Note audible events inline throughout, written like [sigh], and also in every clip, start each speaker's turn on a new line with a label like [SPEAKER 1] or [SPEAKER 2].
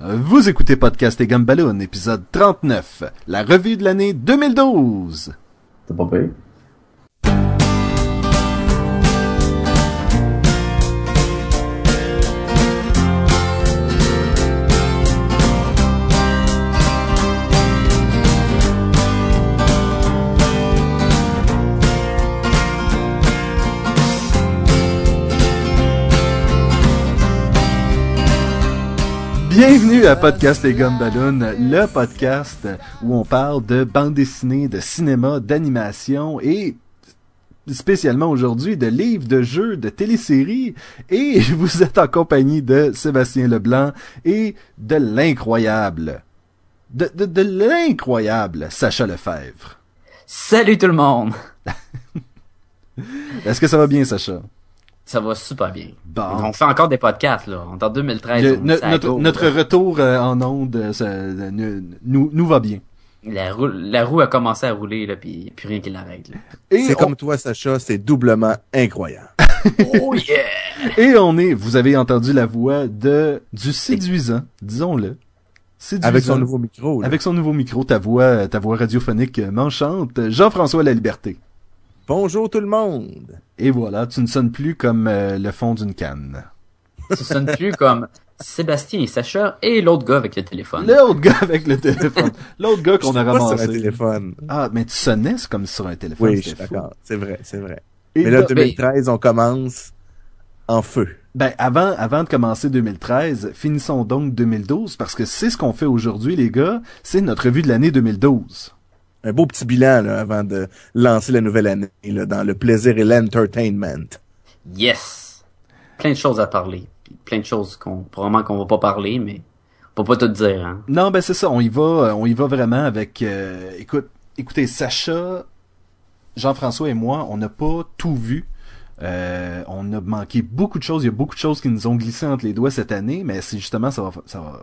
[SPEAKER 1] Vous écoutez Podcast et Gumballoon, épisode 39, la revue de l'année 2012.
[SPEAKER 2] C'est pas pire.
[SPEAKER 1] Bienvenue à Podcast et Gumballoon, le podcast où on parle de bande dessinée, de cinéma, d'animation et spécialement aujourd'hui de livres, de jeux, de téléséries. Et [laughs] vous êtes en compagnie de Sébastien Leblanc et de l'incroyable, de, de, de l'incroyable Sacha Lefebvre.
[SPEAKER 2] Salut tout le monde! [laughs]
[SPEAKER 1] Est-ce que ça va bien, Sacha?
[SPEAKER 2] Ça va super bien.
[SPEAKER 1] Bon.
[SPEAKER 2] On fait encore des podcasts, là. On est en 2013.
[SPEAKER 1] Le-
[SPEAKER 2] on
[SPEAKER 1] no-
[SPEAKER 2] est à
[SPEAKER 1] notre,
[SPEAKER 2] go,
[SPEAKER 1] notre
[SPEAKER 2] là.
[SPEAKER 1] retour euh, en onde euh, ça, euh, nous, nous, nous va bien.
[SPEAKER 2] La roue, la roue a commencé à rouler, là, a plus rien qui l'arrête, là.
[SPEAKER 1] Et
[SPEAKER 3] C'est
[SPEAKER 1] on-
[SPEAKER 3] comme toi, Sacha, c'est doublement incroyable. [laughs]
[SPEAKER 2] oh yeah!
[SPEAKER 1] Et on est, vous avez entendu la voix de du séduisant, disons-le. Séduisant.
[SPEAKER 3] Avec son nouveau micro. là.
[SPEAKER 1] Avec son nouveau micro, ta voix, ta voix radiophonique m'enchante. Jean-François La Liberté.
[SPEAKER 3] Bonjour tout le monde.
[SPEAKER 1] Et voilà, tu ne sonnes plus comme euh, le fond d'une canne.
[SPEAKER 2] Ça sonne plus comme Sébastien et Sacha et l'autre gars avec le téléphone.
[SPEAKER 1] L'autre gars avec le téléphone. L'autre gars qu'on a
[SPEAKER 3] pas sur
[SPEAKER 1] ramassé.
[SPEAKER 3] un téléphone.
[SPEAKER 1] Ah, mais tu sonnais comme sur un téléphone.
[SPEAKER 3] Oui, je suis d'accord. C'est vrai, c'est vrai.
[SPEAKER 1] Et
[SPEAKER 3] Mais là,
[SPEAKER 1] donc-
[SPEAKER 3] 2013, on commence en feu.
[SPEAKER 1] Ben, avant, avant de commencer 2013, finissons donc 2012, parce que c'est ce qu'on fait aujourd'hui, les gars. C'est notre revue de l'année 2012.
[SPEAKER 3] Un beau petit bilan là, avant de lancer la nouvelle année là, dans le plaisir et l'entertainment.
[SPEAKER 2] Yes! Plein de choses à parler. Plein de choses qu'on, probablement qu'on va pas parler, mais on peut pas tout dire, hein.
[SPEAKER 1] Non, ben c'est ça, on y va, euh, on y va vraiment avec. euh, écoute, écoutez, Sacha, Jean-François et moi, on n'a pas tout vu. Euh, on a manqué beaucoup de choses. Il y a beaucoup de choses qui nous ont glissé entre les doigts cette année, mais c'est justement ça va, ça va,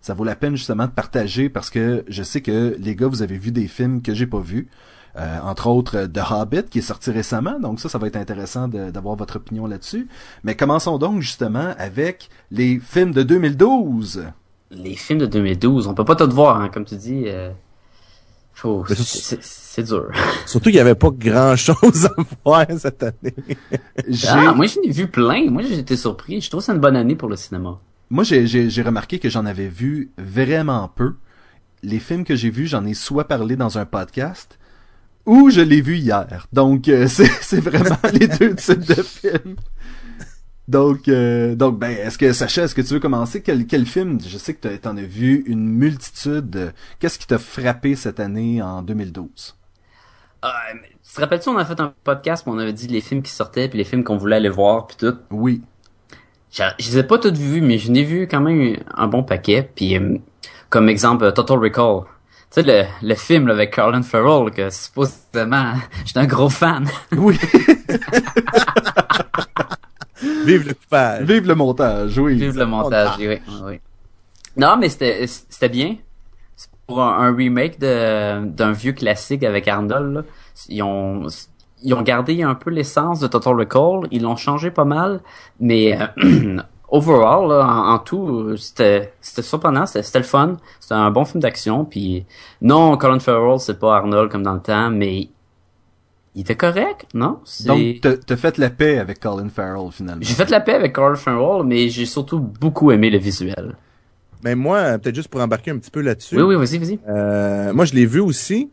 [SPEAKER 1] ça vaut la peine justement de partager parce que je sais que les gars, vous avez vu des films que j'ai pas vus. Euh, entre autres euh, The Hobbit qui est sorti récemment, donc ça, ça va être intéressant d'avoir votre opinion là-dessus. Mais commençons donc justement avec les films de 2012.
[SPEAKER 2] Les films de 2012, on peut pas tout voir, hein, comme tu dis. C'est, dur. [laughs]
[SPEAKER 3] Surtout qu'il n'y avait pas grand chose à voir cette année.
[SPEAKER 2] Ah, moi j'en ai vu plein. Moi j'ai été surpris. Je trouve que c'est une bonne année pour le cinéma.
[SPEAKER 1] Moi, j'ai- remarqué que j'en avais vu vraiment peu. Les films que j'ai vus, j'en ai soit parlé dans un podcast ou je l'ai vu hier. Donc, euh, [laughs] c'est c'est vraiment les deux types de films. Donc, euh, donc, ben, est-ce que Sacha, est-ce que tu veux commencer? Quel, quel film? Je sais que t'en as vu une multitude. Qu'est-ce qui t'a frappé cette année en 2012
[SPEAKER 2] Euh, tu te rappelles-tu, on a fait un podcast où on avait dit les films qui sortaient puis les films qu'on voulait aller voir puis tout.
[SPEAKER 1] Oui.
[SPEAKER 2] Je, je les ai pas tous vus, mais je n'ai vu quand même un bon paquet. Puis euh, comme exemple, euh, Total Recall. Tu sais, le, le film là, avec Colin Farrell, que supposément, [laughs] j'étais un gros fan.
[SPEAKER 1] Oui. [laughs]
[SPEAKER 3] Vive le coupage.
[SPEAKER 1] Vive le montage. Oui.
[SPEAKER 2] Vive le montage, oui, oui, oui. Non, mais c'était c'était bien. C'est pour un, un remake de d'un vieux classique avec Arnold. Là. Ils ont ils ont gardé un peu l'essence de Total Recall. Ils l'ont changé pas mal, mais euh, [clears throat] overall, là, en, en tout, c'était c'était surprenant, c'était c'était le fun. C'était un bon film d'action. Puis non, Colin Farrell, c'est pas Arnold comme dans le temps, mais il était correct, non?
[SPEAKER 1] Donc, t'as t'as fait la paix avec Colin Farrell finalement.
[SPEAKER 2] j'ai fait la paix avec Colin Farrell, mais j'ai surtout beaucoup aimé le visuel.
[SPEAKER 3] Mais moi, peut-être juste pour embarquer un petit peu là-dessus.
[SPEAKER 2] Oui, oui, vas-y, vas-y.
[SPEAKER 3] Euh, moi, je l'ai vu aussi.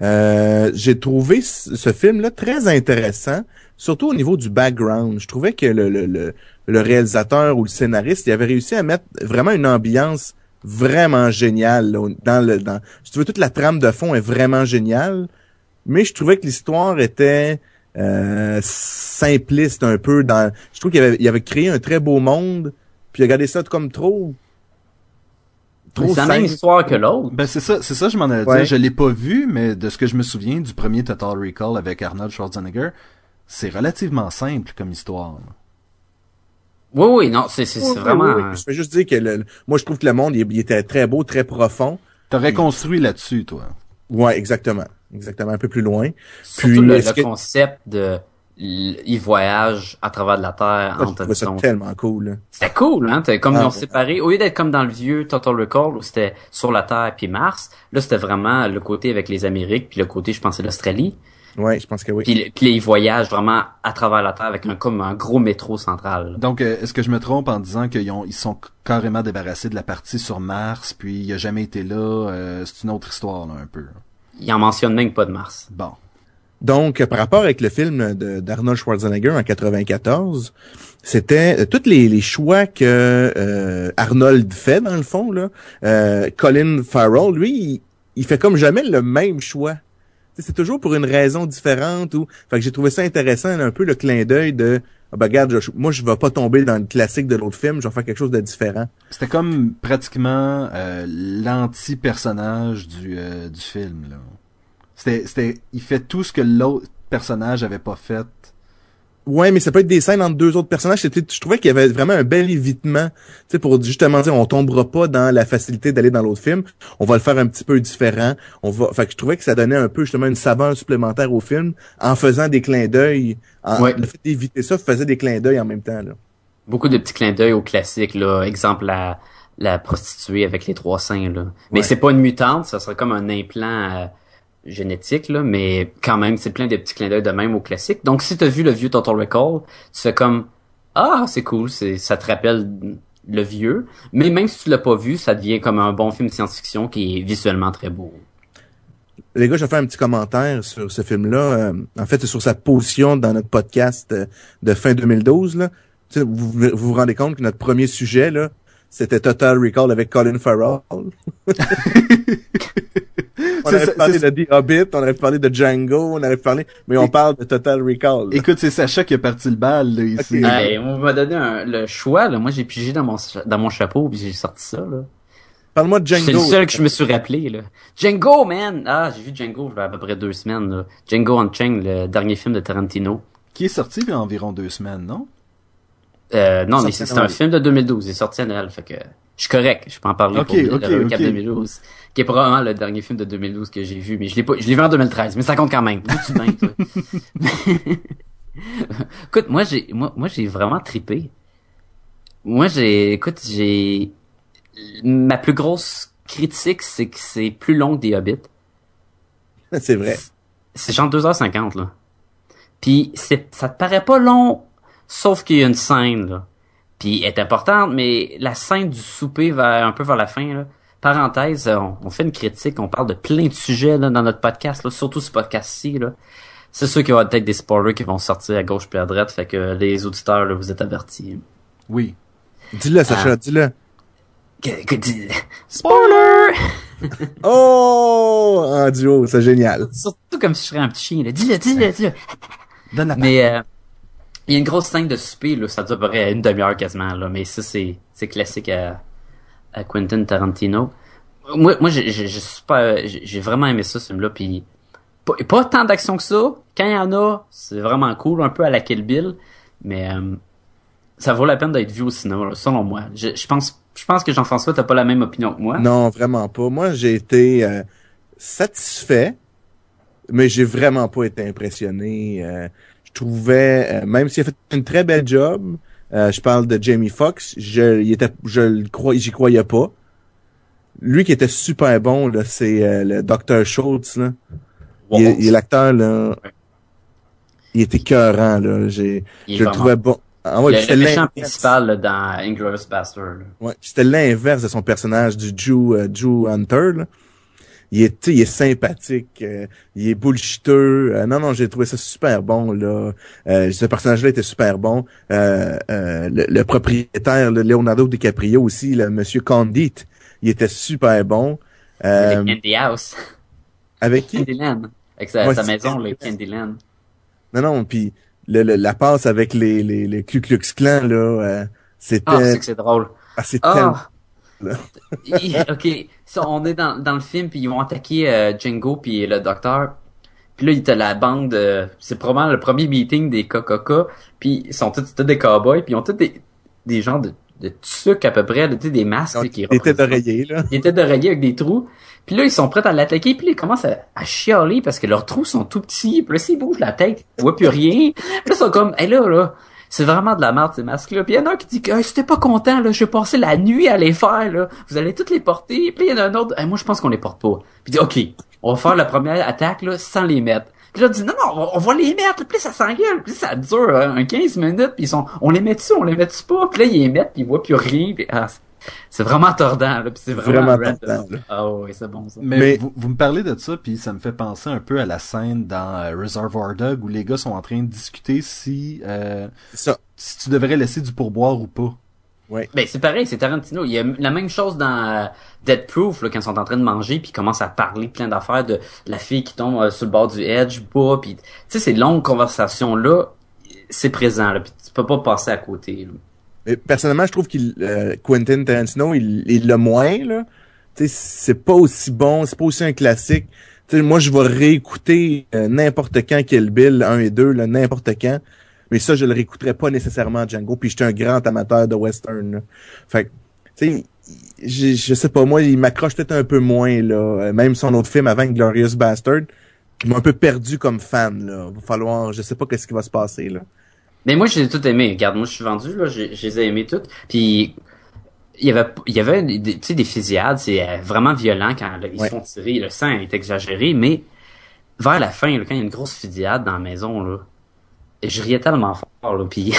[SPEAKER 3] Euh, j'ai trouvé ce film-là très intéressant, surtout au niveau du background. Je trouvais que le, le, le, le réalisateur ou le scénariste, il avait réussi à mettre vraiment une ambiance vraiment géniale là, dans le dans. Si tu veux, toute la trame de fond est vraiment géniale, mais je trouvais que l'histoire était euh, simpliste un peu. Dans, je trouve qu'il avait, il avait créé un très beau monde, puis il a gardé ça comme trop.
[SPEAKER 2] C'est la même
[SPEAKER 3] simple.
[SPEAKER 2] histoire que l'autre.
[SPEAKER 1] Ben c'est ça, c'est ça je m'en allais
[SPEAKER 3] Ouais.
[SPEAKER 1] dire. Je l'ai pas vu, mais de ce que je me souviens du premier Total Recall avec Arnold Schwarzenegger, c'est relativement simple comme histoire.
[SPEAKER 2] Oui, oui, non, c'est c'est-
[SPEAKER 3] Oui,
[SPEAKER 2] vraiment...
[SPEAKER 3] oui, oui. Je veux juste dire que le, moi je trouve que le monde il, il était très beau, très profond.
[SPEAKER 1] T'aurais construit là-dessus, toi.
[SPEAKER 3] Ouais, exactement, exactement, un peu plus loin.
[SPEAKER 2] Surtout
[SPEAKER 3] Puis,
[SPEAKER 2] le,
[SPEAKER 3] est-ce
[SPEAKER 2] le
[SPEAKER 3] que-
[SPEAKER 2] concept de ils voyagent à travers de la terre
[SPEAKER 3] Ah,
[SPEAKER 2] entre
[SPEAKER 3] ça tellement cool. là.
[SPEAKER 2] C'était cool, hein? Comme
[SPEAKER 3] Ah,
[SPEAKER 2] ils ont
[SPEAKER 3] ouais.
[SPEAKER 2] séparé. Au lieu d'être comme dans le vieux Total Recall où c'était sur la Terre puis Mars, là c'était vraiment le côté avec les Amériques puis le côté, je pense, c'est l'Australie.
[SPEAKER 3] Ouais, je pense que oui.
[SPEAKER 2] Puis, puis là, ils voyagent vraiment à travers la Terre avec un comme un gros métro central. là.
[SPEAKER 1] Donc, euh, est-ce que je me trompe en disant qu'ils ont, ils sont carrément débarrassés de la partie sur Mars, puis il a jamais été là, euh, c'est une autre histoire, là, un peu.
[SPEAKER 2] Ils en mentionnent même pas de Mars.
[SPEAKER 1] Bon.
[SPEAKER 3] Donc, par rapport avec le film d'Arnold Schwarzenegger en 94, c'était euh, tous les, choix que euh, Arnold fait dans le fond. Là. Euh, Colin Farrell, lui, il, il fait comme jamais le même choix. C'est toujours pour une raison différente. Ou, fait que j'ai trouvé ça intéressant, un peu le clin d'œil de, ah ben, regarde, je- moi je vais pas tomber dans le classique de l'autre film, je vais faire quelque chose de différent.
[SPEAKER 1] C'était comme pratiquement euh, l'anti-personnage du, euh, du film, là. C'était, c'était, il fait tout ce que l'autre personnage avait pas fait.
[SPEAKER 3] Ouais, mais ça peut être des scènes entre deux autres personnages. C'était, je trouvais qu'il y avait vraiment un bel évitement, tu sais, pour justement dire, on tombera pas dans la facilité d'aller dans l'autre film. On va le faire un petit peu différent. On va, fait que je trouvais que ça donnait un peu justement une saveur supplémentaire au film en faisant des clins d'œil. En,
[SPEAKER 2] Ouais.
[SPEAKER 3] Le fait d'éviter ça faisait des clins d'œil en même temps. Là.
[SPEAKER 2] Beaucoup de petits clins d'œil au classique, là. Exemple, la, la prostituée avec les trois seins, là. Mais
[SPEAKER 3] Ouais.
[SPEAKER 2] c'est pas une mutante, ça serait comme un implant euh, génétique, là. Mais quand même, c'est plein de petits clins d'œil de même au classique. Donc, si t'as vu le vieux Total Recall, tu fais comme, ah, c'est cool, c'est, ça te rappelle le vieux. Mais même si tu l'as pas vu, ça devient comme un bon film de science-fiction qui est visuellement très beau.
[SPEAKER 3] Les gars, je vais faire un petit commentaire sur ce film-là. Euh, en fait, c'est sur sa position dans notre podcast euh, de fin 2012. Là. Vous, vous vous rendez compte que notre premier sujet, là, c'était Total Recall avec Colin Farrell. [laughs] on
[SPEAKER 1] C'est
[SPEAKER 3] avait
[SPEAKER 1] ça-
[SPEAKER 3] parlé
[SPEAKER 1] c'est-
[SPEAKER 3] de The Hobbit, on avait parlé de Django, on avait parlé, mais on parle de Total Recall. là.
[SPEAKER 1] Écoute, c'est Sacha qui a parti le bal, là, ici.
[SPEAKER 3] Ok.
[SPEAKER 2] Hey, on m'a donné un- le choix, là. Moi, j'ai pigé dans mon, cha- dans mon chapeau puis j'ai sorti ça, là.
[SPEAKER 3] Parle-moi de
[SPEAKER 2] C'est
[SPEAKER 3] Django.
[SPEAKER 2] le seul que je me suis rappelé, là. Django, man! Ah, j'ai vu Django, il y a à peu près deux semaines, là. Django Unchained, le dernier film de Tarantino.
[SPEAKER 1] Qui est sorti il y a environ deux semaines, non?
[SPEAKER 2] Euh, non, mais c'est un film de 2012, il est sorti à Noël, fait que je suis correct, je peux en parler pour le
[SPEAKER 1] ok,
[SPEAKER 2] le recap
[SPEAKER 1] ok.
[SPEAKER 2] 2012, qui est probablement le dernier film de 2012 que j'ai vu, mais je l'ai pas, je l'ai vu en 2013, mais ça compte quand même. Tu toi? [laughs] écoute, moi j'ai, moi, moi j'ai vraiment tripé. Moi j'ai, écoute, j'ai, ma plus grosse critique, c'est que c'est plus long que des Hobbits. [laughs]
[SPEAKER 3] c'est vrai.
[SPEAKER 2] C'est genre 2h50, là. Puis c'est, ça te paraît pas long, sauf qu'il y a une scène, là. Puis elle est importante, mais la scène du souper vers, un peu vers la fin, là. Parenthèse, on, on fait une critique, on parle de plein de sujets, là, dans notre podcast, là, surtout ce podcast-ci, là. C'est sûr qu'il y aura peut-être des spoilers qui vont sortir à gauche puis à droite, fait que les auditeurs, là, vous êtes avertis.
[SPEAKER 1] Oui.
[SPEAKER 3] Dis-le, Sacha, dis-le.
[SPEAKER 2] Que, que dis- Spoiler! [laughs]
[SPEAKER 3] Oh! En duo, c'est génial.
[SPEAKER 2] Surtout comme si je serais un petit chien, là. Dis-le, dis-le, dis-le.
[SPEAKER 1] Donne la
[SPEAKER 2] Mais euh, il y a une grosse scène de souper, là, ça dure à peu près une demi-heure quasiment, là, mais ça c'est c'est classique à, à Quentin Tarantino. Moi, moi j'ai j'ai super j'ai vraiment aimé ça ce film-là, puis pas, pas tant d'action que ça. Quand il y en a, c'est vraiment cool, un peu à la Kill Bill, mais euh, ça vaut la peine d'être vu au cinéma, selon moi. Je, je pense je pense que Jean-François t'as pas la même opinion que moi.
[SPEAKER 3] Non, vraiment pas. Moi, j'ai été euh, satisfait, mais j'ai vraiment pas été impressionné. Euh, je trouvais, euh, même s'il a fait une très belle job, euh, je parle de Jamie Foxx, je, il était, je le crois, j'y croyais pas. Lui qui était super bon, là, c'est euh, le Dr. Schultz, là. Il, est- il est l'acteur, là. Il était cœurant, là. J'ai, je le trouvais bon. Ah ouais,
[SPEAKER 2] le, le méchant principal là, dans Inglourious Bastard. là.
[SPEAKER 3] Ouais, puis c'était l'inverse de son personnage du Jew, euh, Jew Hunter. Là. Il est, tu sais, il est sympathique, euh, il est bullshiteux. Euh, non, non, j'ai trouvé ça super bon là. Euh, ce personnage-là était super bon. Euh, euh, le, le propriétaire, le Leonardo DiCaprio aussi, le Monsieur Condit, il était super bon. Euh,
[SPEAKER 2] Candy House.
[SPEAKER 3] avec qui?
[SPEAKER 2] Candyland. Avec sa,
[SPEAKER 3] Ouais,
[SPEAKER 2] sa
[SPEAKER 3] c'est
[SPEAKER 2] maison, le
[SPEAKER 3] Candyland. Non, non, puis le, le- la passe avec les les, les Ku Klux Klan là, euh, c'était
[SPEAKER 2] Ah, c'est que c'est drôle.
[SPEAKER 3] ah, c'est tellement
[SPEAKER 2] Ah! Il- [laughs] ok, on est dans, dans le film, puis ils vont attaquer euh, Django puis le docteur. Puis là, il y a la bande, euh, c'est probablement le premier meeting des KKK, puis ils sont tous, tous des cowboys, puis ils ont tous des, des genres de de tucs à peu près, de, tu sais, des masques
[SPEAKER 3] Donc,
[SPEAKER 2] qui
[SPEAKER 3] Des têtes d'oreiller, là.
[SPEAKER 2] des têtes d'oreiller avec des trous. Puis là, ils sont prêts à l'attaquer, puis là, ils commencent à, à chialer parce que leurs trous sont tout petits. Puis là, s'ils bougent la tête, ils voient plus rien. Puis là, ils sont comme, hé là, là, c'est vraiment de la merde, ces masques-là. Puis il y en a un qui dit que, hey, si t'es pas content, là, je vais passer la nuit à les faire, là. Vous allez toutes les porter. Puis il y en a un autre, moi, je pense qu'on les porte pas. Puis il dit, OK, on va faire la première attaque, là, sans les mettre. Puis là, il dit, non, non, on va, on les mettre. Puis ça s'engueule. Puis ça dure hein, un 15 minutes. Puis ils sont, on les met dessus, on les met dessus pas? Puis là, ils les mettent, puis ils voient plus rien. Puis, ah, c'est- vraiment tordant, là. Puis c'est vraiment,
[SPEAKER 3] Vraiment tordant, là.
[SPEAKER 2] Ah ouais, c'est bon, ça.
[SPEAKER 1] Mais,
[SPEAKER 3] Mais-
[SPEAKER 1] Vous, vous me parlez de ça, puis ça me fait penser un peu à la scène dans euh, Reservoir Dog où les gars sont en train de discuter si euh,
[SPEAKER 3] C'est ça.
[SPEAKER 1] si tu devrais laisser du pourboire ou pas.
[SPEAKER 2] Ben, c'est pareil, c'est Tarantino. Il y a la même chose dans euh, Dead Proof, là, quand ils sont en train de manger, puis ils commencent à parler plein d'affaires de la fille qui tombe euh, sur le bord du edge, bas, puis tu sais, ces longues conversations-là, c'est présent, là, puis tu peux pas passer à côté. là.
[SPEAKER 3] Personnellement, je trouve qu'il euh, Quentin Tarantino, il il l'a moins là. C'est pas aussi bon, c'est pas aussi un classique. Moi, je vais réécouter euh, n'importe quand Kill Bill 1 et 2, là, n'importe quand. Mais ça, je le réécouterais pas nécessairement Django. Puis j'étais un grand amateur de western. là. Fait que, tu sais, je, je sais pas, moi, il m'accroche peut-être un peu moins là. Euh, Même son autre film avant Glorious Bastard, il m'a un peu perdu comme fan là. Va falloir, je sais pas qu'est-ce qui va se passer là.
[SPEAKER 2] Mais moi, je les ai toutes aimées. Regarde, moi, je suis vendu, là, je, je les ai aimées toutes. Puis, il y avait, il y avait, des- tu sais, des fusillades, c'est euh, vraiment violent quand là, ils
[SPEAKER 3] Ouais.
[SPEAKER 2] se font tirer, le sang est exagéré, mais vers la fin, là, quand il y a une grosse fusillade dans la maison, là, je riais tellement fort, là, puis...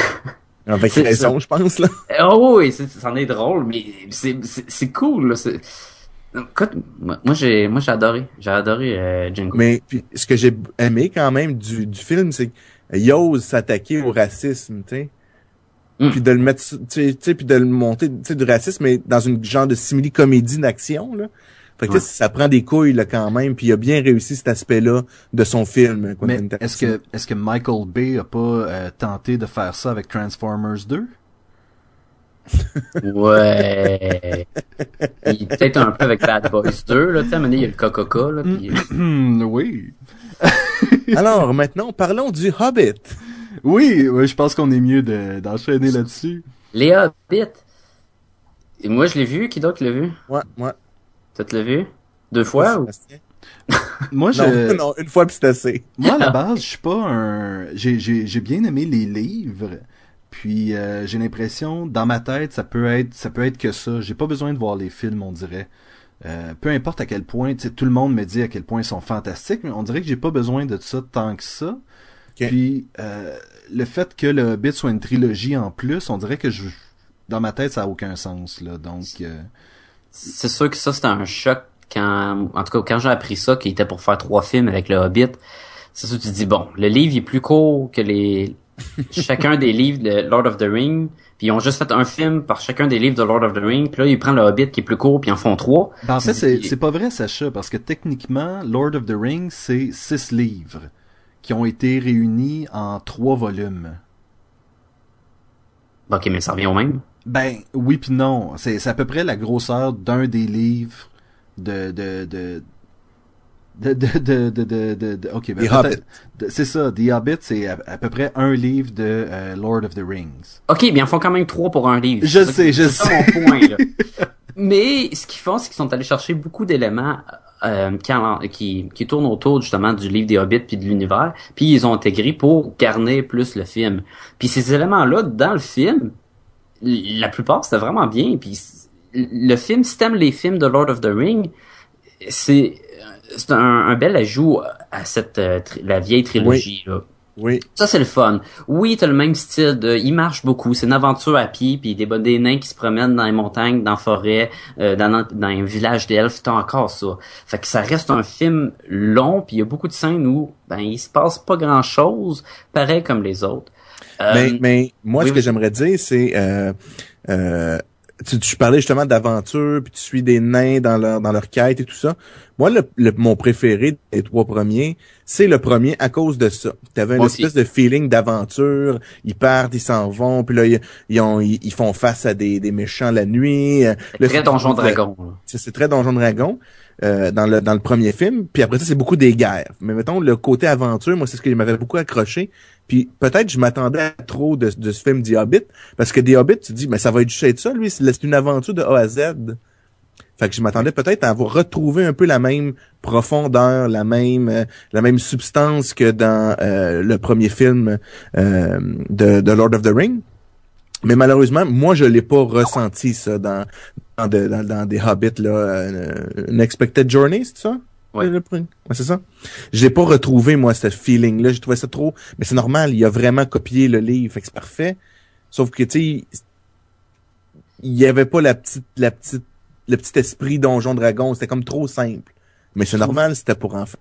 [SPEAKER 3] Avec [laughs]
[SPEAKER 2] C'est
[SPEAKER 3] raison,
[SPEAKER 2] ça.
[SPEAKER 3] je pense là.
[SPEAKER 2] Oh oui, c'est- c'en est drôle, mais c'est cool. Là, c'est- Écoute, moi j'ai moi j'ai adoré, j'ai adoré euh, Django.
[SPEAKER 3] Mais puis, ce que j'ai aimé quand même du, du film, c'est qu'il ose s'attaquer au racisme, tu sais.
[SPEAKER 2] Mm.
[SPEAKER 3] Puis de le mettre, tu sais, tu sais, puis de le monter, tu sais, du racisme, mais dans une genre de simili-comédie d'action, là. Fait que tu sais,
[SPEAKER 2] Ouais.
[SPEAKER 3] ça prend des couilles, là, quand même, puis il a bien réussi cet aspect-là de son film, Quentin
[SPEAKER 1] Mais est-ce que est-ce que Michael Bay a pas euh, tenté de faire ça avec Transformers 2 [laughs]
[SPEAKER 2] Ouais. Il peut-être un peu avec Bad Boys 2, là, tu sais, il y a le Coca-Cola, là, puis...
[SPEAKER 1] Hmm, [coughs] Oui. [laughs] [laughs]
[SPEAKER 3] Alors, maintenant, parlons du Hobbit.
[SPEAKER 1] Oui, oui, je pense qu'on est mieux de- d'enchaîner là-dessus.
[SPEAKER 2] Les Hobbits. Et moi, je l'ai vu, qui d'autre l'a vu?
[SPEAKER 3] Ouais, ouais.
[SPEAKER 2] Toi, tu l'as vu? Deux fois ou?
[SPEAKER 3] Sébastien? [laughs]
[SPEAKER 1] Moi, je,
[SPEAKER 3] Non, non, une fois puis c'est assez.
[SPEAKER 1] moi à la [laughs] base, je suis pas un. J'ai j'ai j'ai bien aimé les livres. Puis euh, j'ai l'impression, dans ma tête, ça peut être ça peut être que ça. J'ai pas besoin de voir les films, on dirait. Euh, peu importe à quel point, tu sais, tout le monde me dit à quel point ils sont fantastiques, mais on dirait que j'ai pas besoin de ça tant que ça. Puis euh, le fait que le Hobbit soit une trilogie en plus, on dirait que je dans ma tête ça a aucun sens là. Donc euh,
[SPEAKER 2] C'est sûr que ça, c'était un choc quand, en tout cas, quand j'ai appris ça, qu'il était pour faire trois films avec le Hobbit. C'est sûr que tu te dis, bon, le livre est plus court que les, [laughs] chacun des livres de Lord of the Ring. Puis ils ont juste fait un film par chacun des livres de Lord of the Ring. Puis là, ils prennent le Hobbit qui est plus court, puis ils en font trois.
[SPEAKER 1] Ben, en fait, c'est, c'est pas vrai, Sacha, parce que techniquement, Lord of the Rings, c'est six livres qui ont été réunis en trois volumes.
[SPEAKER 2] Bon, ok, mais ça revient au même.
[SPEAKER 1] Ben, oui puis non. C'est, c'est à peu près la grosseur d'un des livres de, de, de, de, de, de, de, de, de- de- ok, ben, c'est ça, The Hobbit, c'est à, à peu près un livre de euh, Lord of the Rings.
[SPEAKER 2] Ok, bien, ils en font quand même trois pour un livre.
[SPEAKER 1] Je sais, je
[SPEAKER 2] c'est ça mon point, là. Mais ce qu'ils font, c'est qu'ils sont allés chercher beaucoup d'éléments euh, qui, qui, qui tournent autour justement du livre des Hobbits puis de l'univers, puis ils ont intégré pour garner plus le film. Puis ces éléments-là dans le film, la plupart c'était vraiment bien. Puis le film, si t'aimes les films de Lord of the Ring, c'est c'est un, un bel ajout à cette euh, la vieille trilogie là.
[SPEAKER 3] Oui.
[SPEAKER 2] Ça, c'est le fun. Oui, t'as le même style de, il marche beaucoup. C'est une aventure à pied, puis des, des nains qui se promènent dans les montagnes, dans la forêt, euh, dans, dans un village d'elfes. T'as encore ça. Fait que ça reste un film long, puis il y a beaucoup de scènes où, ben, il se passe pas grand chose, pareil comme les autres. Euh,
[SPEAKER 3] Mais, mais moi,
[SPEAKER 2] oui,
[SPEAKER 3] ce que
[SPEAKER 2] oui.
[SPEAKER 3] j'aimerais dire, c'est... Euh, euh, tu, tu parlais justement d'aventure, puis tu suis des nains dans leur, dans leur quête et tout ça. Moi, le, le- mon préféré des trois premiers, c'est le premier à cause de ça. T'avais une
[SPEAKER 2] aussi.
[SPEAKER 3] espèce de feeling d'aventure. Ils partent, ils s'en vont, puis là, ils, ils ont, ils, ils font face à des, des méchants la nuit. Euh, le
[SPEAKER 2] très donjon dragon.
[SPEAKER 3] c'est très Donjon Dragon euh, dans le dans le premier film. Puis après ça, c'est beaucoup des guerres. Mais mettons le côté aventure, moi c'est ce qui m'avait beaucoup accroché. Puis peut-être je m'attendais à trop de, de ce film The Hobbit parce que The Hobbit, tu dis, mais ça va être juste ça, lui, c'est une aventure de A à Z. Fait que je m'attendais peut-être à vous retrouver un peu la même profondeur, la même euh, la même substance que dans euh, le premier film euh, de, de Lord of the Ring. Mais malheureusement, moi je l'ai pas ressenti ça dans dans, dans, dans des Hobbits là, une Expected Journey, c'est ça?
[SPEAKER 2] Ouais.
[SPEAKER 3] ouais c'est ça. Je l'ai pas retrouvé moi ce feeling là, j'ai trouvé ça trop mais c'est normal, il a vraiment copié le livre, fait que c'est parfait. Sauf que tu sais il y avait pas la petite la petite le petit esprit donjon dragon, c'était comme trop simple. Mais c'est normal, c'était pour enfants.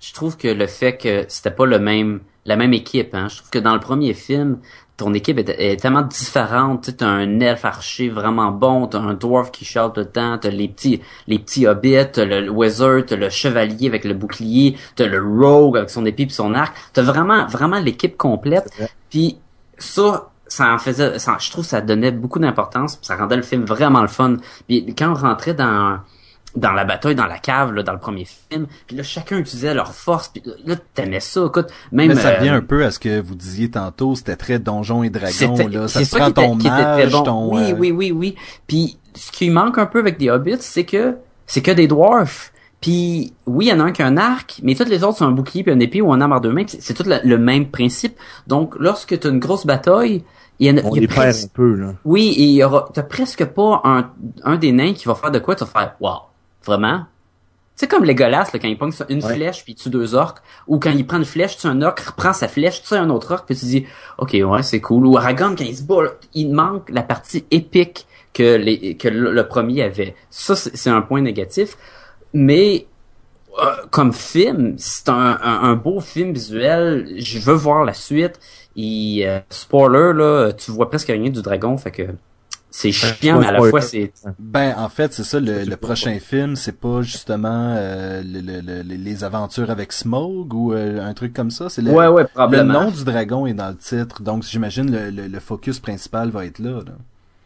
[SPEAKER 2] Je trouve que le fait que c'était pas le même la même équipe, hein. Je trouve que dans le premier film, ton équipe est, est tellement différente. Tu as un elfe archer vraiment bon, t'as un dwarf qui chante tout le temps, t'as les petits les petits hobbits, t'as le wizard, t'as le chevalier avec le bouclier, t'as le rogue avec son épée et son arc. T'as vraiment vraiment l'équipe complète. Puis ça, ça en faisait, ça, je trouve que ça donnait beaucoup d'importance, ça rendait le film vraiment le fun. Puis quand on rentrait dans dans la bataille, dans la cave, là, dans le premier film, puis là, chacun utilisait leur force, puis là, t'aimais ça, écoute, même...
[SPEAKER 1] Mais ça
[SPEAKER 2] euh,
[SPEAKER 1] revient un peu à ce que vous disiez tantôt, c'était très donjon et dragon,
[SPEAKER 2] c'était-
[SPEAKER 1] là. Ça te prend
[SPEAKER 2] qui était-
[SPEAKER 1] ton mage,
[SPEAKER 2] bon.
[SPEAKER 1] ton...
[SPEAKER 2] Oui,
[SPEAKER 1] euh,
[SPEAKER 2] oui, oui, oui. Puis ce qui manque un peu avec des hobbits, c'est que c'est que des dwarfs. Puis oui, il y en a un qui a un arc, mais toutes les autres sont un bouclier puis un épée ou un arme à deux mains. C'est c'est tout la- le même principe. Donc lorsque tu as une grosse bataille, il y en a,
[SPEAKER 3] On
[SPEAKER 2] il y a
[SPEAKER 3] les perd
[SPEAKER 2] presque-
[SPEAKER 3] un peu là.
[SPEAKER 2] oui, et il y aura, t'as presque pas un, un des nains qui va faire de quoi, tu vas faire, wow, vraiment? C'est comme Legolas, là, quand il pogne sur une
[SPEAKER 3] Ouais.
[SPEAKER 2] flèche puis il tue deux orques, ou quand il prend une flèche, tu un orc, reprend sa flèche, tu un autre orc, puis tu dis, ok, ouais, c'est cool. Ou Aragorn, quand il se bat, là, il manque la partie épique que les, que le, le premier avait. Ça, c'est c'est un point négatif. Mais, euh, comme film, c'est un, un, un beau film visuel. Je veux voir la suite. Et euh, spoiler là, tu vois presque rien du dragon, fait que c'est chiant, mais à la fois c'est
[SPEAKER 1] Ben, en fait, c'est ça, le, le prochain film, c'est pas justement euh, le- le- le- les aventures avec Smog ou euh, un truc comme ça. C'est le,
[SPEAKER 2] ouais ouais
[SPEAKER 1] le nom du dragon est dans le titre, donc j'imagine le, le, le focus principal va être là. là.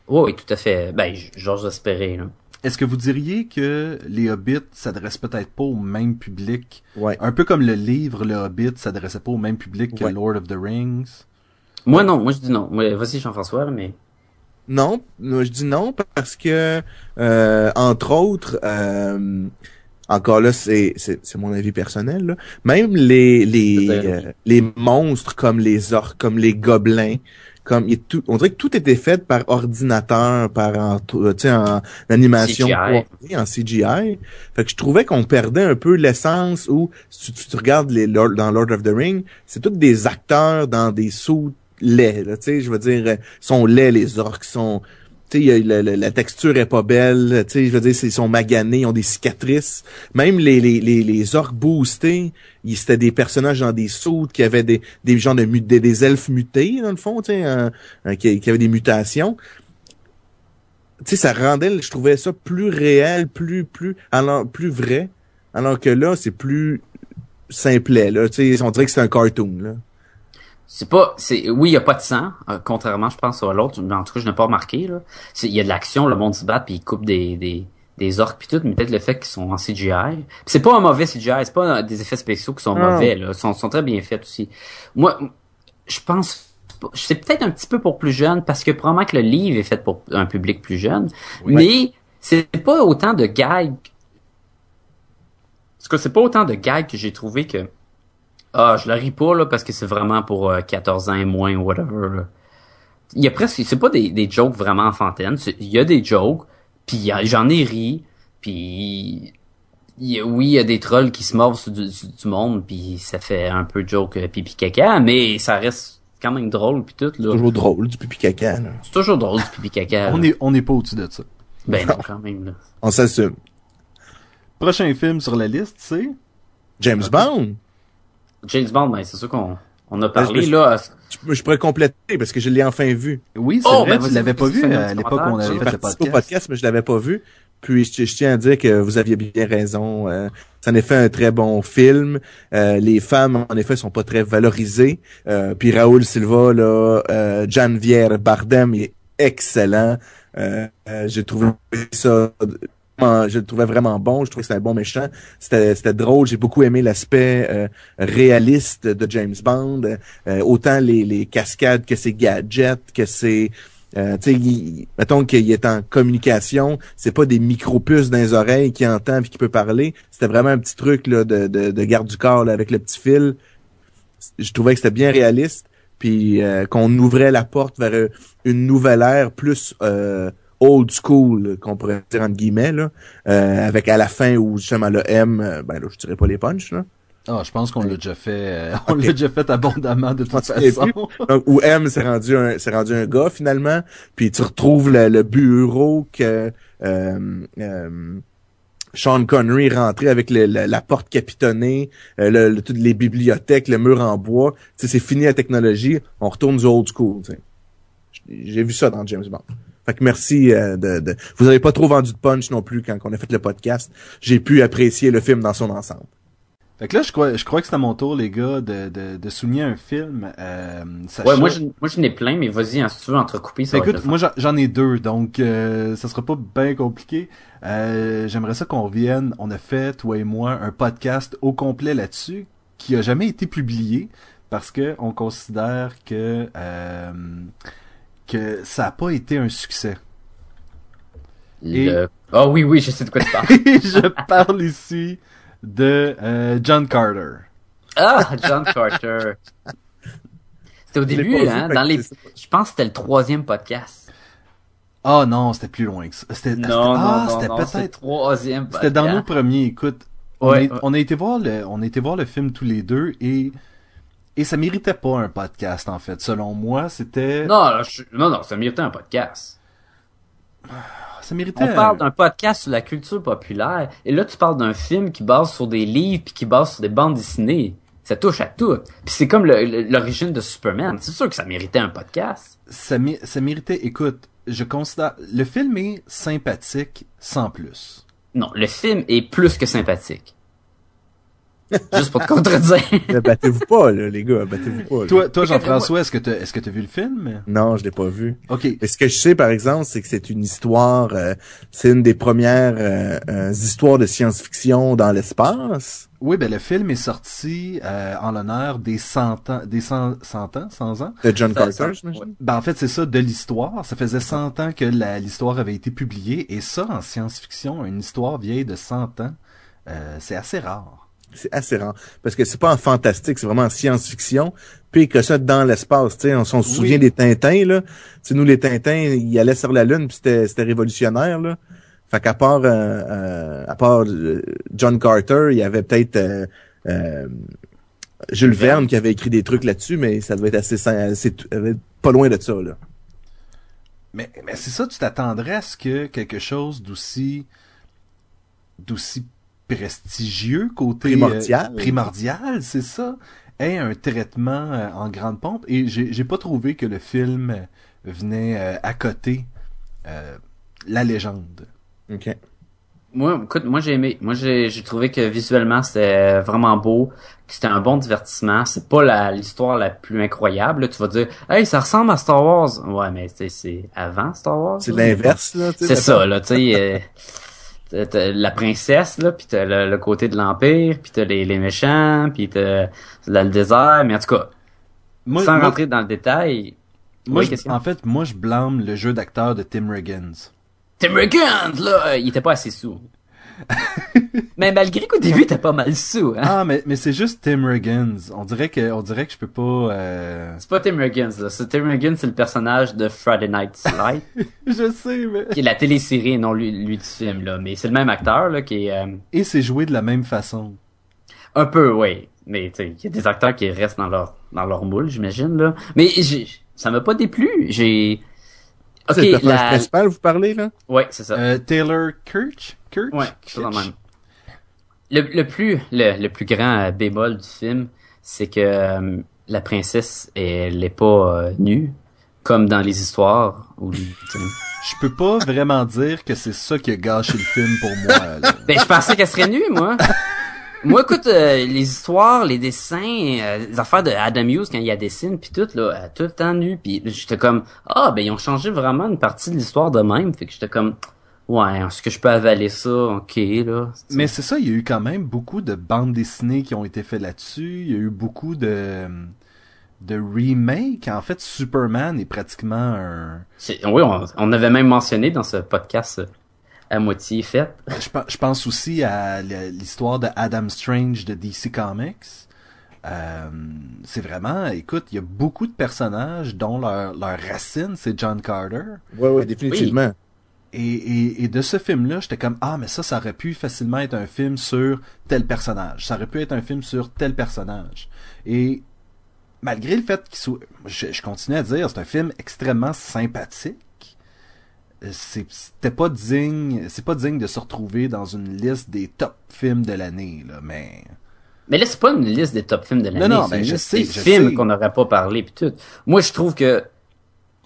[SPEAKER 2] Ouais, oui, tout à fait. Ben, j'ose espérer. Là.
[SPEAKER 1] Est-ce que vous diriez que les Hobbits s'adressent peut-être pas au même public,
[SPEAKER 3] Ouais.
[SPEAKER 1] un peu comme le livre Le Hobbit s'adressait pas au même public que
[SPEAKER 3] Ouais.
[SPEAKER 1] Lord of the Rings?
[SPEAKER 2] Moi non, moi je dis non. Moi, Vas-y Jean-François, là, mais
[SPEAKER 3] Non, je dis non parce que euh, entre autres, euh, encore là, c'est c'est mon avis personnel. Là. Même les les euh, les monstres comme les orques, comme les gobelins, comme il est tout, on dirait que tout était fait par ordinateur, par en, tu sais en animation
[SPEAKER 2] CGI.
[SPEAKER 3] 3D, en CGI. Fait que je trouvais qu'on perdait un peu l'essence où si tu, tu regardes les Lord- dans Lord of the Ring, c'est tous des acteurs dans des sous laids, tu sais, je veux dire, euh, sont laids les orques, sont la, la- texture est pas belle, tu sais, je veux dire, ils sont maganés, ils ont des cicatrices. Même les, les, les, les orques boostés, ils- c'était des personnages dans des soutes qui avaient des, des gens de des, des elfes mutés, dans le fond, tu sais, un- un- qui, qui avaient des mutations. Tu sais, ça rendait, je trouvais ça plus réel, plus, plus, alors, plus vrai. Alors que là, c'est plus simplet, là. Tu sais, on dirait que c'est un cartoon, là.
[SPEAKER 2] C'est pas. c'est Oui, il y a pas de sang, euh, contrairement, je pense, à l'autre. Mais en tout cas, je n'ai pas remarqué. Là. C'est- Il y a de l'action, le monde se bat, puis il coupe des, des, des orques puis tout, mais peut-être le fait qu'ils sont en CGI. C'est pas un mauvais CGI, c'est pas euh, des effets spéciaux qui sont mauvais, là. Ils sont, sont très bien faits aussi. Moi, je pense c'est peut-être un petit peu pour plus jeunes parce que probablement que le livre est fait pour un public plus jeune,
[SPEAKER 1] Oui.
[SPEAKER 2] mais c'est pas autant de gags. En tout cas, c'est pas autant de gags que j'ai trouvé que ah, je la ris pas là parce que c'est vraiment pour euh, 14 ans et moins ou whatever. Là. Il y a presque c'est pas des, des jokes vraiment enfantines, C'est- il y a des jokes, puis j'en ai ri, puis il y a- oui, il y a des trolls qui se mordent sur du, sur du monde, puis ça fait un peu joke euh, pipi caca, mais ça reste quand même drôle puis tout là.
[SPEAKER 3] Toujours drôle, du pipi caca, là.
[SPEAKER 2] C'est toujours drôle du pipi caca.
[SPEAKER 1] On est, on n'est pas au-dessus de ça.
[SPEAKER 2] Ben non, quand même là.
[SPEAKER 3] On s'assume.
[SPEAKER 1] Prochain film sur la liste, c'est...
[SPEAKER 3] James Bond.
[SPEAKER 2] James Bond, ben c'est sûr qu'on on a
[SPEAKER 3] Ben,
[SPEAKER 2] parlé
[SPEAKER 3] je-
[SPEAKER 2] là.
[SPEAKER 3] Je, je pourrais compléter parce que je l'ai enfin vu.
[SPEAKER 1] Oui, c'est
[SPEAKER 2] Oh,
[SPEAKER 1] vrai,
[SPEAKER 2] ben,
[SPEAKER 1] tu l'avais pas vu
[SPEAKER 2] un
[SPEAKER 1] à l'époque où on avait fait le
[SPEAKER 3] participé au
[SPEAKER 1] podcast.
[SPEAKER 3] podcast, mais je l'avais pas vu. Puis je, je tiens à dire que vous aviez bien raison. Euh, ça en est fait un très bon film. Euh, les femmes, en effet, sont pas très valorisées. Euh, puis Raoul Silva, là, euh, Janvier Bardem, il est excellent. Euh, euh, J'ai trouvé ça je le trouvais vraiment bon. Je trouvais que c'était un bon méchant. C'était, drôle. J'ai beaucoup aimé l'aspect euh, réaliste de James Bond. Euh, autant les, les cascades que ses gadgets, que ses... Euh, sais, mettons qu'il est en communication, c'est pas des micro-puces dans les oreilles qui entend et qui peut parler. C'était vraiment un petit truc là, de, de, de garde du corps là, avec le petit fil. Je trouvais que c'était bien réaliste. Puis euh, qu'on ouvrait la porte vers une nouvelle ère plus euh, old school, qu'on pourrait dire entre guillemets, là, euh, avec à la fin où justement le M, euh, ben là, je dirais pas les punchs, là.
[SPEAKER 1] Ah, je pense qu'on l'a déjà fait, euh, [laughs] on l'a déjà fait abondamment de toute [laughs] façon.
[SPEAKER 3] Donc, où M s'est rendu un, s'est rendu un gars finalement, puis tu retrouves le, le bureau que euh, euh, Sean Connery rentrait avec le, la porte capitonnée, le, toutes les bibliothèques, le mur en bois. Tu sais, c'est fini la technologie, on retourne du old school. Tu sais. J'ai vu ça dans James Bond. Fait que merci euh, de, de, Vous avez pas trop vendu de punch non plus quand on a fait le podcast. J'ai pu apprécier le film dans son ensemble.
[SPEAKER 1] Fait que là, je crois, je crois que c'est à mon tour, les gars, de, de, de souligner un film. Euh,
[SPEAKER 2] Ouais, moi, je, moi, je n'ai plein, mais vas-y, hein, si tu veux entrecouper, ça
[SPEAKER 1] Écoute, moi, j'en ai deux, donc euh, ça sera pas bien compliqué. Euh, J'aimerais ça qu'on revienne. On a fait, toi et moi, un podcast au complet là-dessus, qui a jamais été publié, parce que on considère que euh, que ça a pas été un succès.
[SPEAKER 2] Le... Oh oui, oui, je sais de quoi tu parles. [laughs]
[SPEAKER 1] je parle ici de euh, John Carter.
[SPEAKER 2] Ah, John Carter. C'était au début, hein, dans les... Je pense que c'était le troisième podcast.
[SPEAKER 1] Ah oh, non, c'était plus loin que ça. C'était,
[SPEAKER 2] non,
[SPEAKER 1] ah,
[SPEAKER 2] c'était peut-être
[SPEAKER 1] troisième. C'était dans nos premiers. Écoute, on, ouais, on, a été voir le, on a été voir le film tous les deux et et ça méritait pas un podcast, en fait. Selon moi, c'était...
[SPEAKER 2] Non, je... non, non, ça méritait un podcast.
[SPEAKER 1] Ça méritait...
[SPEAKER 2] On parle d'un podcast sur la culture populaire, et là, tu parles d'un film qui base sur des livres, puis qui base sur des bandes dessinées. Ça touche à tout. Puis c'est comme l'origine de Superman. C'est sûr que ça méritait un podcast.
[SPEAKER 1] Ça, ça méritait... Écoute, je considère... Le film est sympathique, sans plus.
[SPEAKER 2] Non, le film est plus que sympathique. Juste pour te contredire. [laughs]
[SPEAKER 3] battez-vous pas, là, les gars, battez-vous pas. Là.
[SPEAKER 1] Toi, toi Jean-François, est-ce que tu est-ce que t'as vu le film?
[SPEAKER 3] Non, je l'ai pas vu.
[SPEAKER 1] Ok.
[SPEAKER 3] Mais ce que je sais, par exemple, c'est que c'est une histoire, euh, c'est une des premières euh, euh, histoires de science-fiction dans l'espace.
[SPEAKER 1] Oui, ben le film est sorti euh, en l'honneur des 100 ans, des 100, 100 ans, 100 ans?
[SPEAKER 3] De John Carter, j'imagine?
[SPEAKER 1] Ben en fait, c'est ça, de l'histoire. Ça faisait 100 ans que l'histoire avait été publiée, et ça, en science-fiction, une histoire vieille de 100 ans, euh, c'est assez rare.
[SPEAKER 3] C'est assez rare. Parce que c'est pas en fantastique, c'est vraiment en science-fiction. Puis que ça dans l'espace, tu sais, on s'en souvient des Tintins, là. Tu nous, les Tintins, ils allaient sur la Lune, puis c'était révolutionnaire, là. Fait qu'à part, euh, euh, à part euh, John Carter, il y avait peut-être euh, Jules Verne qui avait écrit des trucs là-dessus, mais ça devait être assez, assez pas loin de ça, là.
[SPEAKER 1] Mais, mais c'est ça, tu t'attendrais à ce que quelque chose d'aussi d'aussi prestigieux côté
[SPEAKER 3] primordial,
[SPEAKER 1] euh, primordial c'est ça, ait un traitement euh, en grande pompe. Et j'ai pas trouvé que le film venait euh, à côté la légende.
[SPEAKER 3] Ok.
[SPEAKER 2] Moi, écoute, moi j'ai aimé. Moi j'ai trouvé que visuellement c'était vraiment beau, que c'était un bon divertissement. C'est pas l'histoire la, plus incroyable. tu vas dire, hey, ça ressemble à Star Wars. Ouais, mais c'est avant Star Wars.
[SPEAKER 3] C'est l'inverse là.
[SPEAKER 2] C'est ça là, tu sais. La princesse là puis t'as le, côté de l'empire puis t'as les, les méchants puis t'as le désert mais en tout cas sans rentrer dans le détail
[SPEAKER 1] moi en fait moi je blâme le jeu d'acteur de Tim Riggins.
[SPEAKER 2] Tim Riggins là il était pas assez sous [laughs] mais malgré qu'au début t'as pas mal sous hein?
[SPEAKER 1] ah mais mais c'est juste Tim Riggins on dirait que on dirait que je peux pas euh...
[SPEAKER 2] c'est pas Tim Riggins là c'est Tim Riggins c'est le personnage de Friday Night Light [laughs]
[SPEAKER 1] je sais mais
[SPEAKER 2] qui est la télésérie non lui lui du film là mais c'est le même acteur là qui est euh...
[SPEAKER 1] et c'est joué de la même façon
[SPEAKER 2] un peu oui mais tu il y a des acteurs qui restent dans leur dans leur moule j'imagine là mais j'ai ça m'a pas déplu j'ai
[SPEAKER 3] Ok, c'est le personnage la... principal, vous parlez, là?
[SPEAKER 2] Ouais, c'est ça.
[SPEAKER 1] Euh, Taylor Kirch? Kirch?
[SPEAKER 2] Ouais, c'est même. Le, le plus, le, le plus grand euh, bémol du film, c'est que euh, la princesse, elle est pas euh, nue, comme dans les histoires. Où,
[SPEAKER 1] je peux pas vraiment dire que c'est ça qui a gâché le film pour moi. Là. [laughs]
[SPEAKER 2] Ben, je pensais qu'elle serait nue, moi. Moi, écoute, euh, les histoires, les dessins, euh, les affaires de Adam Hughes quand il y a dessine puis tout là, euh, tout le temps nu, puis j'étais comme ah ben ils ont changé vraiment une partie de l'histoire de même, fait que j'étais comme Ouais, est-ce que je peux avaler ça? Ok, là.
[SPEAKER 1] Mais c'est ça, il y a eu quand même beaucoup de bandes dessinées qui ont été faites là-dessus. Il y a eu beaucoup de de remake. En fait, Superman est pratiquement un.
[SPEAKER 2] Oui, on, on, avait même mentionné dans ce podcast à moitié fait.
[SPEAKER 1] je, je pense aussi à l'histoire de Adam Strange de DC Comics. Euh, c'est vraiment, écoute, il y a beaucoup de personnages dont leur, leur racine, c'est John Carter.
[SPEAKER 3] Ouais, ouais, définitivement.
[SPEAKER 1] Et, et, et, de ce film-là, j'étais comme ah mais ça, ça aurait pu facilement être un film sur tel personnage. Ça aurait pu être un film sur tel personnage. Et malgré le fait qu'il soit, je, je continue à dire, c'est un film extrêmement sympathique. Euh, c'était pas digne, c'est pas digne de se retrouver dans une liste des top films de l'année là, mais.
[SPEAKER 2] Mais là, c'est pas une liste des top films de l'année.
[SPEAKER 1] Non, non, mais je sais,
[SPEAKER 2] des films qu'on n'aurait pas parlé puis tout. Moi, je trouve que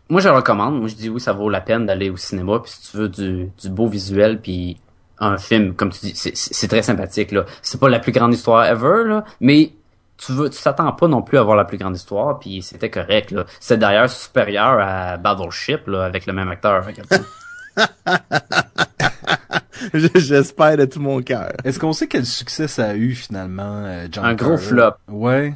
[SPEAKER 2] moi, je recommande. Moi, je dis oui, ça vaut la peine d'aller au cinéma. Puis si tu veux du, du beau visuel, puis un film, comme tu dis, c'est très sympathique. là. C'est pas la plus grande histoire ever, là, mais tu veux, tu t'attends pas non plus à voir la plus grande histoire. Puis c'était correct. là. C'est d'ailleurs supérieur à Battleship là, avec le même acteur. [laughs]
[SPEAKER 3] J'espère de tout mon cœur.
[SPEAKER 1] Est-ce qu'on sait quel succès ça a eu finalement, euh, John
[SPEAKER 2] Un gros flop.
[SPEAKER 1] Ouais.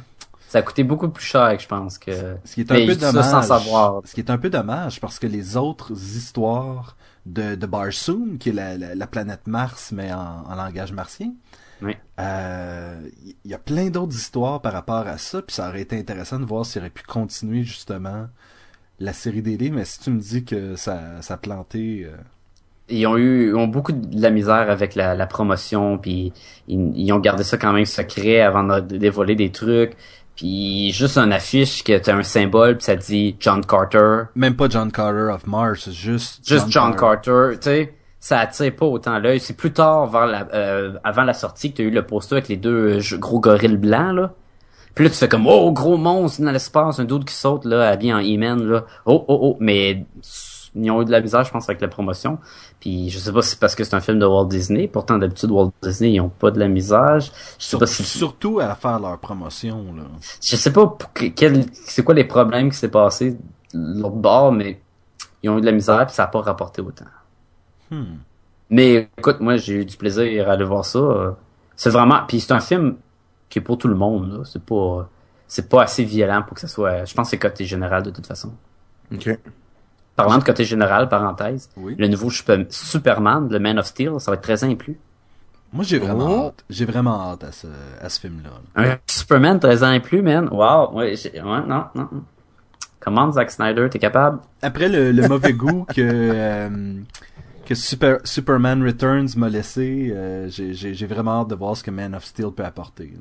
[SPEAKER 2] Ça a coûté beaucoup plus cher, je pense que.
[SPEAKER 1] Ce qui est un peu dommage. Sans savoir. Ce qui est un peu dommage parce que les autres histoires de, de Barsoom, qui est la, la, planète Mars mais en, en langage martien,
[SPEAKER 2] oui.
[SPEAKER 1] Euh, il y a plein d'autres histoires par rapport à ça, puis ça aurait été intéressant de voir s'il aurait pu continuer justement la série livres, mais si tu me dis que ça, ça a planté. Euh,
[SPEAKER 2] ils ont eu ils ont beaucoup de la misère avec la, la promotion, puis ils, ils, ont gardé ça quand même secret avant de dévoiler des trucs. Puis juste un affiche qui était un symbole, puis ça dit John Carter.
[SPEAKER 1] Même pas John Carter of Mars, juste
[SPEAKER 2] juste John, Carter. tu sais. Ça attire pas autant l'œil. C'est plus tard, vers la, euh, avant la sortie, que tu as eu le poster avec les deux euh, gros gorilles blancs, là. Puis là, tu fais comme, oh, gros monstre dans l'espace, un doute qui saute, là, habillé en E-Man, là. Oh, oh, oh. Mais ils ont eu de la misère, je pense, avec la promotion. Puis je sais pas si c'est parce que c'est un film de Walt Disney. Pourtant, d'habitude, Walt Disney, ils ont pas de la misère. Je sais
[SPEAKER 1] pas si... Surtout à faire leur promotion, là.
[SPEAKER 2] Je sais pas quel, c'est quoi les problèmes qui s'est passé de l'autre bord, mais ils ont eu de la misère puis ça a pas rapporté autant.
[SPEAKER 1] Hmm.
[SPEAKER 2] Mais écoute, moi, j'ai eu du plaisir à aller voir ça. C'est vraiment... Puis c'est un film qui est pour tout le monde, là. C'est pas... C'est pas assez violent pour que ça soit... Je pense que c'est côté général, de toute façon.
[SPEAKER 3] OK.
[SPEAKER 2] Parlant de côté général, parenthèse, le nouveau Superman, le Man of Steel, ça va être 13 ans et plus.
[SPEAKER 1] Moi, j'ai vraiment hâte. J'ai vraiment hâte à ce, à ce film-là.
[SPEAKER 2] Un Superman 13 ans et plus, man. Wow. Ouais, ouais non, non. Comment, Zack Snyder, t'es capable?
[SPEAKER 1] Après le, le mauvais goût que, euh, que Super, Superman Returns m'a laissé, euh, j'ai vraiment hâte de voir ce que Man of Steel peut apporter.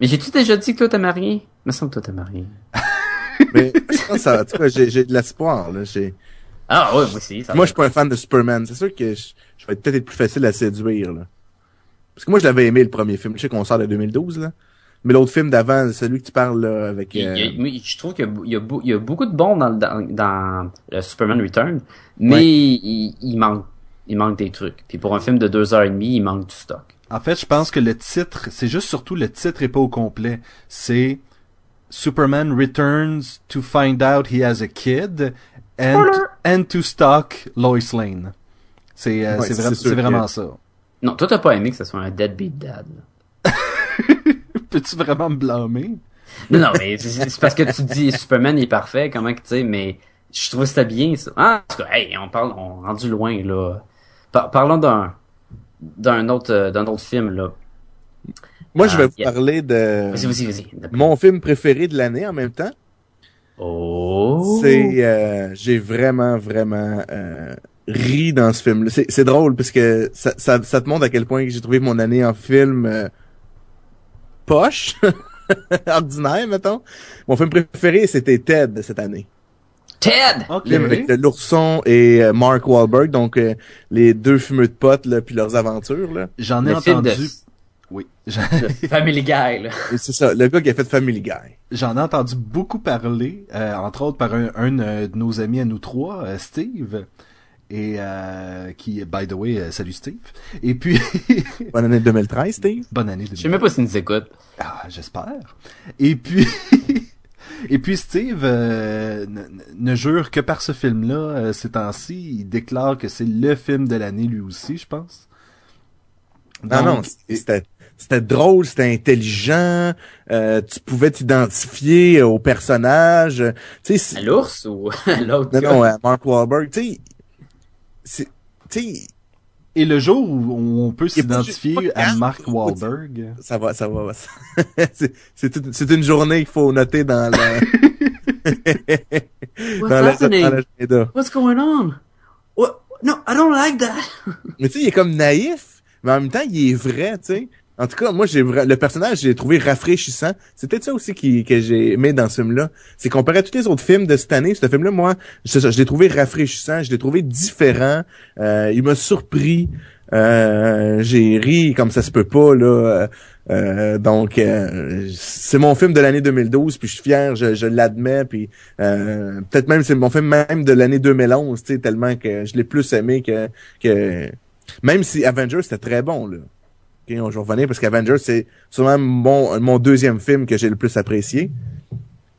[SPEAKER 2] Mais j'ai-tu déjà dit que toi t'es marié? me semble que toi t'es marié. [laughs]
[SPEAKER 3] Mais [laughs] ça, j'ai de l'espoir, là. J'ai...
[SPEAKER 2] Ah oui, moi aussi.
[SPEAKER 3] moi, je suis pas un fan de Superman. C'est sûr que je, je vais peut-être être plus facile à séduire, là. Parce que moi, je l'avais aimé, le premier film. Je sais qu'on sort de 2012, là. Mais l'autre film d'avant, celui que tu parles, là, avec...
[SPEAKER 2] Euh... je trouve qu'il y, y, a beaucoup de bons dans, dans, dans le Superman Return, mais il, il, manque il manque des trucs. Puis pour un film de deux heures et demie, il manque du stock.
[SPEAKER 1] En fait, je pense que le titre, c'est juste surtout le titre est pas au complet. C'est Superman returns to find out he has a kid and, and to stalk Lois Lane. C'est euh, c'est vraiment ça.
[SPEAKER 2] Non, toi t'as pas aimé que ce soit un deadbeat dad. [laughs]
[SPEAKER 1] Peux-tu vraiment me blâmer?
[SPEAKER 2] Non, non, mais c'est parce que tu dis Superman est parfait, comment que tu sais, mais je trouve que c'était bien ça. Ah, en tout cas, hey, on parle, on rendu loin là. parlons d'un d'un autre euh, d'un autre film là.
[SPEAKER 3] Moi, je vais ah, vous parler de mon film préféré de l'année en même temps.
[SPEAKER 2] Oh.
[SPEAKER 3] C'est, euh, j'ai vraiment, vraiment euh, ri dans ce film. C'est drôle parce que ça, ça, ça, te montre à quel point j'ai trouvé mon année en film euh, poche, [laughs] ordinaire, mettons. Mon film préféré, c'était Ted cette année.
[SPEAKER 2] Ted!
[SPEAKER 3] Okay. Avec l'ourson et euh, Mark Wahlberg, donc euh, les deux fumeux de potes, là, puis leurs aventures. là.
[SPEAKER 1] J'en ai entendu... Oui. [laughs]
[SPEAKER 2] Family Guy, là.
[SPEAKER 3] C'est ça, le gars qui a fait Family Guy.
[SPEAKER 1] J'en ai entendu beaucoup parler, euh, entre autres par un, un, de nos amis à nous trois, euh, Steve, et euh, qui, by the way, euh, salut Steve. Et puis... [laughs]
[SPEAKER 3] Bonne année 2013, Steve.
[SPEAKER 1] Bonne année 2013.
[SPEAKER 2] Je sais même pas s'il nous écoute.
[SPEAKER 1] Ah, j'espère. Et puis... [laughs] Et puis Steve euh, ne, ne jure que par ce film-là euh, ces temps-ci. Il déclare que c'est le film de l'année lui aussi, je pense.
[SPEAKER 3] Non, non,
[SPEAKER 1] Donc,
[SPEAKER 3] c'était c'était drôle, c'était intelligent, euh, tu pouvais t'identifier au personnage. Tu sais, c'est-
[SPEAKER 2] À l'ours ou [laughs] à l'autre
[SPEAKER 3] non, non, à Mark Wahlberg, tu sais, c'est- tu sais,
[SPEAKER 1] Et le jour où on peut s'identifier à Mark. Wahlberg,
[SPEAKER 3] ça va, ça va. [laughs] c'est une journée qu'il faut noter dans le [laughs]
[SPEAKER 2] What's
[SPEAKER 3] dans la-
[SPEAKER 2] happening?
[SPEAKER 3] dans l'agenda.
[SPEAKER 2] What's going on? What? No, I don't like that.
[SPEAKER 3] Mais tu sais, il est comme naïf, mais en même temps, il est vrai, tu sais. En tout cas, moi, j'ai le personnage, j'ai trouvé rafraîchissant. C'est peut-être ça aussi qui, que j'ai aimé dans ce film-là. C'est comparé à tous les autres films de cette année, ce film-là, moi, je l'ai trouvé rafraîchissant, je l'ai trouvé différent. Euh, il m'a surpris. Euh, j'ai ri comme ça se peut pas là. Euh, euh, donc euh, c'est mon film de l'année 2012, puis je suis fier, je, je l'admets, puis euh, peut-être même c'est mon film même de l'année 2011, tu sais, tellement que je l'ai plus aimé que que même si Avengers c'était très bon là. Ok, on je vais revenir parce qu'Avengers c'est sûrement mon mon deuxième film que j'ai le plus apprécié,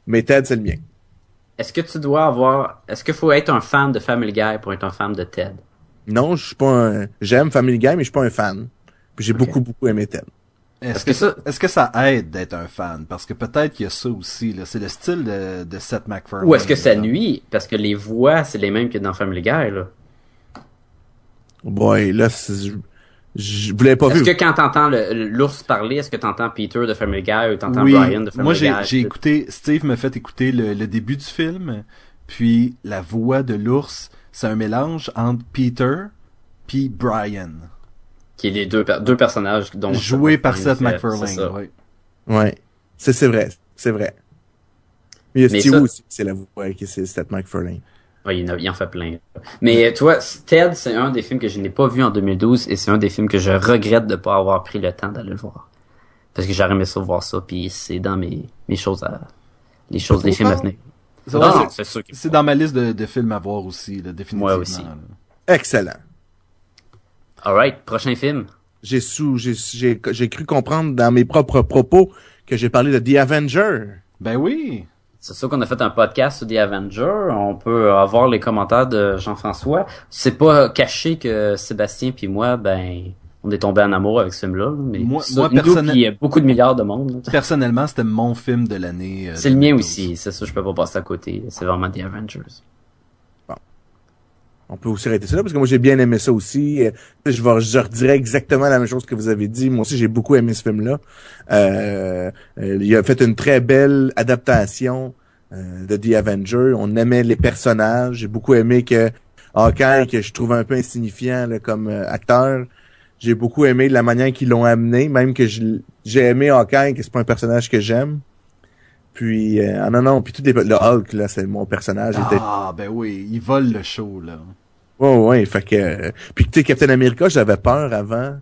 [SPEAKER 3] mais Ted c'est le mien.
[SPEAKER 2] Est-ce que tu dois avoir, est-ce qu'il faut être un fan de Family Guy pour être un fan de Ted?
[SPEAKER 3] Non, je suis pas un j'aime Family Guy mais je suis pas un fan. Puis j'ai beaucoup beaucoup aimé Ted.
[SPEAKER 1] est-ce que,
[SPEAKER 2] que
[SPEAKER 1] ça,
[SPEAKER 2] ça-
[SPEAKER 1] est-ce que ça aide d'être un fan? Parce que peut-être qu'il y a ça aussi, là. C'est le style de, de Seth MacFarlane.
[SPEAKER 2] Ou est-ce que ça
[SPEAKER 1] là.
[SPEAKER 2] nuit? Parce que les voix, c'est les mêmes que dans Family Guy, là.
[SPEAKER 3] Boy, là c'est- je, je vous l'avais pas
[SPEAKER 2] Est-ce que quand t'entends l'ours parler, est-ce que t'entends Peter de Family Guy ou t'entends
[SPEAKER 1] Oui,
[SPEAKER 2] Brian de Family
[SPEAKER 1] moi
[SPEAKER 2] Guy?
[SPEAKER 1] j'ai j'ai écouté, Steve me fait écouter le, le début du film, puis la voix de l'ours, c'est un mélange entre Peter puis Brian,
[SPEAKER 2] Qui est les deux, deux personnages dont
[SPEAKER 1] joué par Seth MacFarlane.
[SPEAKER 2] ça.
[SPEAKER 1] ouais.
[SPEAKER 3] C'est c'est vrai, c'est vrai. Mais il y a Steve
[SPEAKER 2] ça-
[SPEAKER 3] aussi, c'est la voix qui c'est Seth MacFarlane.
[SPEAKER 2] Ouais, il, en a- il en fait plein. Mais tu vois, Ted, c'est un des films que je n'ai pas vu en 2012 et c'est un des films que je regrette de pas avoir pris le temps d'aller le voir. Parce que j'aurais aimé ça voir ça, puis c'est dans mes, mes choses à... les choses, des films à venir.
[SPEAKER 1] C'est- dans ma liste de, de films à voir aussi, là, définitivement.
[SPEAKER 2] Moi aussi.
[SPEAKER 1] là.
[SPEAKER 3] Excellent.
[SPEAKER 2] Alright, prochain film.
[SPEAKER 3] J'ai sous j'ai j'ai j'ai cru comprendre dans mes propres propos que j'ai parlé de The Avenger.
[SPEAKER 1] Ben oui.
[SPEAKER 2] C'est sûr qu'on a fait un podcast sur The Avengers. On peut avoir les commentaires de Jean-François. C'est pas caché que Sébastien puis moi, ben, on est tombé en amour avec ce film-là. Mais
[SPEAKER 1] Moi-
[SPEAKER 2] ça,
[SPEAKER 1] moi,
[SPEAKER 2] nous,
[SPEAKER 1] personnel-
[SPEAKER 2] puis, euh, beaucoup de milliards de monde.
[SPEAKER 1] Personnellement, c'était mon film de l'année. euh,
[SPEAKER 2] C'est le mien
[SPEAKER 1] 2012.
[SPEAKER 2] aussi. C'est ça, je peux pas passer à côté. C'est vraiment The Avengers.
[SPEAKER 3] On peut aussi arrêter ça parce que moi j'ai bien aimé ça aussi. Euh, Je vais je exactement la même chose que vous avez dit. Moi aussi j'ai beaucoup aimé ce film là. Euh, euh, il a fait une très belle adaptation euh, de The Avenger. On aimait les personnages. J'ai beaucoup aimé que Hawkeye que je trouve un peu insignifiant là, comme acteur. J'ai beaucoup aimé la manière qu'ils l'ont amené, même que j'ai aimé Hawkeye, que c'est pas un personnage que j'aime. Puis euh, ah non non, puis tout les, le Hulk là, c'est mon personnage. il était
[SPEAKER 1] Ah, ben oui, ils volent le show, là.
[SPEAKER 3] Ouais, ouais, fait que... puis tu sais, Captain America, j'avais peur avant.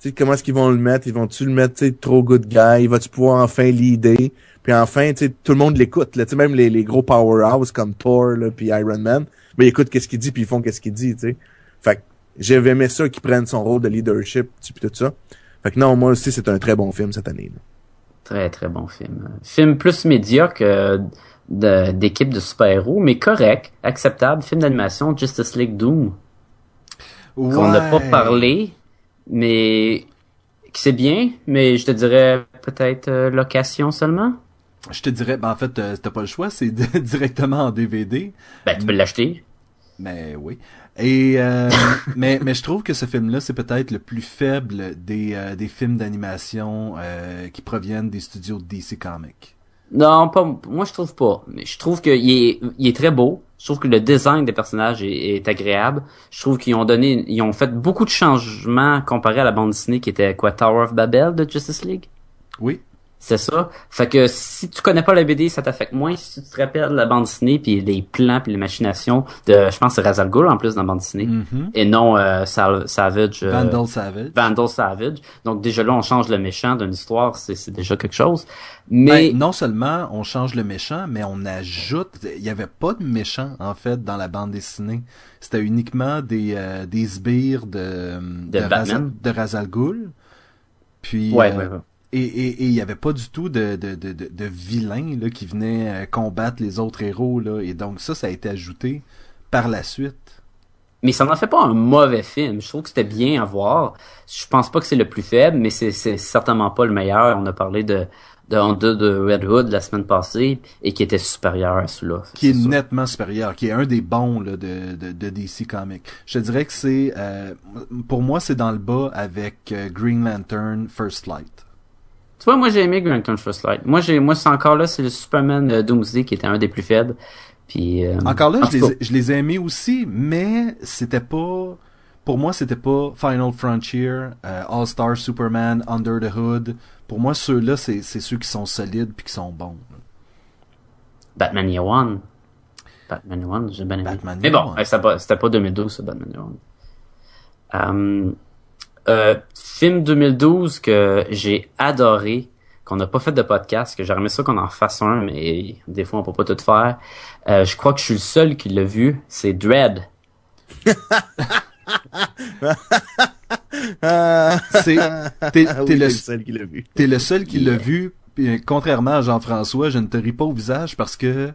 [SPEAKER 3] Tu sais, comment est-ce qu'ils vont le mettre? Ils vont-tu le mettre, tu sais, trop good guy? Va-tu pouvoir enfin l'idée? Puis enfin, tu sais, tout le monde l'écoute, là. Tu sais, même les, les gros powerhouse comme Thor, là, puis Iron Man, mais ils écoutent qu'est-ce qu'il dit, puis ils font qu'est-ce qu'il dit, tu sais. Fait que j'avais aimé ça qu'ils prennent son rôle de leadership, tu sais, puis tout ça. Fait que non, moi aussi, c'est un très bon film cette année, là.
[SPEAKER 2] Très, très bon film. Film plus médiocre euh, d'équipe de, super-héros, mais correct, acceptable. Film d'animation, Justice League Doom. Qu'on n'a pas parlé, mais que c'est bien, mais je te dirais peut-être euh, location seulement.
[SPEAKER 1] Je te dirais, ben en fait, euh, t'as pas le choix, c'est [laughs] directement en DVD.
[SPEAKER 2] Ben, tu peux l'acheter.
[SPEAKER 1] Mais oui. Et euh, mais mais je trouve que ce film-là, c'est peut-être le plus faible des euh, des films d'animation euh, qui proviennent des studios DC Comics.
[SPEAKER 2] Non, pas, moi je trouve pas. Mais je trouve qu'il est, il est très beau. Je trouve que le design des personnages est, est agréable. Je trouve qu'ils ont donné, ils ont fait beaucoup de changements comparé à la bande dessinée qui était quoi, Tower of Babel de Justice League?
[SPEAKER 1] Oui.
[SPEAKER 2] C'est ça. Fait que si tu connais pas la BD, ça t'affecte moins. Si tu te rappelles de la bande dessinée puis les plans puis les machinations de, je pense que c'est Razal Ghul en plus dans la bande dessinée
[SPEAKER 1] Mhm.
[SPEAKER 2] et non euh, Savage. euh,
[SPEAKER 1] Vandal Savage.
[SPEAKER 2] Vandal Savage. Donc déjà là, on change le méchant d'une histoire, c'est c'est déjà quelque chose. Mais
[SPEAKER 1] Ben, non seulement on change le méchant, mais on ajoute. Il y avait pas de méchant en fait dans la bande dessinée. C'était uniquement des euh, des sbires de
[SPEAKER 2] De
[SPEAKER 1] de Razal Ghul. Puis
[SPEAKER 2] ouais,
[SPEAKER 1] euh,
[SPEAKER 2] ouais, ouais.
[SPEAKER 1] Et il n'y avait pas du tout de, de, de, de, vilains là, qui venaient combattre les autres héros. Là, et donc ça, ça a été ajouté par la suite.
[SPEAKER 2] Mais ça n'en fait pas un mauvais film. Je trouve que c'était bien à voir. Je pense pas que c'est le plus faible, mais c'est certainement pas le meilleur. On a parlé de de, de Red Hood la semaine passée et qui était supérieur à celui-là.
[SPEAKER 1] Qui est, nettement supérieur, qui est un des bons là, de, de, de DC Comics. Je dirais que c'est, euh, pour moi, c'est dans le bas avec euh, Green Lantern First Light.
[SPEAKER 2] Tu vois, moi j'ai aimé Lantern First Light. Moi, j'ai, moi c'est encore là, c'est le Superman euh, Doomsday qui était un des plus faibles. Puis,
[SPEAKER 1] encore là, je les, je les ai aimés aussi, mais c'était pas pour moi, c'était pas Final Frontier, All Star Superman, Under the Hood, pour moi, ceux-là, c'est, ceux qui sont solides puis qui sont bons.
[SPEAKER 2] Batman Year One. Batman Year One, j'ai bien aimé. Mais bon, c'était pas 2012, ce Batman Year One. Euh, euh, film 2012 que j'ai adoré, qu'on n'a pas fait de podcast, que j'aimerais ça qu'on en fasse un, mais des fois on peut pas tout faire. Euh, je crois que je suis le seul qui l'a vu, c'est Dread.
[SPEAKER 1] c'est [laughs] t'es le seul qui l'a vu. T'es le seul qui l'a vu. Euh, contrairement à Jean-François, je ne te ris pas au visage parce que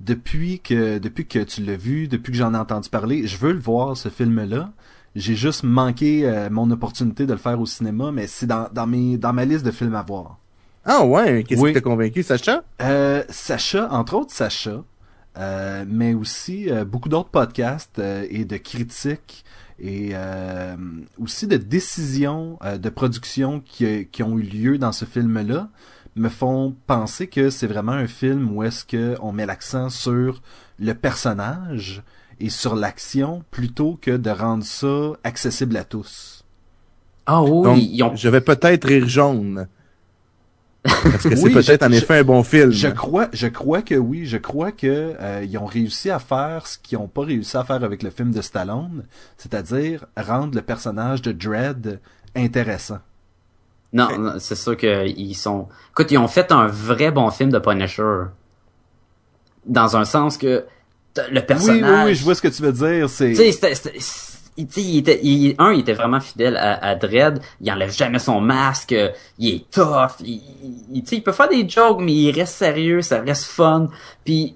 [SPEAKER 1] depuis que depuis que tu l'as vu, depuis que j'en ai entendu parler, je veux le voir ce film-là. J'ai juste manqué euh, mon opportunité de le faire au cinéma, mais c'est dans, dans mes dans ma liste de films à voir.
[SPEAKER 3] Ah ouais, qu'est-ce qui t'a convaincu, Sacha?
[SPEAKER 1] Euh, Sacha, entre autres Sacha, euh, mais aussi beaucoup d'autres podcasts et de critiques et aussi de décisions de production qui, qui, ont eu lieu dans ce film-là me font penser que c'est vraiment un film où est-ce que on met l'accent sur le personnage et sur l'action plutôt que de rendre ça accessible à tous.
[SPEAKER 2] Ah oui,
[SPEAKER 3] je vais peut-être rire jaune. Parce que [laughs] c'est peut-être en effet un bon film.
[SPEAKER 1] Je crois, je crois que oui. Je crois que euh, ils ont réussi à faire ce qu'ils n'ont pas réussi à faire avec le film de Stallone, c'est-à-dire rendre le personnage de Dredd intéressant.
[SPEAKER 2] Non, c'est sûr qu'ils sont. Écoute, ils ont fait un vrai bon film de Punisher. Dans un sens que le personnage.
[SPEAKER 1] Oui, oui, oui, je vois ce que tu veux dire. C'est
[SPEAKER 2] il, était, il, un, il était vraiment fidèle à, à Dredd. Il enlève jamais son masque. Il est tough. Il, il, il peut faire des jokes, mais il reste sérieux. Ça reste fun. Puis,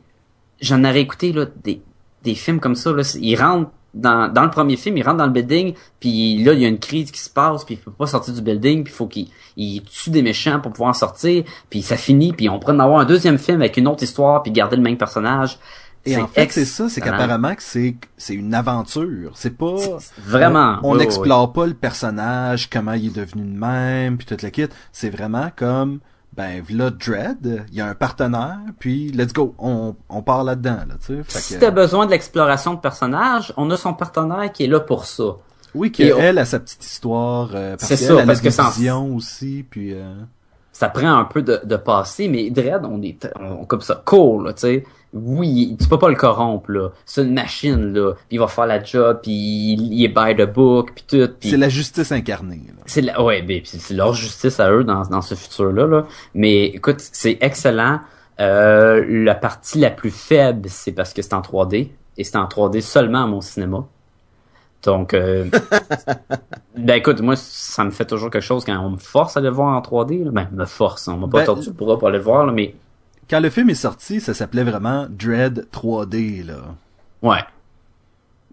[SPEAKER 2] j'en aurais écouté là, des, des films comme ça. Là, il rentre dans, dans le premier film, il rentre dans le building, puis là, il y a une crise qui se passe, puis il peut pas sortir du building, puis il faut qu'il il tue des méchants pour pouvoir en sortir, puis ça finit, puis on pourrait en avoir un deuxième film avec une autre histoire, puis garder le même personnage.
[SPEAKER 1] Et en fait, c'est ça, c'est qu'apparemment que c'est c'est une aventure. C'est pas
[SPEAKER 2] vraiment.
[SPEAKER 1] On n'explore pas le personnage, comment il est devenu de même, puis toute la kit. C'est vraiment comme ben v'là Dread, il y a un partenaire, puis let's go, on, on part là-dedans. Là, tu
[SPEAKER 2] sais. Si t'as besoin de l'exploration de personnage, on a son partenaire qui est là pour ça.
[SPEAKER 1] Oui, qui elle a sa petite histoire. Euh, c'est ça, elle a parce que vision aussi, puis. Euh...
[SPEAKER 2] Ça prend un peu de, de passé, mais Dread, on est on, comme ça cool, tu sais oui, tu peux pas le corrompre là. C'est une machine là. il va faire la job, puis il, est by the book, puis tout.
[SPEAKER 1] C'est la justice incarnée.
[SPEAKER 2] C'est la, ouais, ben, c'est leur justice à eux dans, dans ce futur là. là. Mais écoute, c'est excellent. Euh, la partie la plus faible, c'est parce que c'est en 3D et c'est en 3D seulement à mon cinéma. Donc, euh, [laughs] ben écoute, moi, ça me fait toujours quelque chose quand on me force à le voir en 3D. Là. Ben, me force, on m'a pas ben, tordu le bras pour aller le voir, là, mais
[SPEAKER 1] quand le film est sorti, ça s'appelait vraiment Dread 3D, là.
[SPEAKER 2] Ouais.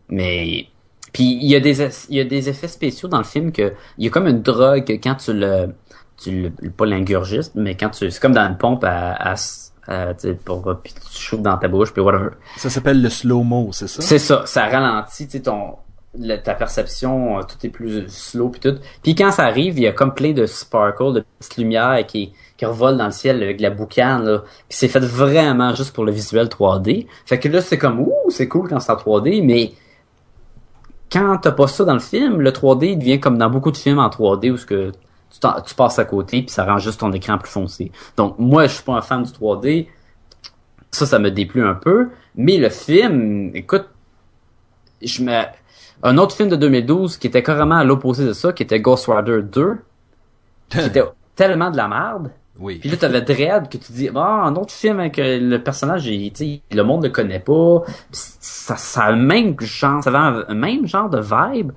[SPEAKER 2] Mais puis il y a des y a des effets spéciaux dans le film que il y a comme une drogue quand tu le tu le pas l'ingurgistes mais quand tu c'est comme dans une pompe à, à, à pour puis tu chauffes dans ta bouche puis whatever.
[SPEAKER 1] Ça s'appelle le slow mo, c'est ça?
[SPEAKER 2] C'est ça, ça ralentit ton ta perception, euh, tout est plus slow puis tout. Puis quand ça arrive, il y a comme plein de sparkle, de petites lumières qui qui revole dans le ciel avec la boucane là. Puis c'est fait vraiment juste pour le visuel 3D. Fait que là c'est comme ouh, c'est cool quand c'est en 3D, mais quand t'as pas ça dans le film, le 3D il devient comme dans beaucoup de films en 3D où ce que tu, tu passes à côté puis ça rend juste ton écran plus foncé. Donc moi je suis pas un fan du 3D. Ça ça me déplut un peu, mais le film, écoute, je me un autre film de 2012 qui était carrément à l'opposé de ça, qui était Ghost Rider 2, qui [laughs] était tellement de la merde.
[SPEAKER 1] Oui.
[SPEAKER 2] Puis là, t'avais Dread que tu dis, ah, un autre film avec euh, le personnage, il, le monde le connaît pas. Ça, ça a même genre, ça avait un, même genre de vibe,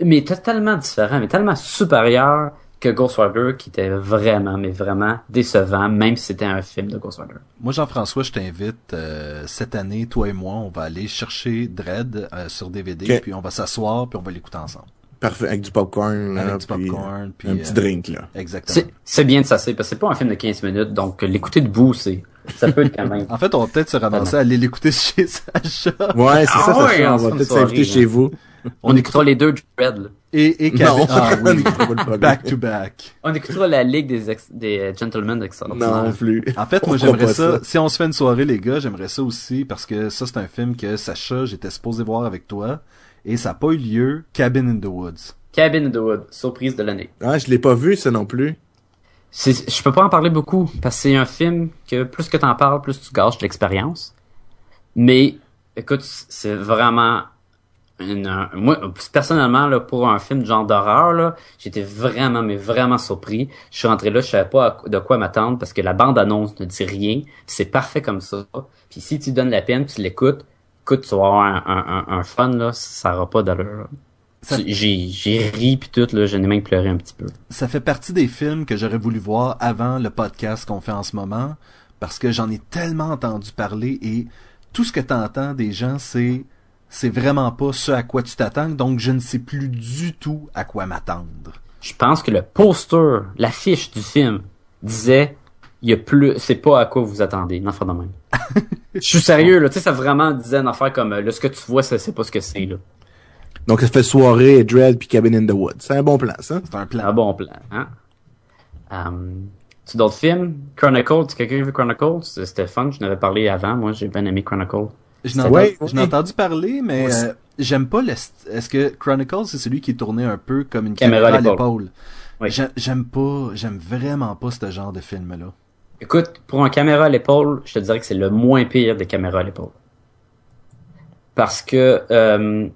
[SPEAKER 2] mais totalement différent, mais tellement supérieur que Ghost Rider, qui était vraiment, mais vraiment décevant, même si c'était un film de Ghost Rider.
[SPEAKER 1] Moi, Jean-François, je t'invite, euh, cette année, toi et moi, on va aller chercher Dread euh, sur DVD, puis on va s'asseoir, puis on va l'écouter ensemble.
[SPEAKER 3] Parfait, avec du popcorn, là,
[SPEAKER 1] Avec du
[SPEAKER 3] puis
[SPEAKER 1] popcorn, puis...
[SPEAKER 3] un
[SPEAKER 1] euh,
[SPEAKER 3] petit drink, là.
[SPEAKER 1] Exactement.
[SPEAKER 2] C'est bien de s'asseoir, parce que c'est pas un film de 15 minutes, donc euh, l'écouter debout, c'est ça peut être quand même. [laughs]
[SPEAKER 1] En fait, on va peut-être se ramasser à aller l'écouter chez [laughs] Sacha.
[SPEAKER 3] Ouais, c'est
[SPEAKER 2] Ah
[SPEAKER 3] ça, ça
[SPEAKER 2] ouais,
[SPEAKER 3] fait,
[SPEAKER 2] on
[SPEAKER 3] va peut-être s'inviter chez vous.
[SPEAKER 2] On écoutera les deux Dread, là.
[SPEAKER 1] Et, et
[SPEAKER 3] Non,
[SPEAKER 1] Ah [laughs]
[SPEAKER 3] on
[SPEAKER 1] oui. Back to back.
[SPEAKER 2] On écoutera la Ligue des, ex- des euh, Gentlemen Extraordinaires.
[SPEAKER 3] Non plus.
[SPEAKER 1] En fait,
[SPEAKER 3] On
[SPEAKER 1] moi, j'aimerais
[SPEAKER 3] pas
[SPEAKER 1] ça. Si on se fait une soirée, les gars, j'aimerais ça aussi parce que ça, c'est un film que Sacha, j'étais supposé voir avec toi et ça n'a pas eu lieu. Cabin in the Woods.
[SPEAKER 2] Cabin in the Wood, surprise de l'année.
[SPEAKER 3] Ah, je l'ai pas vu, ça non plus.
[SPEAKER 2] Je peux pas en parler beaucoup parce que c'est un film que plus que t'en parles, plus tu gâches l'expérience. Mais écoute, c'est vraiment une, un- moi personnellement là pour un film de genre d'horreur là, j'étais vraiment mais vraiment surpris. Je suis rentré là, je savais pas de quoi m'attendre parce que la bande annonce ne dit rien. C'est parfait comme ça. Puis si tu donnes la peine, tu l'écoutes, écoute, tu vas avoir un, un, un, un fun là, ça aura pas d'allure.
[SPEAKER 1] Ça-
[SPEAKER 2] Tu- J'ai j'ai ri puis tout là, j'en ai même pleuré un petit peu.
[SPEAKER 1] Ça fait partie des films que j'aurais voulu voir avant le podcast qu'on fait en ce moment parce que j'en ai tellement entendu parler et tout ce que t'entends des gens, c'est c'est vraiment pas ce à quoi tu t'attends, donc je ne sais plus du tout à quoi m'attendre.
[SPEAKER 2] je pense que le poster, l'affiche du film disait il y a plus c'est pas à quoi vous attendez, une affaire de même. Je suis sérieux là, tu sais ça vraiment disait une affaire comme euh, là ce que tu vois ça c'est pas ce que c'est là.
[SPEAKER 3] Donc, ça fait soirée, Dread, puis Cabin in the Woods. C'est un bon plan, ça.
[SPEAKER 1] C'est un
[SPEAKER 2] Un
[SPEAKER 1] plan.
[SPEAKER 2] bon plan, hein. Um, tu d'autres films? Chronicles, quelqu'un a vu Chronicles C'était fun, je n'avais parlé avant, moi j'ai bien aimé Chronicles.
[SPEAKER 1] Je n'ai
[SPEAKER 3] Ouais,
[SPEAKER 1] entendu, je n'ai
[SPEAKER 3] ouais.
[SPEAKER 1] entendu parler, mais euh, j'aime pas le... st- Est-ce que Chronicles, c'est celui qui est tourné un peu comme une
[SPEAKER 2] Caméra
[SPEAKER 1] caméra,
[SPEAKER 2] à l'épaule. Oui.
[SPEAKER 1] J'aime pas, j'aime vraiment pas ce genre de film-là.
[SPEAKER 2] Écoute, pour un caméra à l'épaule, je te dirais que c'est le moins pire des caméras à l'épaule. Parce que euh,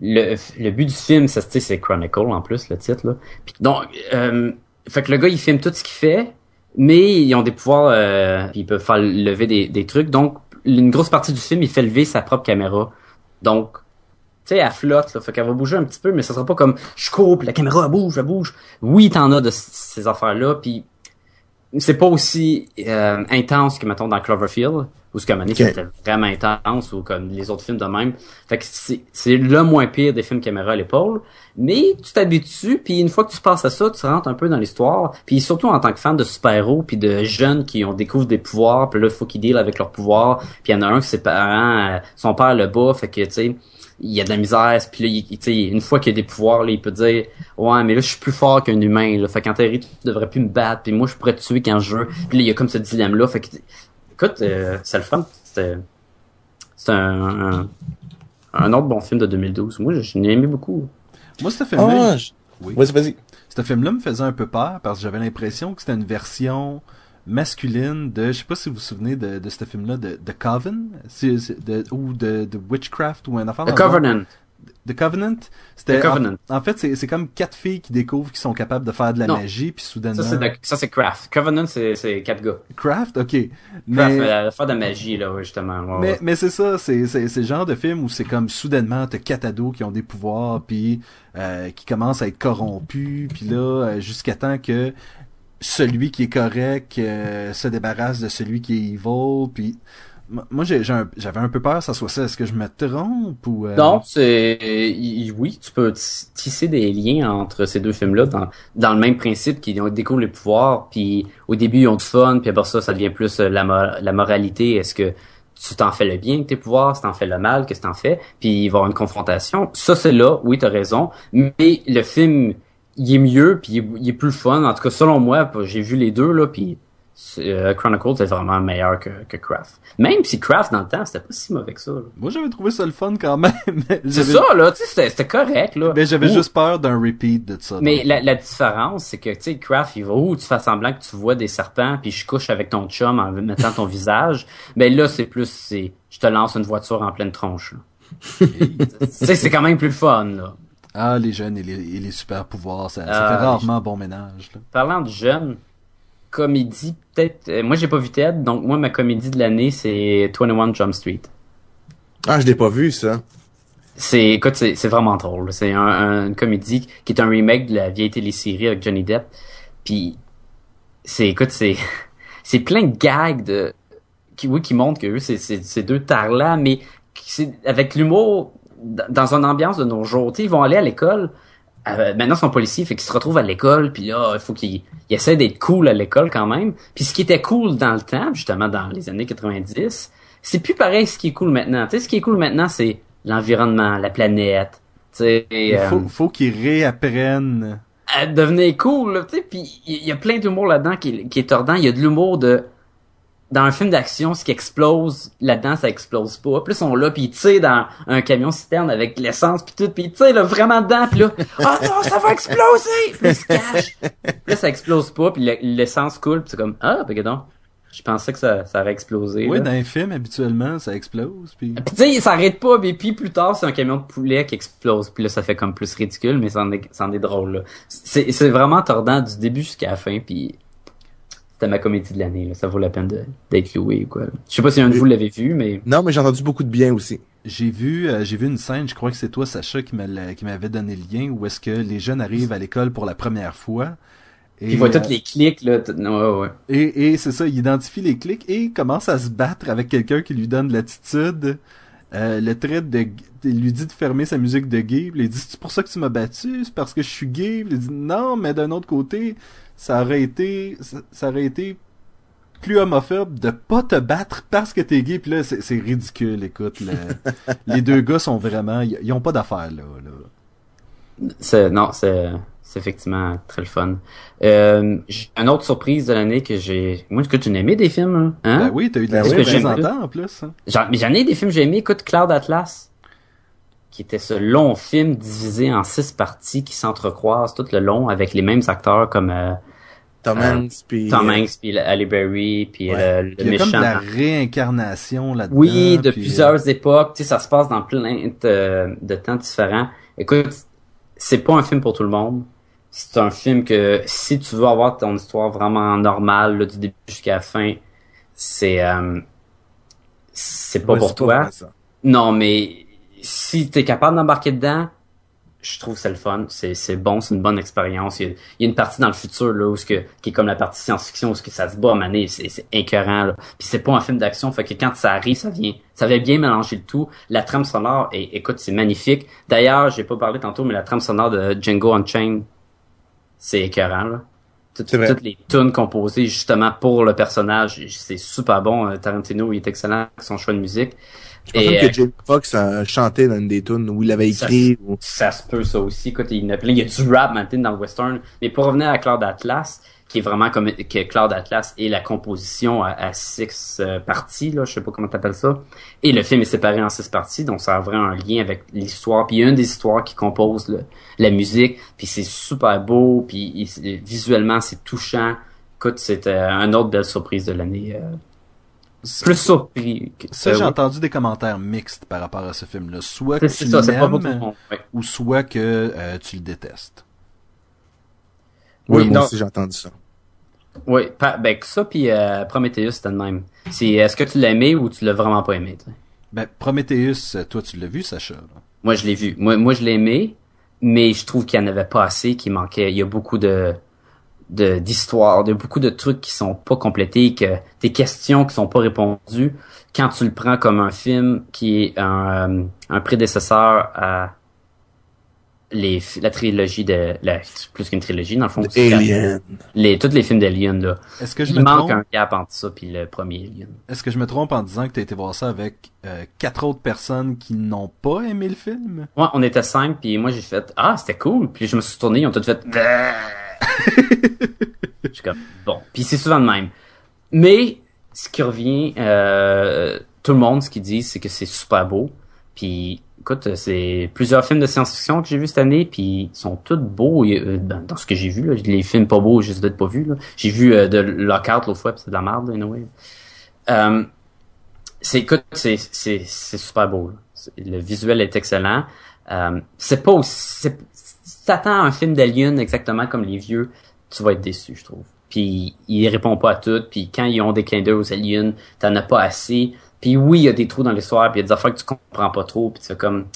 [SPEAKER 2] le, le but du film, ça c'est Chronicle en plus, le titre. Là. Donc, euh, fait que le gars, il filme tout ce qu'il fait, mais ils ont des pouvoirs, euh, puis ils peuvent faire lever des, des trucs. Donc, une grosse partie du film, il fait lever sa propre caméra. Donc, tu sais, elle flotte, là, fait qu'elle va bouger un petit peu, mais ça sera pas comme je puis la caméra elle bouge, elle bouge. Oui, t'en as de ces affaires-là, puis c'est pas aussi euh, intense que mettons dans Cloverfield où ce que Mané
[SPEAKER 3] Ok.
[SPEAKER 2] c'était vraiment intense ou comme les autres films de même. Fait que c'est c'est le moins pire des films caméra à l'épaule, mais tu t'habitues puis une fois que tu passes à ça, tu rentres un peu dans l'histoire, puis surtout en tant que fan de super-héros puis de jeunes qui ont découvert des pouvoirs, puis là il faut qu'ils deal avec leurs pouvoirs, puis il y en a un que ses parents euh, son père le bat, fait que tu sais il y a de la misère, puis là, il- tu sais, une fois qu'il y a des pouvoirs, là, il peut dire Ouais, mais là, je suis plus fort qu'un humain, là. Fait qu'en théorie, tu devrais plus me battre, puis moi, je pourrais te tuer quand je veux. Puis là, il y a comme ce dilemme-là. Fait que, écoute, euh, c'est le fun. C'était, c'est un, un, un autre bon film de 2012. Moi, je, je l'ai aimé beaucoup.
[SPEAKER 1] Moi, ce film-là,
[SPEAKER 3] Ah, je-
[SPEAKER 1] oui.
[SPEAKER 3] vas-y, vas-y.
[SPEAKER 1] ce film-là me faisait un peu peur parce que j'avais l'impression que c'était une version masculine de, je sais pas si vous vous souvenez de, de ce film-là, de, de Coven, de, ou de, de Witchcraft ou un affaire.
[SPEAKER 2] The. Covenant.
[SPEAKER 1] The Covenant? C'était
[SPEAKER 2] The Covenant.
[SPEAKER 1] En, en fait, c'est comme quatre filles qui découvrent qu'ils sont capables de faire de la
[SPEAKER 2] Non.
[SPEAKER 1] magie, puis soudainement.
[SPEAKER 2] Ça, c'est, Craft. Covenant, c'est, quatre gars.
[SPEAKER 1] Craft, ok.
[SPEAKER 2] Craft,
[SPEAKER 1] Mais,
[SPEAKER 2] euh, faire de la magie, là, justement. Ouais,
[SPEAKER 1] mais,
[SPEAKER 2] ouais.
[SPEAKER 1] mais c'est ça, c'est c'est c'est le genre de film où c'est comme soudainement t'as quatre ados qui ont des pouvoirs, puis euh, qui commencent à être corrompus, puis là euh, jusqu'à temps que celui qui est correct euh, se débarrasse de celui qui est evil, puis moi j'ai un- j'avais un peu peur que ça soit ça. Est-ce que je me trompe ou euh,
[SPEAKER 2] Non, c'est oui, tu peux tisser des liens entre ces deux films-là dans, dans le même principe qu'ils ont découvert les pouvoirs, puis au début ils ont du fun, puis après ça, ça devient plus euh, la, la moralité. Est-ce que tu t'en fais le bien avec tes pouvoirs, si t'en fais le mal, qu'est-ce que t'en fais, puis il va y avoir une confrontation. Ça c'est là, oui, t'as raison, mais le film il est mieux, puis il est, il est plus fun. En tout cas, selon moi, j'ai vu les deux là, puis euh, Chronicles est vraiment meilleur que, que Craft. Même si Craft dans le temps, c'était pas si mauvais que ça. là.
[SPEAKER 1] Moi j'avais trouvé ça le fun quand même. [laughs]
[SPEAKER 2] C'est ça, là, tu sais, c'était- correct, là.
[SPEAKER 1] Mais j'avais juste peur d'un repeat de ça.
[SPEAKER 2] Mais la, la différence, c'est que, tu sais, Craft, il va où? Tu fais semblant que tu vois des serpents, puis je couche avec ton chum en mettant ton [laughs] visage. Ben là, c'est plus, c'est, je te lance une voiture en pleine tronche, là. [laughs] Tu sais, c'est quand même plus le fun, là.
[SPEAKER 1] Ah, les jeunes et les, et les super pouvoirs, ça, ça
[SPEAKER 2] Ah,
[SPEAKER 1] fait
[SPEAKER 2] les
[SPEAKER 1] rarement bon ménage. Là.
[SPEAKER 2] Parlant de jeunes, comédie, peut-être, euh, moi, j'ai pas vu Ted, donc moi, ma comédie de l'année, c'est 21 Jump Street.
[SPEAKER 3] Ah, je l'ai pas vu, ça.
[SPEAKER 2] c'est écoute c'est c'est vraiment drôle c'est un, un- une comédie qui est un remake de la vieille télésérie avec Johnny Depp puis c'est écoute c'est [laughs] c'est plein de gags de qui oui qui montrent que eux c'est c'est c'est deux tarlats mais avec l'humour dans une ambiance de nos jours tu sais ils vont aller à l'école euh, maintenant ils sont policiers fait qu'ils se retrouvent à l'école puis là il faut qu'ils ils essaient d'être cool à l'école quand même puis ce qui était cool dans le temps justement dans les années 90 c'est plus pareil ce qui est cool maintenant tu sais ce qui est cool maintenant c'est l'environnement la planète tu sais
[SPEAKER 1] Il
[SPEAKER 2] euh,
[SPEAKER 1] faut, faut qu'ils réapprennent.
[SPEAKER 2] à devenir cool, tu sais, puis il y a plein d'humour là-dedans qui, est- qui est tordant. Il y a de l'humour de dans un film d'action, ce qui explose, là-dedans, ça explose pas. Ils sont là, puis ils tirent dans un camion citerne avec l'essence, puis tout, puis ils tirent là, vraiment dedans, puis là, « Ah non, ça va exploser! » Puis ils se cachent. Puis là, ça explose pas, puis le- l'essence coule, puis c'est comme « Ah, ben donc, je pensais que ça, ça aurait explosé.
[SPEAKER 1] Oui,
[SPEAKER 2] là.
[SPEAKER 1] dans les films, habituellement, ça explose. Puis...
[SPEAKER 2] Puis tu sais, ça arrête pas, mais puis plus tard, c'est un camion de poulet qui explose. Puis là, ça fait comme plus ridicule, mais ça en est, en est drôle, là. C'est, c'est vraiment tordant du début jusqu'à la fin, puis c'était ma comédie de l'année, là. Ça vaut la peine de, d'être loué, quoi. Je sais pas si un de vous l'avez vu, mais...
[SPEAKER 3] Non, mais j'ai entendu beaucoup de bien aussi.
[SPEAKER 1] J'ai vu, euh, j'ai vu une scène, je crois que c'est toi, Sacha, qui, me l'a- qui m'avait donné le lien, où est-ce que les jeunes arrivent à l'école pour la première fois. Et,
[SPEAKER 2] Puis il voit
[SPEAKER 1] euh,
[SPEAKER 2] toutes les clics, là. tout- Ouais, ouais.
[SPEAKER 1] Et, et c'est ça, il identifie les clics et commence à se battre avec quelqu'un qui lui donne de l'attitude. Euh, le trait de, il lui dit de fermer sa musique de gay. Il dit c'est pour ça que tu m'as battu, c'est parce que je suis gay. Il dit non, mais d'un autre côté, ça aurait été, ça, ça aurait été plus homophobe de pas te battre parce que t'es gay. Puis là, c'est ridicule. Écoute, le- [laughs] les deux gars sont vraiment, ils, ont pas d'affaires là. là.
[SPEAKER 2] C'est, non, c'est, c'est effectivement très le fun. Euh, j'ai une autre surprise de l'année que j'ai... Moi, écoute, j'ai aimé des films. Hein?
[SPEAKER 1] Ben oui, t'as eu de la en plus. hein.
[SPEAKER 2] J'en, mais j'en ai des films que j'ai aimés. Écoute, Cloud Atlas, qui était ce long film divisé en six parties qui s'entrecroisent tout le long avec les mêmes acteurs comme euh,
[SPEAKER 3] Tom
[SPEAKER 2] Euh,
[SPEAKER 3] Hanks, puis...
[SPEAKER 2] Tom
[SPEAKER 3] euh,
[SPEAKER 2] Hanks, puis Halle Berry, puis
[SPEAKER 3] Ouais.
[SPEAKER 2] le, le
[SPEAKER 1] Il y a
[SPEAKER 2] méchant.
[SPEAKER 1] comme de la réincarnation là-dedans.
[SPEAKER 2] Oui, de
[SPEAKER 1] puis, euh,
[SPEAKER 2] plusieurs époques. Tu sais, ça se passe dans plein de, de temps différents. Écoute, c'est pas un film pour tout le monde. C'est un film que si tu veux avoir ton histoire vraiment normale là, du début jusqu'à la fin, c'est euh, c'est pas
[SPEAKER 3] ouais,
[SPEAKER 2] pour
[SPEAKER 3] c'est
[SPEAKER 2] toi.
[SPEAKER 3] ça.
[SPEAKER 2] Non, mais si t'es capable d'embarquer dedans, je trouve que c'est le fun. C'est, bon, c'est une bonne expérience. Il y, a, une partie dans le futur là où ce que, qui est comme la partie science-fiction où ce que ça se bat à maner, c'est, c'est écœurant. Là. Puis c'est pas un film d'action, fait que quand ça arrive, ça vient, ça vient bien mélanger le tout. La trame sonore, et écoute, c'est magnifique. D'ailleurs, j'ai pas parlé tantôt, mais la trame sonore de Django Unchained, c'est écœurant là. Toutes, les tunes composées justement pour le personnage, c'est super bon. Euh, Tarantino, il est excellent avec son choix de musique.
[SPEAKER 3] Je pense
[SPEAKER 2] Et, euh,
[SPEAKER 3] que Jamie Foxx a chanté dans une des tunes où il avait
[SPEAKER 2] Ça,
[SPEAKER 3] écrit. ou-
[SPEAKER 2] Ça se peut, ça aussi. Écoute, il y a plein. Il y a du rap maintenant dans le western. Mais pour revenir à Cloud Atlas, qui est vraiment comme que Cloud Atlas et la composition à, à six euh, parties, là, je sais pas comment t'appelles ça. Et le film est séparé en six parties, donc ça a vraiment un lien avec l'histoire. Puis il y a une des histoires qui compose le- la musique, puis c'est super beau, puis il- visuellement c'est touchant. Écoute, c'était une autre belle surprise de l'année. euh, plus surpris. que-
[SPEAKER 1] Ça,
[SPEAKER 2] euh,
[SPEAKER 1] j'ai
[SPEAKER 2] oui.
[SPEAKER 1] entendu des commentaires mixtes par rapport à ce film-là. Soit que tu l'aimes,
[SPEAKER 2] ouais.
[SPEAKER 1] ou soit que euh, tu le détestes.
[SPEAKER 3] Oui,
[SPEAKER 2] Oui,
[SPEAKER 3] moi
[SPEAKER 2] non.
[SPEAKER 3] aussi j'ai entendu ça.
[SPEAKER 2] Oui, pa- ben ça puis euh, Prometheus c'était le même. C'est est-ce que tu l'as aimé ou tu l'as vraiment pas aimé toi?
[SPEAKER 1] Ben, Prometheus, euh, toi, tu l'as vu, Sacha? là?
[SPEAKER 2] Moi je l'ai vu. Moi moi je l'ai aimé, mais je trouve qu'il y en avait pas assez, qu'il manquait. Il y a beaucoup de de d'histoires, de beaucoup de trucs qui sont pas complétés, que des questions qui sont pas répondues. Quand tu le prends comme un film qui est un, euh, un prédécesseur à les la trilogie de la plus qu'une trilogie dans le fond c'est
[SPEAKER 3] Alien.
[SPEAKER 2] les tous les films d'Alien là
[SPEAKER 1] Est-ce que je
[SPEAKER 2] il
[SPEAKER 1] me
[SPEAKER 2] manque
[SPEAKER 1] trompe?
[SPEAKER 2] un gap entre ça puis le premier Alien
[SPEAKER 1] Est-ce que je me trompe en disant que t'as été voir ça avec euh, quatre autres personnes qui n'ont pas aimé le film?
[SPEAKER 2] Ouais, on était cinq, puis moi j'ai fait ah c'était cool, puis je me suis tourné, ils ont tous fait. je suis comme bon, puis c'est souvent le même. Mais ce qui revient, euh, tout le monde ce qu'ils dit, c'est que c'est super beau. Puis écoute, c'est plusieurs films de science-fiction que j'ai vus cette année, puis ils sont tous beaux euh, dans, ce que j'ai vu. Là. Les films pas beaux, juste d'être pas là. J'ai vu euh, de Lockout l'autre fois, c'est de la merde, là, anyway. Euh, c'est écoute, c'est super beau. Le visuel est excellent. Euh, c'est pas aussi si t'attends un film d'Alien exactement comme les vieux, tu vas être déçu, je trouve. Puis il répond pas à tout, puis quand ils ont des clins d'œil aux aliens, t'en as pas assez. Puis oui, il y a des trous dans l'histoire, puis il y a des affaires que tu comprends pas trop, puis fais comme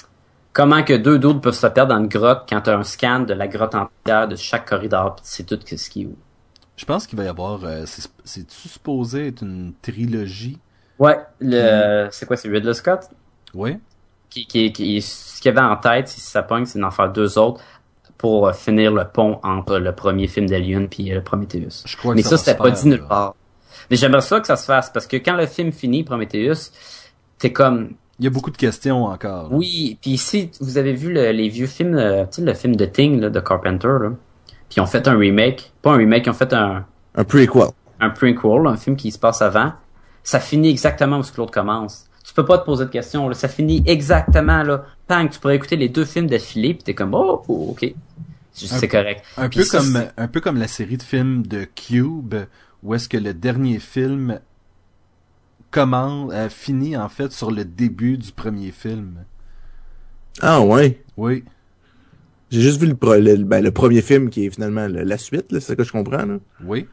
[SPEAKER 2] comment que deux d'autres peuvent se perdre dans une grotte quand tu as un scan de la grotte entière de chaque corridor, pis c'est tout ce qui est où.
[SPEAKER 1] Je pense qu'il va y avoir. euh, c'est- supposé être une trilogie?
[SPEAKER 2] Ouais, le c'est quoi, c'est Ridley Scott?
[SPEAKER 1] Oui.
[SPEAKER 2] Qui, qui, qui, ce qu'il avait en tête, si ça pogne, c'est d'en faire deux autres pour euh, finir le pont entre le premier film d'Alien puis euh, le Prometheus.
[SPEAKER 1] Je crois que
[SPEAKER 2] Mais
[SPEAKER 1] ça
[SPEAKER 2] ça, c'était pas dit nulle part. Mais j'aimerais ça que ça se fasse parce que quand le film finit, Prometheus, t'es comme,
[SPEAKER 1] Il y a beaucoup de questions encore. là.
[SPEAKER 2] oui, puis ici, vous avez vu le- les vieux films, euh, tu sais, le film de Thing, là, de Carpenter, là. Puis ils ont fait un remake, pas un remake, ils ont fait un,
[SPEAKER 3] Un prequel.
[SPEAKER 2] un prequel, un film qui se passe avant. Ça finit exactement où ce que l'autre commence. Tu peux pas te poser de questions, là. Ça finit exactement, là. Bang, tu pourrais écouter les deux films d'affilée, puis t'es comme, oh, oh, ok. C'est correct.
[SPEAKER 1] Un
[SPEAKER 2] Puis
[SPEAKER 1] peu
[SPEAKER 2] ça,
[SPEAKER 1] comme un peu comme la série de films de Cube, où est-ce que le dernier film commence, euh, finit en fait sur le début du premier film?
[SPEAKER 3] Ah ouais.
[SPEAKER 1] Oui.
[SPEAKER 3] J'ai juste vu le, pro- le, ben, le premier film qui est finalement le- la suite, c'est ça que je comprends. Là.
[SPEAKER 1] Oui.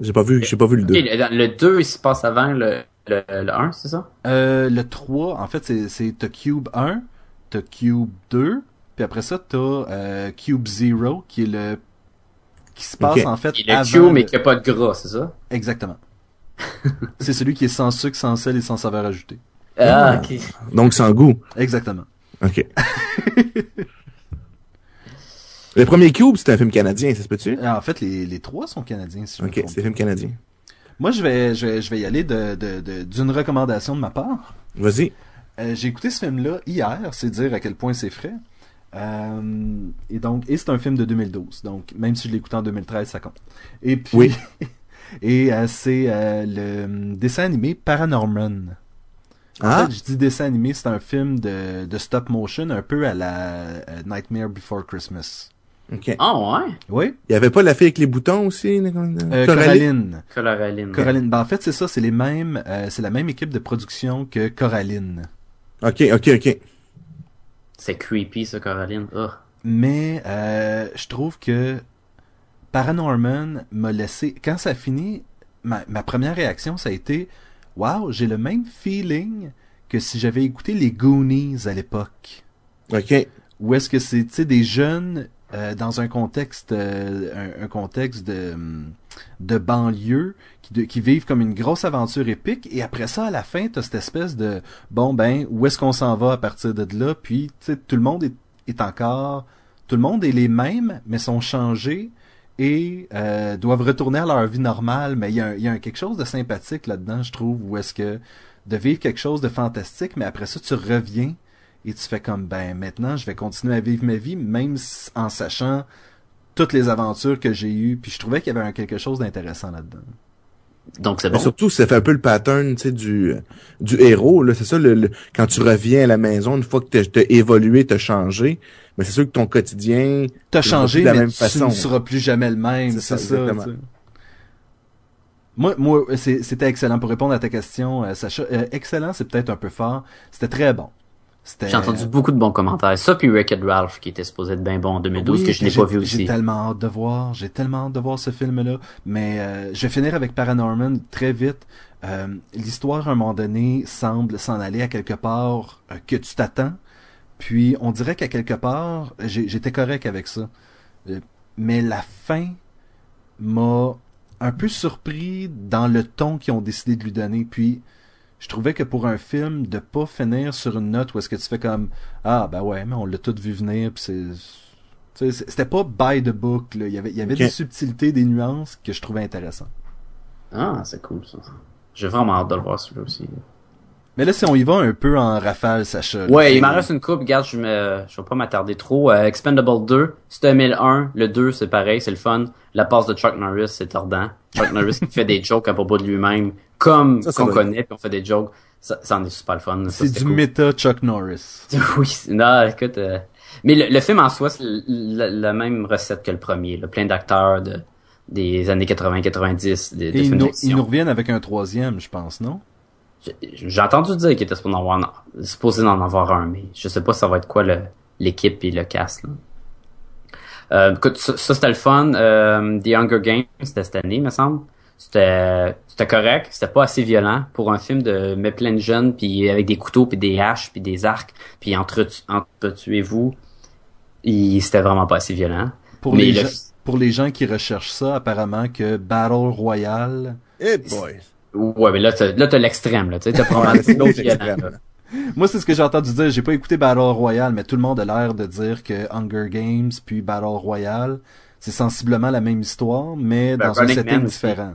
[SPEAKER 3] J'ai pas vu, j'ai pas vu le 2.
[SPEAKER 2] Ok, le, le 2, il se passe avant le, le, le 1, c'est ça?
[SPEAKER 1] Euh, le 3, en fait, c'est, t'as Cube 1, t'as Cube 2, puis après ça, t'as euh, Cube 0, qui est le... qui se passe en fait
[SPEAKER 2] le
[SPEAKER 1] avant...
[SPEAKER 2] Q, mais
[SPEAKER 1] le-
[SPEAKER 2] qui a pas de gras, c'est ça?
[SPEAKER 1] Exactement. [laughs] c'est celui qui est sans sucre, sans sel et sans saveur ajoutée.
[SPEAKER 2] Ah, ok.
[SPEAKER 3] Donc sans goût.
[SPEAKER 1] Exactement.
[SPEAKER 3] OK. [laughs] le premier Cube, c'est un film canadien, ça se peut-tu?
[SPEAKER 1] Euh, En fait, les, les trois sont canadiens, si je me
[SPEAKER 3] Ok, c'est un film canadien.
[SPEAKER 1] Moi, je vais, je vais, je vais y aller de, de, de- d'une recommandation de ma part.
[SPEAKER 3] Vas-y.
[SPEAKER 1] Euh, j'ai écouté ce film-là hier, c'est dire à quel point c'est frais. Euh, et donc, et c'est un film de 2012. Donc, même si je l'ai écouté en 2013, ça compte. Et puis,
[SPEAKER 3] Oui. [laughs]
[SPEAKER 1] et euh, c'est euh, le hum, dessin animé Paranorman. En
[SPEAKER 3] Ah,
[SPEAKER 1] fait, je dis dessin animé, c'est un film de, de stop motion, un peu à la euh, Nightmare Before Christmas.
[SPEAKER 3] ok.
[SPEAKER 2] Ah, ouais?
[SPEAKER 1] Oui.
[SPEAKER 3] Il y avait pas la fille avec les boutons aussi?
[SPEAKER 1] Euh? Coraline.
[SPEAKER 2] Coraline.
[SPEAKER 1] Coraline. Ben, en fait, c'est ça, c'est les mêmes, euh, c'est la même équipe de production que Coraline.
[SPEAKER 3] Ok, ok, ok.
[SPEAKER 2] C'est creepy, ça, Coraline. Oh.
[SPEAKER 1] Mais euh, je trouve que Paranorman m'a laissé. Quand ça a fini, ma, ma première réaction, ça a été Waouh, j'ai le même feeling que si j'avais écouté les Goonies à l'époque.
[SPEAKER 3] Ok.
[SPEAKER 1] Ou est-ce que c'est tu sais, des jeunes euh, dans un contexte euh, un, un contexte de, hum, de banlieue qui, de- qui vivent comme une grosse aventure épique. Et après ça à la fin t'as cette espèce de bon ben où est-ce qu'on s'en va à partir de là? Puis tout le monde est, est encore tout le monde est les mêmes mais sont changés et euh, doivent retourner à leur vie normale. Mais il y a, y a un- quelque chose de sympathique là-dedans je trouve où est-ce que de vivre quelque chose de fantastique mais après ça tu reviens et tu fais comme ben maintenant je vais continuer à vivre ma vie même en sachant toutes les aventures que j'ai eues puis je trouvais qu'il y avait un- quelque chose d'intéressant là-dedans.
[SPEAKER 2] Donc, c'est
[SPEAKER 3] Mais
[SPEAKER 2] bon.
[SPEAKER 3] surtout, ça fait un peu le pattern, tu sais, du, du héros, là. C'est ça, le, le- quand tu reviens à la maison, une fois que t'as t'as évolué, t'as changé, mais c'est sûr que ton quotidien,
[SPEAKER 1] T'as
[SPEAKER 3] Tu
[SPEAKER 1] changé
[SPEAKER 3] de la
[SPEAKER 1] mais
[SPEAKER 3] même
[SPEAKER 1] tu
[SPEAKER 3] façon.
[SPEAKER 1] ne seras plus jamais le même,
[SPEAKER 3] C'est ça,
[SPEAKER 1] tu. Moi, moi, c'est- c'était excellent pour répondre à ta question, euh, Sacha. Euh, excellent, c'est peut-être un peu fort. C'était très bon.
[SPEAKER 2] J'ai entendu beaucoup de bons commentaires. Ça, puis Wreck-It Ralph, qui était supposé être bien bon en 2012,
[SPEAKER 1] Oui,
[SPEAKER 2] que je n'ai
[SPEAKER 1] j'ai-
[SPEAKER 2] pas vu
[SPEAKER 1] J'ai
[SPEAKER 2] aussi.
[SPEAKER 1] tellement hâte de voir, j'ai tellement hâte de voir ce film-là. Mais euh, je vais finir avec Paranorman très vite. Euh, L'histoire, à un moment donné, semble s'en aller à quelque part euh, que tu t'attends. Puis on dirait qu'à quelque part, j'ai- j'étais correct avec ça. Mais la fin m'a un peu surpris dans le ton qu'ils ont décidé de lui donner. Puis je trouvais que pour un film, de pas finir sur une note où est-ce que tu fais comme Ah ben ouais, mais on l'a tout vu venir, puis c'est. tu sais, c'est- C'était pas by the book, là. Il y avait, il y avait des subtilités, des nuances que je trouvais intéressantes.
[SPEAKER 2] Ah, c'est cool, ça. J'ai vraiment hâte de le voir, celui-là aussi.
[SPEAKER 1] Mais là, si on y va un peu en rafale, Sacha.
[SPEAKER 2] Ouais, il m'en reste une coupe. Regarde, je me, je vais pas m'attarder trop. Euh, Expendable 2, c'est 2001. Le 2, c'est pareil, c'est le fun. La passe de Chuck Norris, c'est tordant. Chuck Norris qui fait des jokes à propos de lui-même, comme qu'on connaît, puis on fait des jokes. Ça, ça en est super le fun. Ça,
[SPEAKER 1] C'est du
[SPEAKER 2] cool.
[SPEAKER 1] méta Chuck Norris. [laughs]
[SPEAKER 2] Oui, c'est- non, écoute. euh, Mais le, le film en soi, c'est l- la, la même recette que le premier. Là. Plein d'acteurs de, des années 80-90, des, des
[SPEAKER 1] ils
[SPEAKER 2] films
[SPEAKER 1] nous,
[SPEAKER 2] d'action.
[SPEAKER 1] ils nous reviennent avec un troisième, je pense, non?
[SPEAKER 2] J'ai- J'ai entendu dire qu'il était supposé en avoir, supposé en avoir un, mais je sais pas ça va être quoi le- l'équipe et le cast. Là. Euh, écoute, ça, ça, c'était le fun. Euh, The Hunger Games, c'était cette année, me semble. C'était c'était correct, c'était pas assez violent pour un film de mais plein de jeunes puis avec des couteaux puis des haches puis des arcs puis entre entretuez-vous. C'était vraiment pas assez violent.
[SPEAKER 1] Pour les gens, pour les gens qui recherchent ça, apparemment que Battle Royale.
[SPEAKER 3] Hey boy.
[SPEAKER 2] Ouais, mais là t'as là t'as l'extrême là, t'as probablement violent. [laughs]
[SPEAKER 1] Moi, c'est ce que j'ai entendu dire. J'ai pas écouté Battle Royale, mais tout le monde a l'air de dire que Hunger Games puis Battle Royale, c'est sensiblement la même histoire, mais ben, dans un setting différent.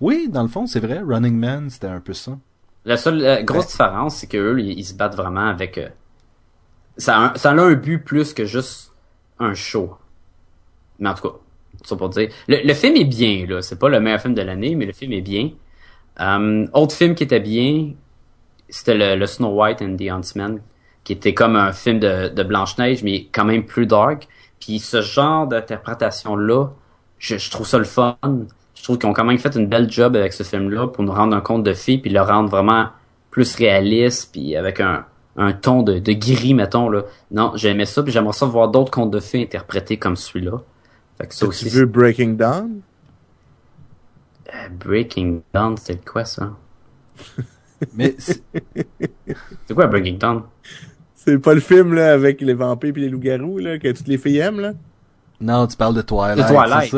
[SPEAKER 1] Oui, dans le fond, c'est vrai. Running Man, c'était un peu ça.
[SPEAKER 2] La seule grosse différence, c'est qu'eux, ils, ils, se battent vraiment avec... Euh, ça, a un, ça a un but plus que juste un show. Mais en tout cas, ça pour dire. Le, film est bien, là. C'est pas le meilleur film de l'année, mais le film est bien. Um, autre film qui était bien, c'était le, Snow White and the Huntsman, qui était comme un film de, de Blanche-Neige, mais quand même plus dark. Puis ce genre d'interprétation-là, je, je, trouve ça le fun je trouve qu'ils ont quand même fait une belle job avec ce film-là pour nous rendre un conte de fées puis le rendre vraiment plus réaliste puis avec un, un ton de, de gris mettons là. Non, j'aimais ça puis j'aimerais ça voir d'autres contes de fées interprétés comme celui-là.
[SPEAKER 3] Fait que ça aussi. Tu veux Breaking Down?
[SPEAKER 2] Euh, Breaking Down, c'était quoi ça? [laughs]
[SPEAKER 1] Mais
[SPEAKER 2] c'est quoi Breaking Down?
[SPEAKER 3] C'est pas le film là avec les vampires puis les loups-garous là que toutes les filles aiment là?
[SPEAKER 1] Non, tu parles de Twilight.
[SPEAKER 2] De Twilight,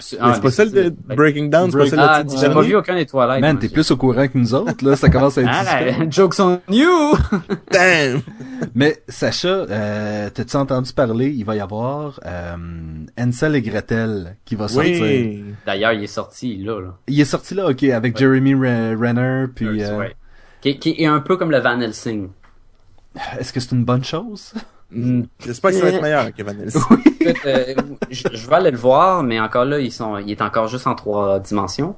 [SPEAKER 3] c'est ah, pas celle de Breaking Down, c'est pas celle
[SPEAKER 2] ah, J'ai pas vu aucun des Twilight.
[SPEAKER 1] Man, t'es plus au courant que nous autres, là. Ça commence à être
[SPEAKER 2] ah, [laughs] Jokes on you! [laughs]
[SPEAKER 3] Damn!
[SPEAKER 1] Mais, Sacha, euh, t'as-tu entendu parler, il va y avoir, euh, Ansel et Gretel qui va sortir. Oui.
[SPEAKER 2] D'ailleurs, il est sorti, là, là.
[SPEAKER 1] Il est sorti là, ok, avec Jeremy Renner, puis... Euh...
[SPEAKER 2] Qui, qui, est un peu comme le Van Helsing.
[SPEAKER 1] Est-ce que c'est une bonne chose?
[SPEAKER 3] Hmm. J'espère que ça va être meilleur que Vanessa. [laughs]
[SPEAKER 2] euh, je, vais aller le voir, mais encore là, ils sont, il est encore juste en trois dimensions.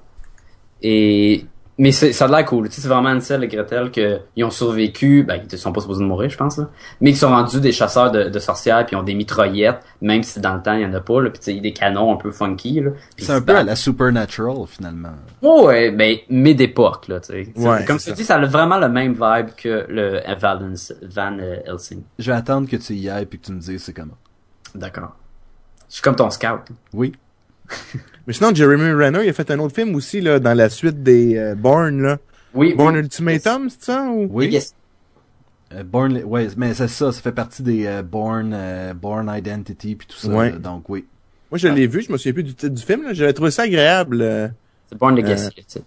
[SPEAKER 2] Et mais ça a l'air cool. Tu sais, c'est vraiment Ansel et Gretel qu'ils ont survécu. Ben, ils sont pas supposés de mourir, je pense. Là. Mais ils sont rendus des chasseurs de, de sorcières, puis ils ont des mitraillettes, même si dans le temps, il y en a pas. Là, puis tu sais, des canons un peu funky.
[SPEAKER 1] C'est un peu à la Supernatural, finalement.
[SPEAKER 2] Oh, ouais, ben, mais d'époque, là, tu sais. Ouais, Comme tu dis, ça a vraiment le même vibe que le Van Helsing.
[SPEAKER 1] Je vais attendre que tu y ailles, puis que tu me dises c'est comment.
[SPEAKER 2] D'accord. Je suis comme ton scout.
[SPEAKER 1] Oui. [laughs]
[SPEAKER 3] Mais sinon, Jeremy Renner, il a fait un autre film aussi, là, dans la suite des euh, Born, là.
[SPEAKER 2] Oui.
[SPEAKER 3] Born Ultimatum, c'est ça? Ou...
[SPEAKER 1] Oui. Yes. Euh, Born, ouais, mais c'est ça, ça fait partie des euh, Born, euh, Born Identity puis tout ça. Ouais. donc oui.
[SPEAKER 3] Moi, je l'ai vu, je me souviens plus du titre du film, là. J'avais trouvé ça agréable.
[SPEAKER 2] c'est Born Legacy,
[SPEAKER 3] euh,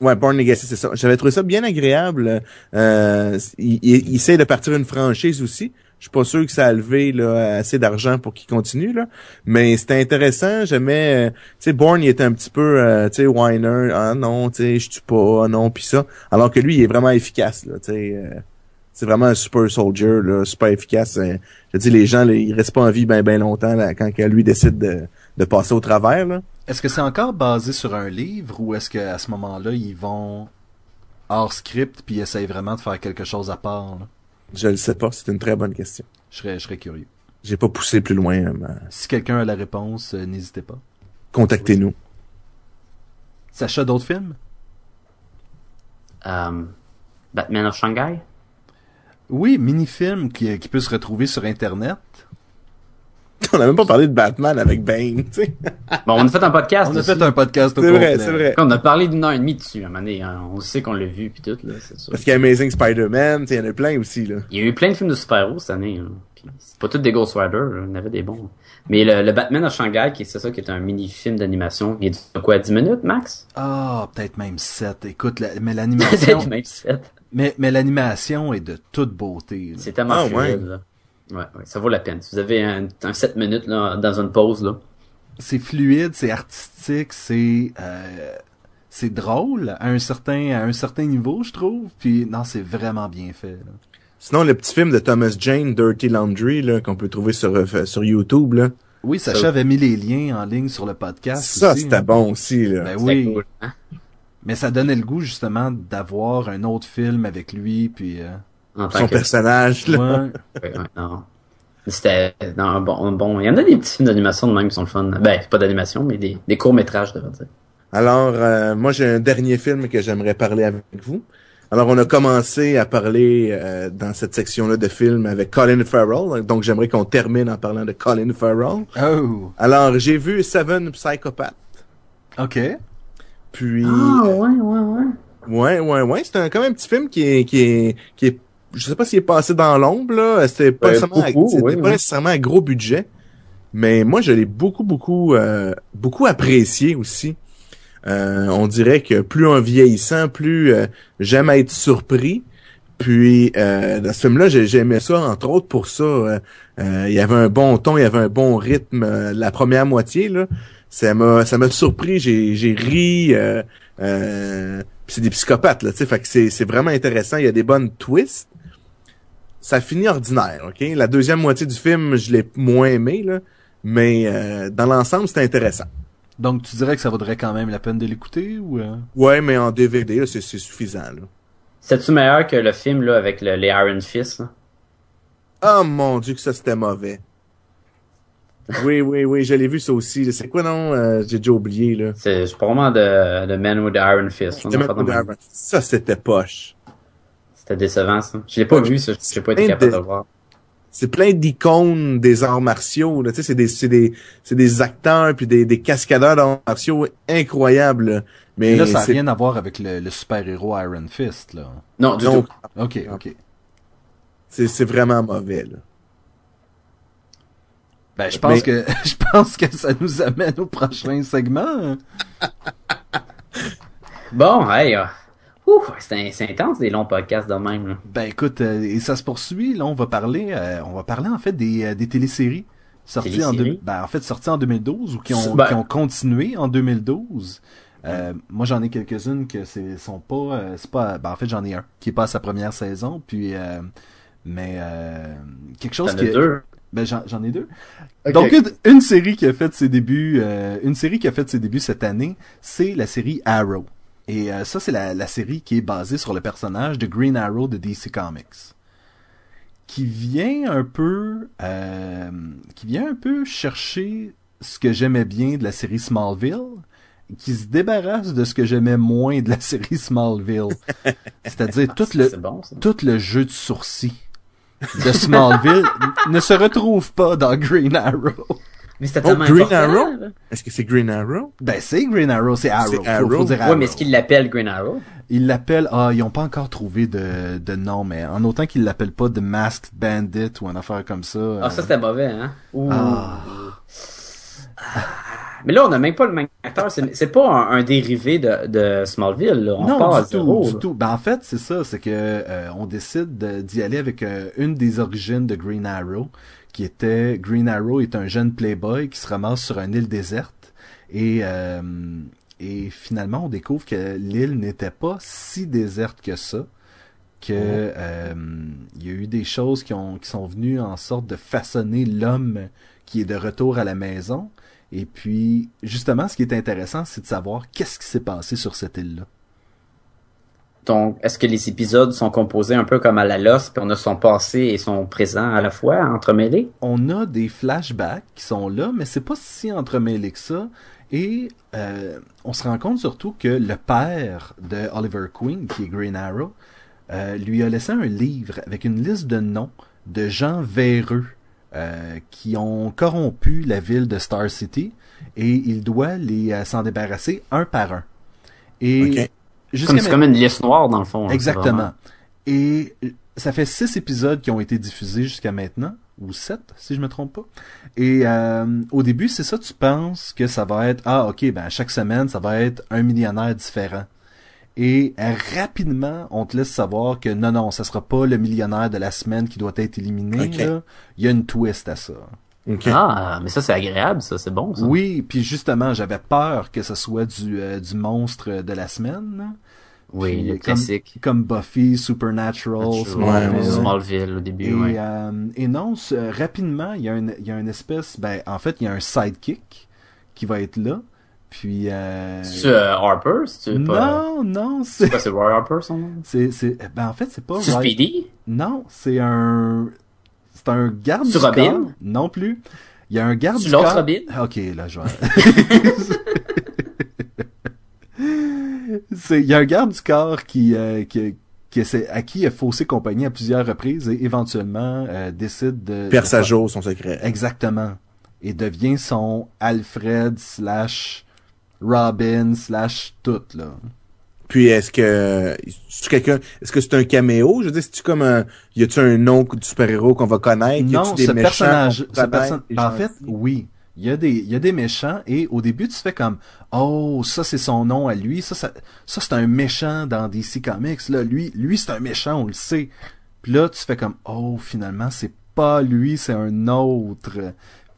[SPEAKER 3] Ouais, Born Legacy, c'est ça. J'avais trouvé ça bien agréable. Euh, il, il, il, essaie de partir une franchise aussi. Je suis pas sûr que ça a levé là, assez d'argent pour qu'il continue là, mais c'était intéressant. J'aimais, euh, tu sais, Bourne il était un petit peu, euh, tu sais, whiner. Ah non, tu sais, je tue pas, ah non, puis ça. Alors que lui, il est vraiment efficace là, tu sais. Euh, c'est vraiment un super soldier là, super efficace. je dis les gens, là, ils restent pas en vie bien ben longtemps là, quand lui décide de, de passer au travers là.
[SPEAKER 1] Est-ce que c'est encore basé sur un livre ou est-ce qu'à ce moment-là ils vont hors script puis essayent vraiment de faire quelque chose à part? Là?
[SPEAKER 3] Je le sais pas, c'est une très bonne question.
[SPEAKER 1] Je serais, je serais curieux.
[SPEAKER 3] J'ai pas poussé plus loin. Euh,
[SPEAKER 1] si quelqu'un a la réponse, euh, n'hésitez pas.
[SPEAKER 3] Contactez-nous.
[SPEAKER 1] Sacha, d'autres films?
[SPEAKER 2] Um, Batman of Shanghai?
[SPEAKER 1] Oui, mini-film qui, qui peut se retrouver sur Internet. [laughs]
[SPEAKER 3] On a même pas parlé de Batman avec Bane, tu sais.
[SPEAKER 2] Bon, on a fait un podcast.
[SPEAKER 1] On a fait un podcast au
[SPEAKER 3] C'est vrai, c'est vrai.
[SPEAKER 2] On a parlé d'une heure et demie dessus, à un moment donné. Hein. On sait qu'on l'a vu puis tout, là, c'est sûr.
[SPEAKER 3] Parce qu'il y a Amazing Spider-Man, tu sais, il y en a plein aussi, là.
[SPEAKER 2] Il y a eu plein de films de super-héros cette année, hein. c'est pas tous des Ghost Rider, il y en avait des bons. Mais le, Batman of Shanghai, qui c'est ça, qui est un mini-film d'animation, il est de quoi, 10 minutes, max?
[SPEAKER 1] Ah, oh, peut-être même 7. Écoute, mais [laughs] l'animation... peut-être même 7. Mais, mais l'animation est de toute beauté.
[SPEAKER 2] C'est tellement ah, fluide, là. Ouais, ça vaut la peine. Si vous avez un, un 7 minutes là, dans une pause, là.
[SPEAKER 1] C'est fluide, c'est artistique, c'est euh, c'est drôle à un certain à un certain niveau, je trouve. Puis non, c'est vraiment bien fait.
[SPEAKER 3] Sinon, le petit film de Thomas Jane, Dirty Laundry, là, qu'on peut trouver sur euh, sur YouTube, là.
[SPEAKER 1] Oui, Sacha ça... avait mis les liens en ligne sur le podcast.
[SPEAKER 3] Ça, c'était hein. bon aussi, là.
[SPEAKER 1] Ben oui. Hein? Mais ça donnait le goût justement d'avoir un autre film avec lui, puis. Euh
[SPEAKER 3] son personnage, là.
[SPEAKER 2] Ouais. [laughs] non. C'était non, bon, bon. Il y en a des petits films d'animation de même qui sont le fun. Ben, pas d'animation, mais des, des courts-métrages, de dire.
[SPEAKER 3] Alors, euh, moi, j'ai un dernier film que j'aimerais parler avec vous. Alors, on a commencé à parler euh, dans cette section-là de films avec Colin Farrell. Donc, j'aimerais qu'on termine en parlant de Colin Farrell.
[SPEAKER 1] Oh!
[SPEAKER 3] Alors, j'ai vu Seven Psychopath.
[SPEAKER 1] OK.
[SPEAKER 3] Puis
[SPEAKER 2] Ah, ouais, ouais, ouais.
[SPEAKER 3] ouais, ouais, ouais, c'est un, quand même un petit film qui est qui est qui est je sais pas s'il est passé dans l'ombre là, c'était pas
[SPEAKER 2] oui,
[SPEAKER 3] pas nécessairement à gros budget, mais moi je l'ai beaucoup beaucoup euh, beaucoup apprécié aussi. Euh, on dirait que plus en vieillissant, plus euh, j'aime être surpris. Puis euh, dans ce film-là, j'ai- j'aimais ça entre autres pour ça. euh, euh, il y avait un bon ton, il y avait un bon rythme. euh, la première moitié là, ça m'a ça m'a surpris. J'ai j'ai ri. Euh, euh, c'est des psychopathes là, tu sais. Fait que c'est c'est vraiment intéressant. Il y a des bonnes twists. Ça finit ordinaire, ok? La deuxième moitié du film, je l'ai moins aimé là, mais euh, dans l'ensemble, c'était intéressant.
[SPEAKER 1] Donc, tu dirais que ça vaudrait quand même la peine de l'écouter ou... euh?
[SPEAKER 3] Ouais, mais en DVD, là, c'est suffisant. Là.
[SPEAKER 2] C'est-tu meilleur que le film, là, avec le- les Iron Fist, là?
[SPEAKER 3] Oh mon dieu que ça c'était mauvais. Oui, oui, oui, je l'ai vu ça aussi. C'est quoi non? Euh, J'ai déjà oublié là.
[SPEAKER 2] C'est vraiment de, de Man with the Iron Fist. là,
[SPEAKER 3] C'était
[SPEAKER 2] on a fait de
[SPEAKER 3] même-
[SPEAKER 2] même.
[SPEAKER 3] Ça c'était poche.
[SPEAKER 2] C'était décevant, ça. Je l'ai pas vu, ça. J'ai pas été capable
[SPEAKER 3] de-
[SPEAKER 2] de le voir.
[SPEAKER 3] C'est plein d'icônes des arts martiaux. Là. Tu sais, c'est des, c'est des, c'est des acteurs puis des, des cascadeurs d'arts martiaux incroyables. là. Mais
[SPEAKER 1] là, ça n'a rien à voir avec le, le super-héros Iron Fist, là.
[SPEAKER 2] Non, du
[SPEAKER 3] non,
[SPEAKER 2] tout.
[SPEAKER 1] Ok, ok.
[SPEAKER 3] c'est c'est vraiment mauvais. Là.
[SPEAKER 1] Ben, je pense
[SPEAKER 3] Mais-
[SPEAKER 1] que [laughs] je pense que ça nous amène au prochain segment.
[SPEAKER 2] Bon, hey, ouh, c'est intense des longs podcasts de même, là.
[SPEAKER 1] Ben, écoute, euh, et ça se poursuit. Là, on va parler, euh, on va parler en fait des, euh, des téléséries sorties en, deux- ben, en fait sorties en 2012 ou qui ont,
[SPEAKER 2] Ben-
[SPEAKER 1] qui ont continué en 2012. Euh, moi, j'en ai quelques-unes que c'est sont pas, euh, c'est pas, ben, en fait, j'en ai un qui est pas à sa première saison, puis euh, mais euh, quelque chose qui,
[SPEAKER 2] deux?
[SPEAKER 1] ben j'en j'en ai deux. Donc une, une série qui a fait ses débuts, euh, une série qui a fait ses débuts cette année, c'est la série Arrow. Et euh, ça c'est la, la série qui est basée sur le personnage de Green Arrow de DC Comics, qui vient un peu, euh, qui vient un peu chercher ce que j'aimais bien de la série Smallville, qui se débarrasse de ce que j'aimais moins de la série Smallville, [laughs] c'est-à-dire tout le
[SPEAKER 2] bon, ça.
[SPEAKER 1] tout le jeu de sourcils de Smallville [laughs] ne se retrouve pas dans Green Arrow.
[SPEAKER 2] Mais c'était
[SPEAKER 3] Oh, Green Arrow? Est-ce que c'est Green Arrow?
[SPEAKER 1] Ben c'est Green Arrow, c'est Arrow.
[SPEAKER 3] C'est
[SPEAKER 1] Faut- Faut,
[SPEAKER 3] Arrow.
[SPEAKER 2] Ouais,
[SPEAKER 1] Arrow.
[SPEAKER 2] mais est-ce qu'ils l'appellent Green Arrow?
[SPEAKER 1] Ils l'appellent, ah, ils ont pas encore trouvé de, de nom, mais en autant qu'ils l'appellent pas The Masked Bandit ou une affaire comme ça.
[SPEAKER 2] Ah,
[SPEAKER 1] euh,
[SPEAKER 2] ça c'était mauvais, hein? Ouh.
[SPEAKER 1] Ah.
[SPEAKER 2] Mais là, on n'a même pas le même acteur. C'est pas un, un dérivé de, de Smallville, là. On
[SPEAKER 1] non,
[SPEAKER 2] part
[SPEAKER 1] du
[SPEAKER 2] zéro.
[SPEAKER 1] tout, du tout. Ben en fait, c'est ça, c'est que euh, on décide de- d'y aller avec euh, une des origines de Green Arrow, qui était Green Arrow est un jeune playboy qui se ramasse sur une île déserte et euh, et finalement on découvre que l'île n'était pas si déserte que ça, que euh, il y a eu des choses qui ont qui sont venues en sorte de façonner l'homme qui est de retour à la maison. Et puis, justement, ce qui est intéressant, c'est de savoir qu'est-ce qui s'est passé sur cette île-là.
[SPEAKER 2] Donc, est-ce que les épisodes sont composés un peu comme à la Lost, puis on a son passé et son présent à la fois, entremêlés?
[SPEAKER 1] On a des flashbacks qui sont là, mais c'est pas si entremêlé que ça. Et euh, on se rend compte surtout que le père de Oliver Queen, qui est Green Arrow, euh, lui a laissé un livre avec une liste de noms de gens véreux euh, qui ont corrompu la ville de Star City et il doit les euh, s'en débarrasser un par un. Et.
[SPEAKER 2] Comme, c'est comme une liste noire, dans le fond. hein,
[SPEAKER 1] Exactement. Et ça fait six épisodes qui ont été diffusés jusqu'à maintenant, ou sept, si je me trompe pas. Et euh, au début, c'est ça, tu penses que ça va être, ah ok, ben à chaque semaine, ça va être un millionnaire différent. Et euh, rapidement, on te laisse savoir que non, non, ça sera pas le millionnaire de la semaine qui doit être éliminé. Là. Il y a une twist à ça.
[SPEAKER 2] Ah, mais ça, c'est agréable, ça. C'est bon, ça.
[SPEAKER 1] Oui, puis justement, j'avais peur que ce soit du, euh, du monstre de la semaine.
[SPEAKER 2] Oui,
[SPEAKER 1] Puis,
[SPEAKER 2] le
[SPEAKER 1] comme-
[SPEAKER 2] classique.
[SPEAKER 1] Comme Buffy, Supernatural,
[SPEAKER 2] Smallville,
[SPEAKER 3] ouais, ouais.
[SPEAKER 2] Smallville, au
[SPEAKER 1] Et,
[SPEAKER 2] début, ouais.
[SPEAKER 1] euh, et non, rapidement, il y, a une, il y a une espèce, ben, en fait, il y a un sidekick qui va être là. Puis, euh,
[SPEAKER 2] C'est euh, Harper, c'est pas...
[SPEAKER 1] non, non,
[SPEAKER 2] C'est
[SPEAKER 1] c'est,
[SPEAKER 2] quoi, c'est Roy Harper, son nom?
[SPEAKER 1] c'est, c'est, ben, en fait, c'est pas
[SPEAKER 2] C'est Speedy?
[SPEAKER 1] Non, c'est un, c'est un garde du
[SPEAKER 2] Robin?
[SPEAKER 1] corps? Non plus. Il y a un garde du
[SPEAKER 2] l'autre
[SPEAKER 1] corps?
[SPEAKER 2] Robin?
[SPEAKER 1] Ok, là, je [laughs] il y a un garde du corps qui, euh, qui, qui essaie- à qui il a faussé compagnie à plusieurs reprises et éventuellement euh, décide de...
[SPEAKER 3] Sa
[SPEAKER 1] faire-
[SPEAKER 3] jour, son secret.
[SPEAKER 1] Exactement. Et devient son Alfred slash Robin slash tout là.
[SPEAKER 3] Puis est-ce que c'est quelqu'un est-ce que c'est un caméo? Je veux dire, c'est-tu comme un y a-tu un nom du super-héros qu'on va connaître? Y
[SPEAKER 1] Non,
[SPEAKER 3] a-tu des
[SPEAKER 1] ce
[SPEAKER 3] méchants
[SPEAKER 1] personnage, ce perso- en fait, oui. Il y a des, il y a des méchants et au début tu fais comme, oh, ça c'est son nom à lui, ça, ça, ça c'est un méchant dans DC Comics, là, lui, lui c'est un méchant, on le sait. Puis là tu fais comme, oh, finalement c'est pas lui, c'est un autre.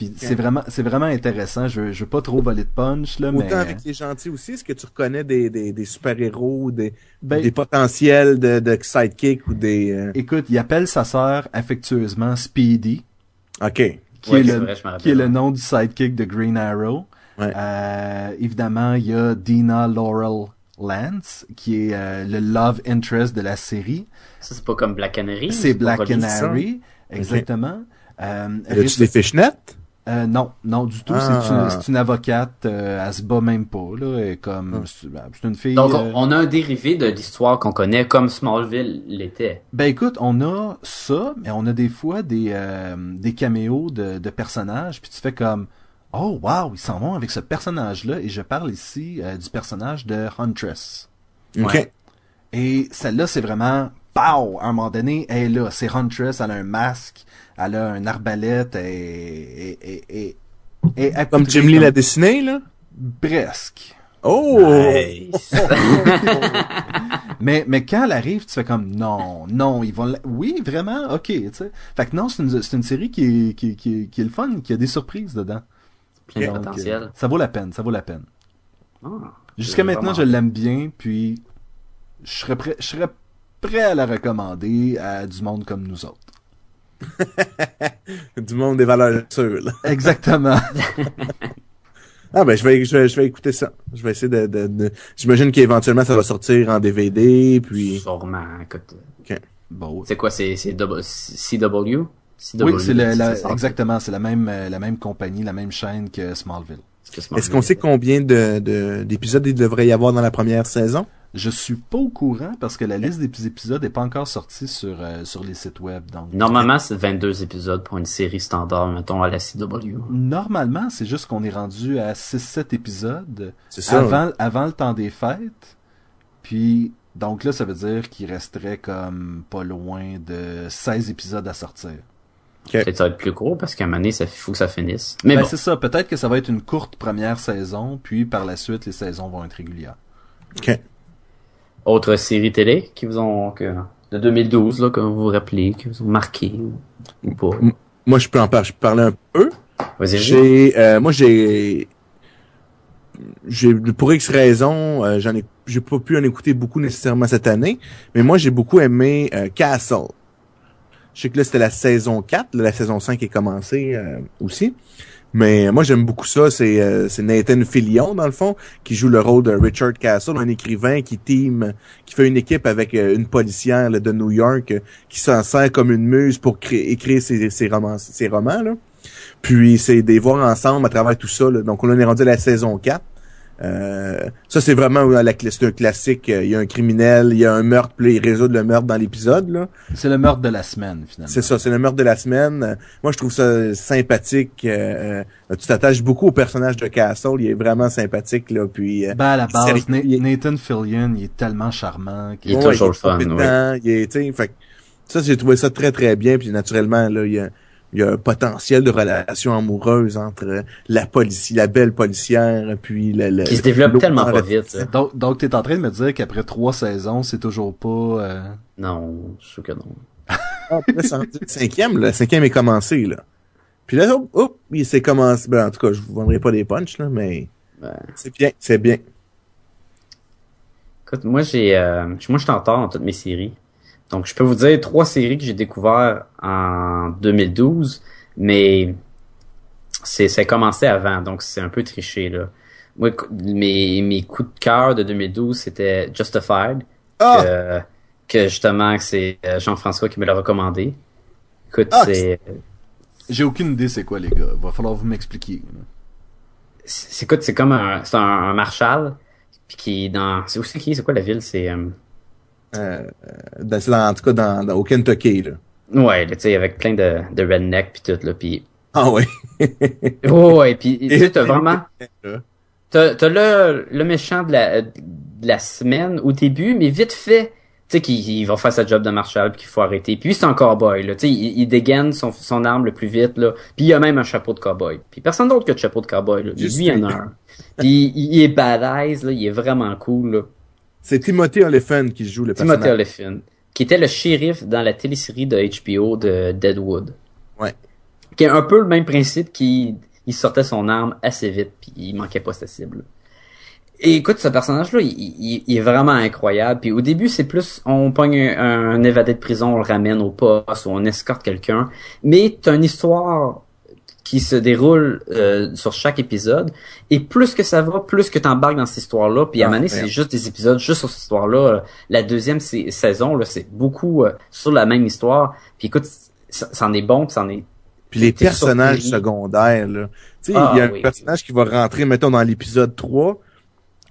[SPEAKER 1] Puis c'est vraiment, c'est vraiment intéressant. Je, veux- je veux pas trop voler de punch là, mais
[SPEAKER 3] Autant avec les gentils aussi, est-ce que tu reconnais des, des, des super-héros, des,
[SPEAKER 1] Ben-
[SPEAKER 3] des potentiels de, de sidekick ou des... euh,
[SPEAKER 1] écoute, il appelle sa sœur affectueusement Speedy.
[SPEAKER 3] OK.
[SPEAKER 1] qui,
[SPEAKER 2] Ouais,
[SPEAKER 1] est, le,
[SPEAKER 2] vrai,
[SPEAKER 1] qui est le nom du sidekick de Green Arrow.
[SPEAKER 3] Ouais.
[SPEAKER 1] Euh, évidemment, il y a Dina Laurel Lance, qui est euh, le love interest de la série.
[SPEAKER 2] Ça, c'est pas comme Black Canary.
[SPEAKER 1] C'est Black. Canary, exactement. Euh,
[SPEAKER 3] Y a-tu des fishnets?
[SPEAKER 1] Euh, non, non du tout.
[SPEAKER 3] Ah.
[SPEAKER 1] C'est une, c'est une avocate. euh, elle se bat même pas. Là, est comme, c'est ben, c'est une fille.
[SPEAKER 2] Donc,
[SPEAKER 1] euh,
[SPEAKER 2] on on a un dérivé de l'histoire qu'on connaît comme Smallville l'était.
[SPEAKER 1] Ben écoute, on a ça, mais on a des fois des, euh, des caméos de, de personnages, puis tu fais comme Oh wow, ils s'en vont avec ce personnage-là, et je parle ici euh, du personnage de Huntress.
[SPEAKER 3] OK.
[SPEAKER 2] Ouais.
[SPEAKER 1] Et celle-là, c'est vraiment Pow! À un moment donné, elle est là, c'est Huntress, elle a un masque, elle a un arbalète, et, et, et, et,
[SPEAKER 3] Comme Jim Lee
[SPEAKER 1] comme-
[SPEAKER 3] l'a dessiné, là?
[SPEAKER 1] Presque.
[SPEAKER 3] Oh!
[SPEAKER 2] Nice. [laughs]
[SPEAKER 1] Mais, mais quand elle arrive, tu fais comme non, non, ils vont. la- Oui, vraiment, ok, tu sais. Fait que non, c'est une, c'est une série qui est, qui, qui, est- qui est le fun, qui a des surprises dedans.
[SPEAKER 2] Plein de potentiel.
[SPEAKER 1] euh, ça vaut la peine, ça vaut la peine.
[SPEAKER 2] Ah,
[SPEAKER 1] Jusqu'à maintenant,
[SPEAKER 2] vraiment-
[SPEAKER 1] je l'aime bien, puis je serais prêt, je serais prêt à la recommander à du monde comme nous autres. [laughs]
[SPEAKER 3] Du monde des valeurs sûres, là.
[SPEAKER 1] Exactement. [laughs]
[SPEAKER 3] Ah ben je vais, je vais je vais écouter ça. Je vais essayer de, de, de- j'imagine qu'éventuellement ça va sortir en DVD puis
[SPEAKER 2] Sûrement, écoute.
[SPEAKER 1] bon.
[SPEAKER 2] C'est quoi, c'est, c'est CW?
[SPEAKER 1] Oui, c'est exactement, c'est la même, euh, la même compagnie, la même chaîne que Smallville.
[SPEAKER 3] est-ce qu'on sait combien de de- d'épisodes il devrait y avoir dans la première saison?
[SPEAKER 1] Je suis pas au courant parce que la liste des épisodes n'est pas encore sortie sur, euh, sur les sites web. Donc,
[SPEAKER 2] Normalement, c'est 22 épisodes pour une série standard, mettons, à la CW.
[SPEAKER 1] Normalement, c'est juste qu'on est rendu à 6-7 épisodes
[SPEAKER 3] ça.
[SPEAKER 1] avant, avant le temps des fêtes. Puis, donc là, ça veut dire qu'il resterait comme pas loin de 16 épisodes à sortir.
[SPEAKER 2] Peut-être ça va être plus gros parce qu'à un moment donné, ça faut que ça finisse. Mais
[SPEAKER 1] Ben,
[SPEAKER 2] bon,
[SPEAKER 1] c'est ça. Peut-être que ça va être une courte première saison, puis par la suite, les saisons vont être régulières.
[SPEAKER 3] OK.
[SPEAKER 2] Autre série télé qui vous ont que, de 2012 là que vous vous rappelez, qui vous ont marqué ou, ou pas.
[SPEAKER 3] Moi je peux en par- je peux parler un peu.
[SPEAKER 2] Vas-y.
[SPEAKER 3] J'ai euh, moi j'ai j'ai pour X raisons, euh, j'en ai j'ai pas pu en écouter beaucoup nécessairement cette année, mais moi j'ai beaucoup aimé euh, Castle. Je sais que là c'était la saison 4, là, la saison 5 est commencée euh, aussi. Mais moi j'aime beaucoup ça, c'est euh, c'est Nathan Fillion dans le fond qui joue le rôle de Richard Castle, un écrivain qui team qui fait une équipe avec euh, une policière de New York euh, qui s'en sert comme une muse pour écrire ses, romans ses romans. Puis c'est des voir ensemble à travers tout ça. là. Donc on en est rendu à la saison 4. Euh, ça c'est vraiment euh, la, c'est un classique. Il y a un criminel, il y a un meurtre, puis là, il résout le meurtre dans l'épisode. là.
[SPEAKER 1] C'est le meurtre de la semaine, finalement.
[SPEAKER 3] C'est ça, c'est le meurtre de la semaine. Euh, Moi je trouve ça sympathique. Euh, euh, tu t'attaches beaucoup au personnage de Castle, il est vraiment sympathique là. Puis euh,
[SPEAKER 1] Ben, à la base,
[SPEAKER 3] Sérieux,
[SPEAKER 1] Na-
[SPEAKER 3] il est-
[SPEAKER 1] Nathan Fillion, il est tellement charmant. qu'il-
[SPEAKER 2] Il est
[SPEAKER 3] ouais,
[SPEAKER 2] toujours fun,
[SPEAKER 3] compétent, Il est, tu sais, fait que ça j'ai trouvé ça très très bien. Puis naturellement là, il y a il y a un potentiel de relation amoureuse entre la police, la belle policière, puis le, le
[SPEAKER 2] Qui se développe tellement
[SPEAKER 3] en
[SPEAKER 2] pas vite. ça.
[SPEAKER 1] Donc, donc t'es en train de me dire qu'après trois saisons, c'est toujours pas... euh,
[SPEAKER 2] Non, je suis que non.
[SPEAKER 3] Ah, le [laughs] cinquième, là. Le cinquième est commencé, là. Puis là, hop, hop, il s'est commencé. Ben, en tout cas, je vous vendrai pas des punchs, là, mais
[SPEAKER 2] Ben,
[SPEAKER 3] c'est bien, c'est bien.
[SPEAKER 2] écoute, moi j'ai, euh, moi je suis en retard dans toutes mes séries. Donc je peux vous dire trois séries que j'ai découvert en 2012, mais c'est, ça a commencé avant, donc c'est un peu triché là. Moi, mes, mes coups de cœur de 2012, c'était Justified.
[SPEAKER 3] Ah!
[SPEAKER 2] que, que justement c'est euh, Jean-François qui me l'a recommandé. Écoute,
[SPEAKER 3] Ah,
[SPEAKER 2] c'est
[SPEAKER 1] J'ai aucune idée c'est quoi, les gars. Va falloir vous m'expliquer.
[SPEAKER 2] c'est écoute, c'est comme un c'est un, un marshal puis qui est dans c'est aussi qui c'est quoi la ville, c'est euh,
[SPEAKER 3] Euh, dans- c'est dans- en tout cas, dans, dans- au Kentucky, là.
[SPEAKER 2] ouais, tu sais avec plein de de redneck puis tout là puis
[SPEAKER 3] Ah oui.
[SPEAKER 2] oh, ouais, [laughs] puis tu sais t'as vraiment t'as t'as le, le méchant de la, de la semaine au début, mais vite fait, tu sais qu'il il va faire sa job de marshal puis qu'il faut arrêter. Puis lui, c'est un cowboy là, tu sais, il, il dégaine son, son arme le plus vite là. Puis il a même un chapeau de cowboy. Puis personne d'autre que de chapeau de cowboy là.
[SPEAKER 3] Juste
[SPEAKER 2] lui, il en a un. Puis il, il est badass là, il est vraiment cool là.
[SPEAKER 3] C'est Timothy Olyphant qui joue le
[SPEAKER 2] Timothy
[SPEAKER 3] personnage.
[SPEAKER 2] Olyphant, qui était le shérif dans la télésérie de HBO de Deadwood.
[SPEAKER 3] Ouais.
[SPEAKER 2] Qui est un peu le même principe qu'il il sortait son arme assez vite puis il manquait pas sa cible. Et écoute, ce personnage-là, il, il- il est vraiment incroyable. Puis au début, c'est plus, on pogne un, un évadé de prison, on le ramène au poste ou on escorte quelqu'un. Mais t'as une histoire qui se déroule euh, sur chaque épisode. Et plus que ça va, plus que t'embarques dans cette histoire-là. Puis à un
[SPEAKER 3] Ah,
[SPEAKER 2] moment c'est juste des épisodes juste sur cette histoire-là. Euh, La deuxième sa- saison, là, c'est beaucoup euh, sur la même histoire. Puis écoute, ça, ça en est bon, puis ça en est
[SPEAKER 3] Puis les personnages
[SPEAKER 2] surpris.
[SPEAKER 3] secondaires, là. Tu sais,
[SPEAKER 2] Ah,
[SPEAKER 3] il y a un
[SPEAKER 2] oui.
[SPEAKER 3] personnage qui va rentrer, mettons, dans l'épisode 3.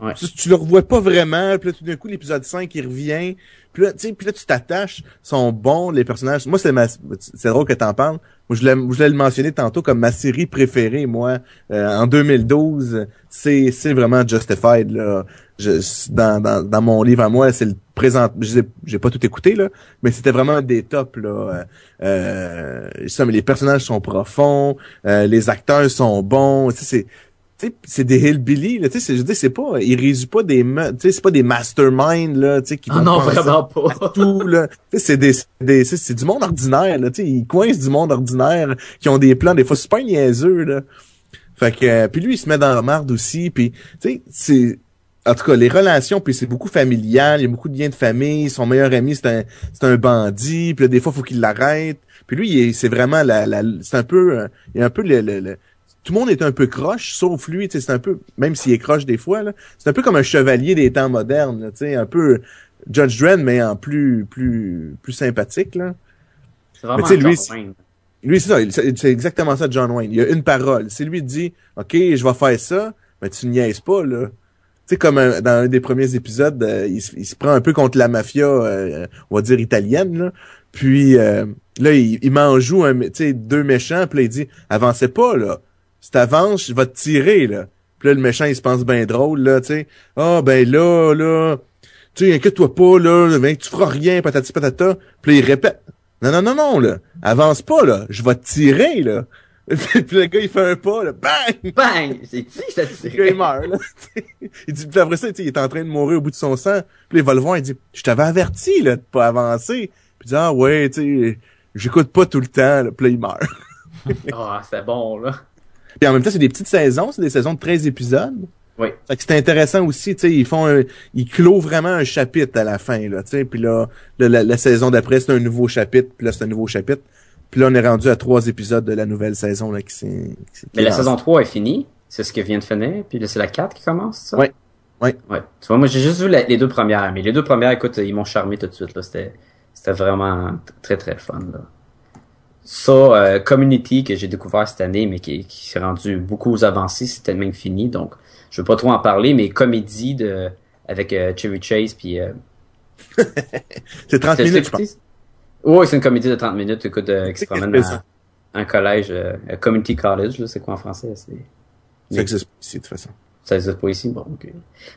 [SPEAKER 2] Ouais.
[SPEAKER 3] Tu, tu le revois pas vraiment, puis là, tout d'un coup, l'épisode 5, il revient. Puis là, tu sais, puis là, tu t'attaches, sont bons, les personnages. Moi, c'est ma, c'est drôle que t'en parles. Je l'ai, je l'ai mentionné tantôt comme ma série préférée, moi, euh, en 2012. C'est, c'est vraiment Justified, là. Je, dans, dans, dans mon livre à moi, c'est le présent, j'ai pas tout écouté, là, mais c'était vraiment un des tops, là. Euh, ça, mais les personnages sont profonds, euh, les acteurs sont bons, c'est, c'est des hillbilly, là, tu sais, je dire, c'est pas, ils résument pas des, tu sais, c'est pas des masterminds, là, tu sais, qui vont
[SPEAKER 2] non,
[SPEAKER 3] penser
[SPEAKER 2] vraiment pas.
[SPEAKER 3] à tout, là. Tu sais, c'est des, des c'est, c'est du monde ordinaire, là, tu sais, ils coincent du monde ordinaire, qui ont des plans, des fois super niaiseux, là. Fait que, euh, puis lui, il se met dans la marde aussi, puis, tu sais, c'est, en tout cas, les relations, puis c'est beaucoup familial, il y a beaucoup de liens de famille, son meilleur ami, c'est un, c'est un bandit, puis là, des fois, faut qu'il l'arrête. Puis lui, c'est vraiment la, la c'est un peu, euh, il y a un peu le, le- le- tout le monde est un peu croche, sauf lui, tu sais, c'est un peu, même s'il est croche des fois, là, c'est un peu comme un chevalier des temps modernes, là, tu sais, un peu Judge Dredd, mais en plus, plus, plus sympathique, là.
[SPEAKER 2] C'est vraiment
[SPEAKER 3] Mais tu sais, lui,
[SPEAKER 2] John
[SPEAKER 3] c'est-
[SPEAKER 2] Wayne.
[SPEAKER 3] Lui, c'est ça, c'est c'est exactement ça, John Wayne. Il y a une parole. Si lui dit, OK, je vais faire ça, mais tu niaises pas, là. Tu sais, comme un- dans un des premiers épisodes, euh, il, se- il se prend un peu contre la mafia, euh, on va dire italienne, là. Puis euh, là, il, il m'en joue un, tu sais, deux méchants, puis là, il dit, avancez pas, là. Si t'avances, je vais te tirer, là. Puis là, le méchant, il se pense bien drôle, là, tu sais. Ah, ben là, là, tu sais, inquiète-toi pas, là, ben, tu feras rien, patati patata. Puis là, il répète. Non, non, non, non, là. Avance pas, là. Je vais te tirer, là. [laughs] puis le gars, il fait un pas, là. Bang!
[SPEAKER 2] Bang! Je te
[SPEAKER 3] Le gars, il meurt, là. [laughs] il dit, puis après ça, tu sais, il est en train de mourir au bout de son sang. Puis là, il va le voir, il dit, je t'avais averti, là, de pas avancer. Puis il dit, ah ouais, tu sais, j'écoute pas tout le temps, là. Puis là, il meurt. [laughs]
[SPEAKER 2] Ah, c'est bon, là.
[SPEAKER 3] Puis en même temps, c'est des petites saisons, c'est des saisons de 13 épisodes.
[SPEAKER 2] Oui.
[SPEAKER 3] Fait que c'est intéressant aussi, tu sais, ils font un, ils clôt vraiment un chapitre à la fin, là, tu sais, puis là, la, la saison d'après, c'est un nouveau chapitre, puis là, c'est un nouveau chapitre. Puis là, on est rendu à trois épisodes de la nouvelle saison, là, qui s'est...
[SPEAKER 2] Mais la saison 3 est finie. C'est ce qui vient de finir. Puis là, c'est la 4 qui commence, ça?
[SPEAKER 3] Ouais. Ouais.
[SPEAKER 2] Ouais. Tu vois, moi, j'ai juste vu la- les deux premières. Mais les deux premières, écoute, ils m'ont charmé tout de suite, là. C'était, c'était vraiment très, très fun, là. Ça, euh, Community, que j'ai découvert cette année, mais qui, qui s'est rendu beaucoup aux avancées, c'était même fini. Donc, je veux pas trop en parler, mais comédie de, avec euh, Chevy Chase, puis... Euh, [laughs]
[SPEAKER 3] C'est 30
[SPEAKER 2] t'as-
[SPEAKER 3] minutes, je pense.
[SPEAKER 2] Ouais, c'est une comédie de 30 minutes, écoute, euh, qui se promène à un collège, euh, un community college, là, c'est quoi en français? C'est...
[SPEAKER 3] Ça existe pas ici, de toute façon.
[SPEAKER 2] Ça existe pas ici, bon, ok.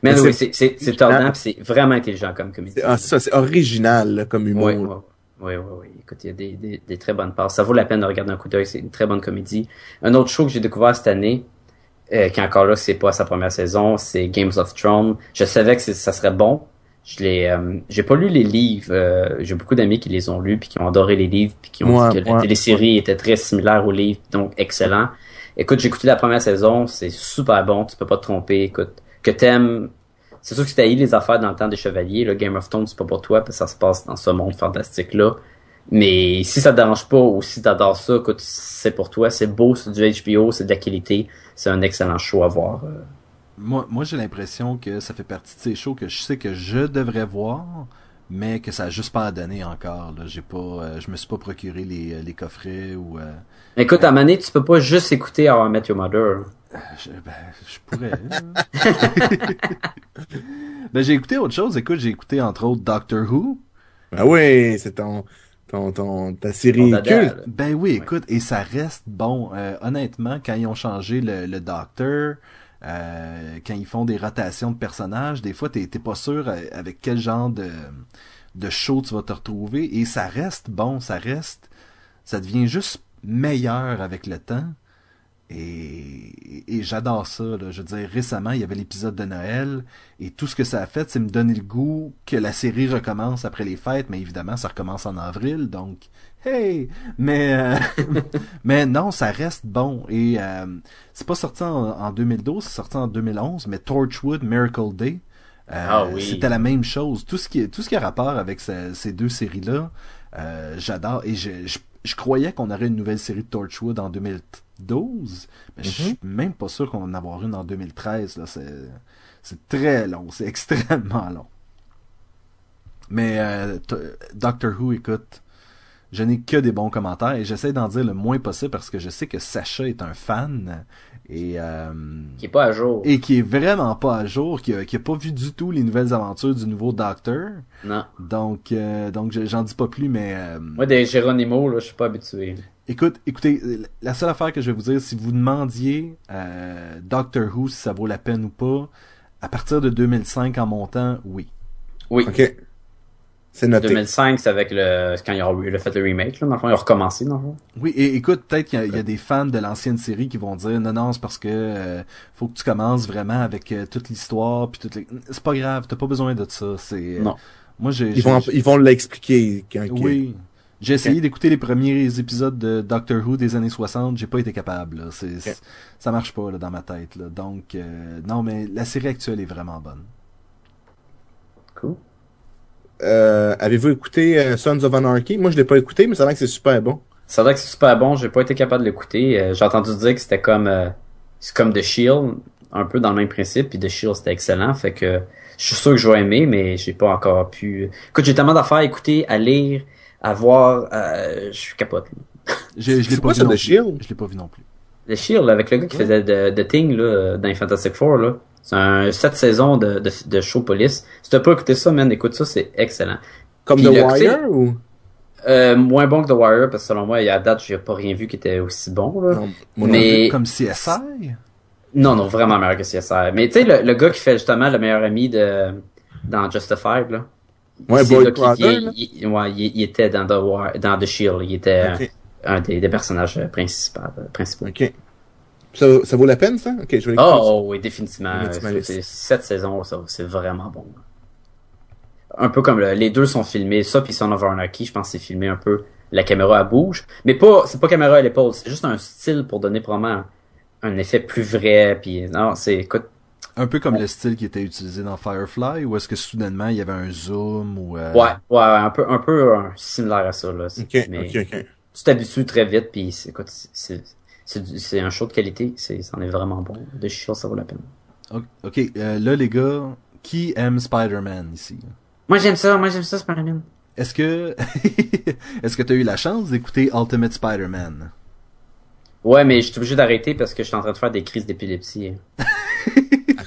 [SPEAKER 2] Mais
[SPEAKER 3] Mais
[SPEAKER 2] oui,
[SPEAKER 3] c'est-
[SPEAKER 2] c'est, c'est, c'est tordant pis c'est vraiment intelligent comme comédie.
[SPEAKER 3] C'est- Ah, ça, c'est original, là, comme humour.
[SPEAKER 2] Oui, oui, oui, oui, oui. Écoute, il y a des, des, des très bonnes passes. Ça vaut la peine de regarder un coup d'œil. C'est une très bonne comédie. Un autre show que j'ai découvert cette année, euh, qui encore là, c'est pas sa première saison, c'est Games of Thrones. Je savais que ça serait bon. Je l'ai, euh, j'ai pas lu les livres. euh, j'ai beaucoup d'amis qui les ont lus puis qui ont adoré les livres puis qui ont
[SPEAKER 3] Moi,
[SPEAKER 2] dit que la
[SPEAKER 3] moi,
[SPEAKER 2] télésérie était très similaire aux livres, donc excellent. Écoute, j'ai écouté la première saison, c'est super bon, tu peux pas te tromper. Écoute, que t'aimes, c'est sûr que si t'as eu les affaires dans le temps des chevaliers, le Game of Thrones, c'est pas pour toi, parce que ça se passe dans ce monde fantastique-là. Mais si ça te dérange pas ou si t'adores ça, écoute, c'est pour toi, c'est beau, c'est du HBO, c'est de la qualité, c'est un excellent show à voir. euh.
[SPEAKER 1] Moi, moi j'ai l'impression que ça fait partie de ces shows que je sais que je devrais voir, mais que ça a juste pas à donner encore. Là. J'ai pas, euh, je me suis pas procuré les, les coffrets ou. euh,
[SPEAKER 2] Écoute, à donné, tu peux pas juste écouter How I Met Your Mother.
[SPEAKER 1] Je, ben, je pourrais. hein. [laughs] ben, j'ai écouté autre chose. Écoute, j'ai écouté entre autres Doctor Who.
[SPEAKER 3] Ben oui, c'est ton, ton, ton, ta
[SPEAKER 2] Ton
[SPEAKER 3] série
[SPEAKER 2] dada,
[SPEAKER 3] culte.
[SPEAKER 1] Ben oui, écoute, et ça reste bon. Euh, honnêtement, quand ils ont changé le, le Docteur, Euh, quand ils font des rotations de personnages, des fois, t'es t'es pas sûr euh, avec quel genre de, de show tu vas te retrouver. Et ça reste bon, ça reste... Ça devient juste meilleur avec le temps. Et, et j'adore ça. Là. Je veux dire, récemment, il y avait l'épisode de Noël et tout ce que ça a fait, c'est me donner le goût que la série recommence après les fêtes, mais évidemment, ça recommence en avril, donc hey! Mais euh, [laughs] mais non, ça reste bon. Et euh, c'est pas sorti en, en 2012, c'est sorti en 2011, mais Torchwood Miracle Day. euh,
[SPEAKER 2] Ah oui.
[SPEAKER 1] C'était la même chose. Tout ce qui tout ce qui a rapport avec ce- ces deux séries-là, euh, j'adore. Et je, je, je croyais qu'on aurait une nouvelle série de Torchwood en 2012, mais je suis même pas sûr qu'on va en avoir une en 2013. Là. C'est, c'est très long, c'est [laughs] extrêmement long. Mais euh, Doctor Who, écoute, je n'ai que des bons commentaires et j'essaie d'en dire le moins possible parce que je sais que Sacha est un fan et euh,
[SPEAKER 2] Qui est pas à jour.
[SPEAKER 1] et qui est vraiment pas à jour, qui a, qui a pas vu du tout les nouvelles aventures du nouveau Docteur.
[SPEAKER 2] Non.
[SPEAKER 1] Donc, euh, donc je- j'en dis pas plus, mais euh,
[SPEAKER 2] Moi, des Geronimo, là, je suis pas habitué.
[SPEAKER 1] Écoute, écoutez, la seule affaire que je vais vous dire, si vous demandiez euh, Doctor Who si ça vaut la peine ou pas, à partir de 2005 en montant, oui.
[SPEAKER 2] Oui.
[SPEAKER 3] OK. C'est noté.
[SPEAKER 2] 2005, c'est avec le, quand ils ont eu- le fait le remake, là, dans le fond, ils ont recommencé, dans le fond.
[SPEAKER 1] Oui, et écoute, peut-être qu'il y, a- il y a des fans de l'ancienne série qui vont dire non, non, c'est parce que euh, faut que tu commences vraiment avec euh, toute l'histoire puis toutes les. C'est pas grave, t'as pas besoin de ça. C'est.
[SPEAKER 2] Non.
[SPEAKER 1] Moi, j'ai.
[SPEAKER 3] Ils vont, ils vont l'expliquer quand
[SPEAKER 1] Oui. J'ai essayé d'écouter les premiers épisodes de Doctor Who des années 60, j'ai pas été capable. Là. C'est, c'est- Ça marche pas là, dans ma tête. Là. Donc, euh, non, mais la série actuelle est vraiment bonne.
[SPEAKER 2] Cool.
[SPEAKER 3] Euh, Avez-vous écouté euh, Sons of Anarchy? Moi, je l'ai pas écouté, mais ça a l'air que c'est super bon.
[SPEAKER 2] C'est vrai que c'est super bon, j'ai pas été capable de l'écouter. Euh, j'ai entendu dire que c'était comme, euh, c'est comme The Shield, un peu dans le même principe, puis The Shield c'était excellent, fait que je suis sûr que je vais aimer, mais j'ai pas encore pu. Écoute, j'ai tellement d'affaires à écouter, à lire, à voir, euh, je suis capote.
[SPEAKER 1] J'ai, je l'ai pas vu
[SPEAKER 3] ça,
[SPEAKER 1] non
[SPEAKER 3] The
[SPEAKER 1] plus.
[SPEAKER 3] Shield?
[SPEAKER 1] Je l'ai pas vu non plus.
[SPEAKER 2] The Shield, avec le gars qui faisait de, de Thing là, dans les Fantastic Four, là. C'est un sept saisons de, de, de show police. Si t'as pas écouté ça, man, écoute ça, c'est excellent.
[SPEAKER 3] Comme
[SPEAKER 2] Puis
[SPEAKER 3] The
[SPEAKER 2] le-
[SPEAKER 3] Wire ou?
[SPEAKER 2] Euh, moins bon que The Wire, parce que selon moi, à date, j'ai pas rien vu qui était aussi bon, là.
[SPEAKER 3] Non
[SPEAKER 2] Mais-
[SPEAKER 1] Comme CSI?
[SPEAKER 2] Non, non, vraiment meilleur que CSI. Mais tu sais, le, le gars qui fait justement le meilleur ami de dans Justified, là.
[SPEAKER 3] Ouais, Boyd
[SPEAKER 2] il, ouais, il, était dans The, War, dans The Shield. Il était
[SPEAKER 3] Ok.
[SPEAKER 2] un, un des, des personnages euh, principaux. euh, principaux.
[SPEAKER 3] OK. Ça, ça vaut la peine, ça? OK, je vais.
[SPEAKER 2] Oh, oh, oui, définitivement. Euh, cette saison, c'est vraiment bon. Un peu comme le- les deux sont filmés, ça puis Son of Anarchy, je pense c'est filmé un peu la caméra à bouge, mais pas c'est pas caméra à l'épaule, c'est juste un style pour donner un, un effet plus vrai puis non, c'est écoute,
[SPEAKER 1] Un peu comme le style qui était utilisé dans Firefly, ou est-ce que soudainement il y avait un zoom ou euh,
[SPEAKER 2] ouais, ouais, un peu un peu euh, similaire à ça là. Mais tu t'habitues très vite puis c'est écoute, c'est- un show de qualité, c'est c'en est vraiment bon. De Shield, ça vaut la peine.
[SPEAKER 1] Ok, ok, euh, là les gars, qui aime Spider-Man ici?
[SPEAKER 2] Moi j'aime ça, moi j'aime ça Spider-Man.
[SPEAKER 1] Est-ce que [laughs] est-ce que t'as eu la chance d'écouter Ultimate Spider-Man?
[SPEAKER 2] Ouais, mais je suis obligé d'arrêter parce que je suis en train de faire des crises d'épilepsie. [laughs]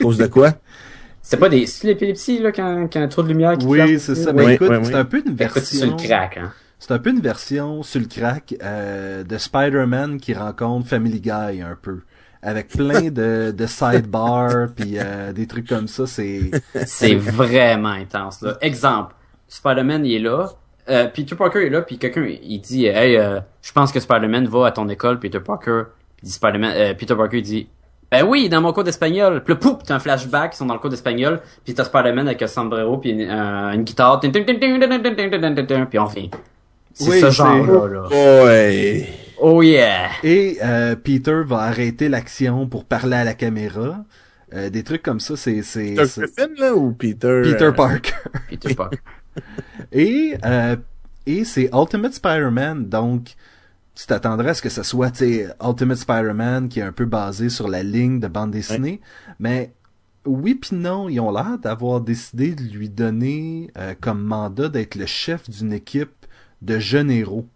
[SPEAKER 3] Cause de quoi?
[SPEAKER 2] C'est pas des. C'est l'épilepsie, là, quand, quand un trou de lumière qui
[SPEAKER 1] Oui, c'est ça.
[SPEAKER 2] Oui.
[SPEAKER 1] Ben
[SPEAKER 3] Oui,
[SPEAKER 1] écoute,
[SPEAKER 3] oui, oui.
[SPEAKER 1] c'est un peu une
[SPEAKER 2] Écoute, c'est sur
[SPEAKER 1] version.
[SPEAKER 2] le crack, hein?
[SPEAKER 1] C'est un peu une version sur le crack euh, de Spider-Man qui rencontre Family Guy un peu. Avec plein [laughs] de, de sidebars puis euh, des trucs comme ça, c'est
[SPEAKER 2] C'est vraiment intense, là. Exemple. Spider-Man, il est là. Euh, Peter Parker est là, puis quelqu'un, il dit, hey, euh, je pense que Spider-Man va à ton école, Peter Parker. Puis dit Spider-Man, euh, Peter Parker, il dit, ben oui, dans mon cours d'espagnol. Puis pouf, t'as un flashback, ils sont dans le cours d'espagnol, puis t'as Spider-Man avec un sombrero, puis une, guitare, puis on. C'est ce genre-là. Là. Oh yeah.
[SPEAKER 1] Et euh, Peter va arrêter l'action pour parler à la caméra. Euh, des trucs comme ça, c'est... c'est
[SPEAKER 3] Peter Griffin, là, ou Peter...
[SPEAKER 1] Peter
[SPEAKER 3] euh,
[SPEAKER 1] Parker.
[SPEAKER 2] Peter Parker. [laughs]
[SPEAKER 1] et et c'est Ultimate Spider-Man, donc tu t'attendrais à ce que ce soit Ultimate Spider-Man qui est un peu basé sur la ligne de bande dessinée, mais oui puis non, ils ont l'air d'avoir décidé de lui donner euh, comme mandat d'être le chef d'une équipe de jeunes héros.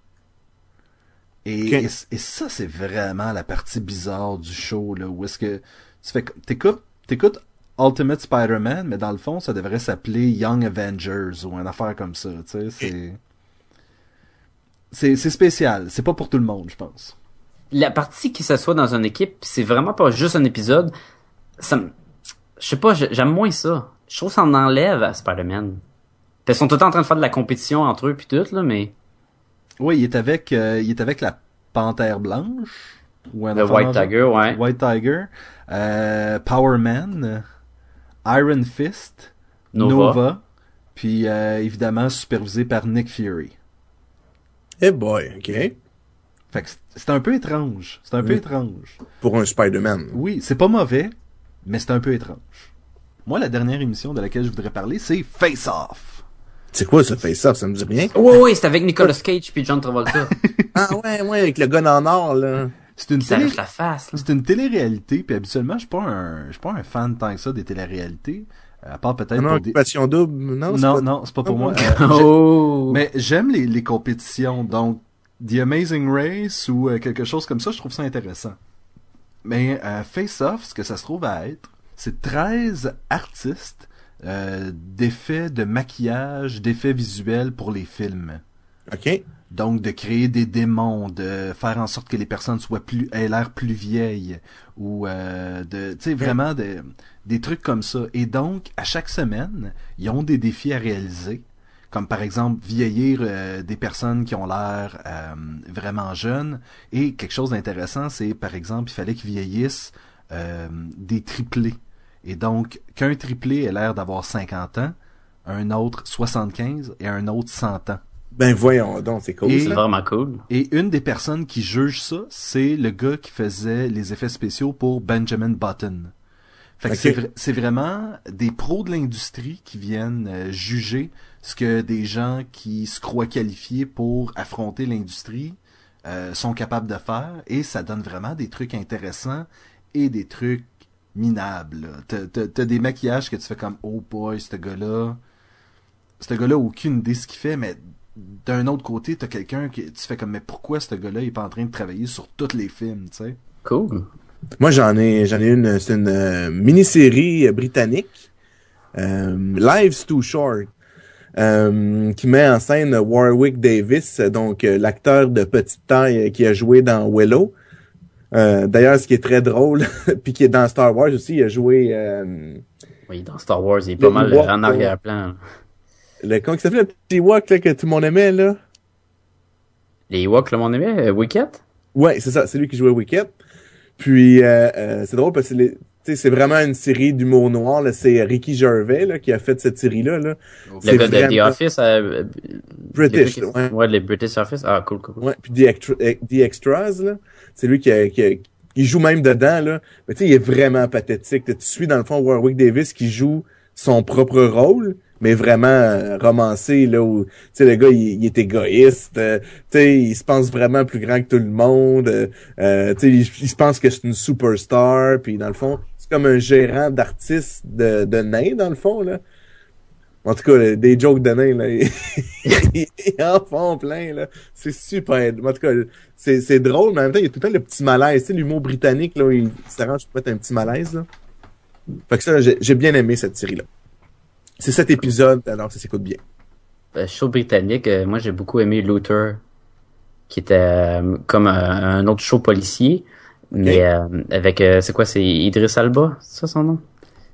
[SPEAKER 1] Et,
[SPEAKER 3] Ok.
[SPEAKER 1] et, et ça, c'est vraiment la partie bizarre du show, là, où est-ce que tu fais, t'écoutes, t'écoutes Ultimate Spider-Man, mais dans le fond, ça devrait s'appeler Young Avengers ou une affaire comme ça, tu sais, c'est... C'est, c'est spécial, c'est pas pour tout le monde, je pense.
[SPEAKER 2] la partie qui s'assoit dans une équipe, c'est vraiment pas juste un épisode. ça me- je sais pas, j'ai- j'aime moins ça. Je trouve que ça en enlève à Spider-Man. Ils sont tout le temps en train de faire de la compétition entre eux puis tout, là, mais
[SPEAKER 1] Oui, il est avec, euh, il est avec la Panthère Blanche. Ou un enfant
[SPEAKER 2] White Tiger, ouais.
[SPEAKER 1] White Tiger. Euh, Power Man. Iron Fist.
[SPEAKER 2] Nova.
[SPEAKER 1] Nova. Puis euh, évidemment supervisé par Nick Fury.
[SPEAKER 3] Eh boy, ok.
[SPEAKER 1] Fait que c'est- c'est un peu étrange. C'est un peu étrange.
[SPEAKER 3] Pour un Spider-Man.
[SPEAKER 1] Oui, c'est pas mauvais, mais c'est un peu étrange. Moi, la dernière émission de laquelle je voudrais parler, c'est Face Off.
[SPEAKER 3] C'est quoi ce face-off? Ça me dit rien?
[SPEAKER 2] Oui, oui, c'est avec Nicolas Cage puis John Travolta. [laughs]
[SPEAKER 3] ah ouais, ouais, avec le gun en or, là.
[SPEAKER 1] C'est une
[SPEAKER 2] ça
[SPEAKER 1] télé...
[SPEAKER 2] la face, là.
[SPEAKER 1] C'est une télé-réalité, puis habituellement, je suis pas un, je suis pas un fan tant que ça des téléréalités, à part peut-être
[SPEAKER 3] non,
[SPEAKER 1] pour des...
[SPEAKER 3] occupation double, non? c'est
[SPEAKER 1] Non,
[SPEAKER 3] pas-
[SPEAKER 1] non, c'est pas pour
[SPEAKER 3] Ah,
[SPEAKER 1] moi. Euh,
[SPEAKER 2] Oh!
[SPEAKER 1] Mais j'aime les, les compétitions, donc The Amazing Race ou euh, quelque chose comme ça, je trouve ça intéressant. Mais euh, Face Off, ce que ça se trouve à être, c'est 13 artistes euh, d'effets de maquillage, d'effets visuels pour les films.
[SPEAKER 3] Ok.
[SPEAKER 1] Donc de créer des démons, de faire en sorte que les personnes soient plus aient l'air plus vieilles ou euh, de tu sais vraiment de- des trucs comme ça. Et donc à chaque semaine, ils ont des défis à réaliser, comme par exemple vieillir euh, des personnes qui ont l'air euh, vraiment jeunes. Et quelque chose d'intéressant, c'est par exemple il fallait qu'ils vieillissent euh, des triplés. Et donc qu'un triplé ait l'air d'avoir 50 ans, un autre 75 et un autre 100 ans.
[SPEAKER 3] Ben voyons donc, c'est cool
[SPEAKER 1] Et-
[SPEAKER 2] C'est vraiment cool.
[SPEAKER 1] Et une des personnes qui juge ça, c'est le gars qui faisait les effets spéciaux pour Benjamin Button. Fait que c'est vra- c'est vraiment des pros de l'industrie qui viennent euh, juger ce que des gens qui se croient qualifiés pour affronter l'industrie euh, sont capables de faire et ça donne vraiment des trucs intéressants et des trucs minables. T'as- des maquillages que tu fais comme oh boy, ce gars-là, ce gars-là a aucune idée ce qu'il fait, mais d'un autre côté, t'as quelqu'un qui tu fais comme mais pourquoi ce gars-là il est pas en train de travailler sur tous les films, tu sais?
[SPEAKER 2] Cool.
[SPEAKER 3] Moi, j'en ai, j'en ai une, c'est une euh, mini-série euh, britannique, euh, Lives Too Short, euh, qui met en scène Warwick Davis, donc l'acteur de petite taille qui a joué dans Willow. D'ailleurs, ce qui est très drôle, [laughs] puis qui est dans Star Wars aussi, il a joué
[SPEAKER 2] Oui, dans Star Wars, il est pas mal en arrière-plan.
[SPEAKER 3] le comment il s'appelait le petit Walk là, que tout le monde aimait là?
[SPEAKER 2] Les Ewoks, le monde aimait, Wicket?
[SPEAKER 3] Ouais, c'est ça, c'est lui qui jouait Wicket. Puis euh, euh, c'est drôle parce que les- c'est vraiment une série d'humour noir. là. C'est Ricky Gervais là, qui a fait cette série-là. Là.
[SPEAKER 2] Le
[SPEAKER 3] C'est
[SPEAKER 2] gars de The Office, euh,
[SPEAKER 3] British,
[SPEAKER 2] le gars qui-
[SPEAKER 3] ouais.
[SPEAKER 2] Ouais, les British Office. Ah, cool, cool. cool.
[SPEAKER 3] Ouais, puis The, Extra- The Extras, là, c'est lui qui, a- qui, a- qui joue même dedans, là. Mais tu sais, il est vraiment pathétique. Tu suis, dans le fond, Warwick Davis qui joue son propre rôle, mais vraiment euh, romancé, là, où, tu sais, le gars, il, est égoïste, euh, tu sais, il se pense vraiment plus grand que tout le monde, euh, euh, tu sais, il, se pense que c'est une superstar, puis dans le fond, c'est comme un gérant d'artistes de, de nains, dans le fond, là. En tout cas, des jokes de nains, là, [laughs] ils en font plein, là. C'est super. En tout cas, c'est, drôle, mais en même temps, il y a tout le temps le petit malaise. Tu sais, l'humour britannique, là, il s'arrange pour mettre un petit malaise, là. Fait que ça, j'ai, j'ai bien aimé cette série-là. C'est cet épisode, alors ça s'écoute bien.
[SPEAKER 2] Euh, show britannique, euh, moi j'ai beaucoup aimé Luther, qui était euh, comme un, un autre show policier, mais euh, avec, euh, c'est quoi, c'est Idris Alba, c'est ça son nom?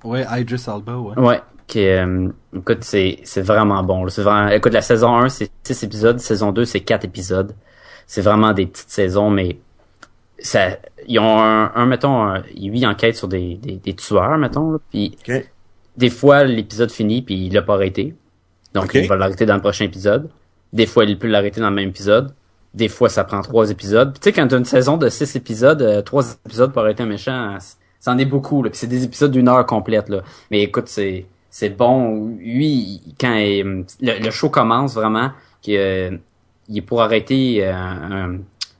[SPEAKER 1] Ouais, Idris Alba, ouais.
[SPEAKER 2] Ouais, qui euh, écoute, c'est, c'est vraiment bon. là. C'est vraiment, écoute, la saison 1, c'est 6 épisodes, saison 2, c'est 4 épisodes. C'est vraiment des petites saisons, mais ça, ils ont un, un mettons, un, lui, enquête sur des, des, des tueurs, mettons, là, puis
[SPEAKER 3] OK?
[SPEAKER 2] Des fois, l'épisode finit, puis il l'a pas arrêté. Donc, il va l'arrêter dans le prochain épisode. Des fois, il peut l'arrêter dans le même épisode. Des fois, ça prend trois épisodes. Puis, tu sais, quand t'as une saison de six épisodes, euh, trois épisodes pour arrêter un méchant, c- ça en est beaucoup, là. Puis c'est des épisodes d'une heure complète, là. Mais écoute, c'est, c'est bon. Lui, quand euh, le, le show commence vraiment, qu'il, euh, il est pour arrêter euh, un-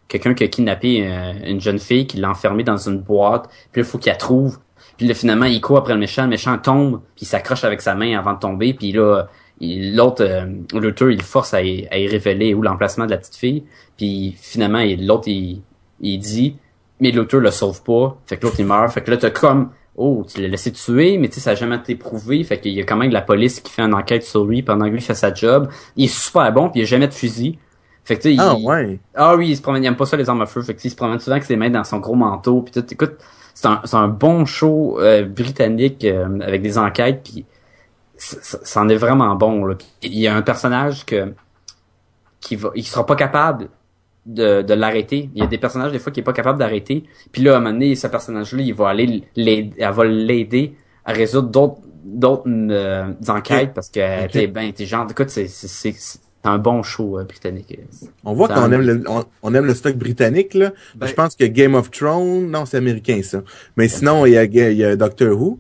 [SPEAKER 2] quelqu'un qui a kidnappé une jeune fille, qui l'a enfermée dans une boîte. Puis il faut qu'il la trouve. Puis là, finalement, il court après le méchant. Le méchant tombe, puis il s'accroche avec sa main avant de tomber. Puis là, l'autre, euh, l'auteur, il force à y, à y révéler où l'emplacement de la petite fille. Puis finalement, l'autre, il, il dit, mais l'auteur le sauve pas. Fait que l'autre, il meurt. Fait que là, t'as comme, oh, tu l'as laissé tuer, mais tu sais, ça a jamais été prouvé. Fait qu'il y a quand même de la police qui fait une enquête sur lui pendant que lui fait sa job. Il est super bon, puis il a jamais de fusil. Fait que tu sais,
[SPEAKER 3] Ah,
[SPEAKER 2] il-
[SPEAKER 3] ouais.
[SPEAKER 2] ah oui, il se promène, il aime pas ça les armes à feu, fait que, il se promène souvent avec ses mains dans son gros manteau, puis tout, écoute, c'est un, un bon show euh, britannique euh, avec des enquêtes, puis ça, ça- ça en est vraiment bon. Là. Il y a un personnage que qui va, il sera pas capable de, de l'arrêter. Il y a des personnages des fois qui est pas capable d'arrêter. Puis là, à un moment donné, ce personnage-là, il va aller l'aider, elle va l'aider à résoudre d'autres d'autres euh, enquêtes parce que elle
[SPEAKER 3] Ok.
[SPEAKER 2] était ben. Écoute, c'est c'est c'est c'est un bon show euh, britannique.
[SPEAKER 3] On voit qu'on aime le, on, on aime le stock britannique, là.
[SPEAKER 1] Ben-
[SPEAKER 3] Je pense que Game of Thrones, non, c'est américain, ça. Mais sinon, il y a, il y a Doctor Who.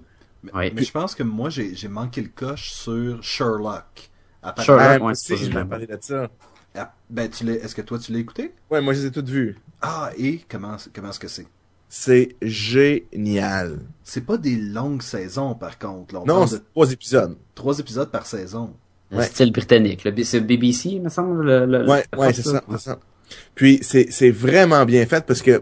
[SPEAKER 2] Oui.
[SPEAKER 1] Mais je pense que moi, j'ai j'ai manqué le coche sur Sherlock. À
[SPEAKER 2] Sherlock.
[SPEAKER 3] Ah,
[SPEAKER 2] ouais,
[SPEAKER 3] je vais parler de ça.
[SPEAKER 1] Ah, ben, tu l'as, est-ce que toi, tu l'as écouté?
[SPEAKER 3] Ouais, moi, je les ai toutes vues.
[SPEAKER 1] Ah, et comment, comment est-ce que c'est?
[SPEAKER 3] C'est génial.
[SPEAKER 1] C'est pas des longues saisons, par contre. Là. On
[SPEAKER 3] Non,
[SPEAKER 1] parle
[SPEAKER 3] c'est
[SPEAKER 1] de
[SPEAKER 3] trois épisodes.
[SPEAKER 1] trois épisodes par saison.
[SPEAKER 3] Ouais.
[SPEAKER 2] style britannique. C'est BBC, il me semble. Le, le-
[SPEAKER 3] Ouais, ouais, c'est ça, ça. Puis c'est c'est vraiment bien fait parce que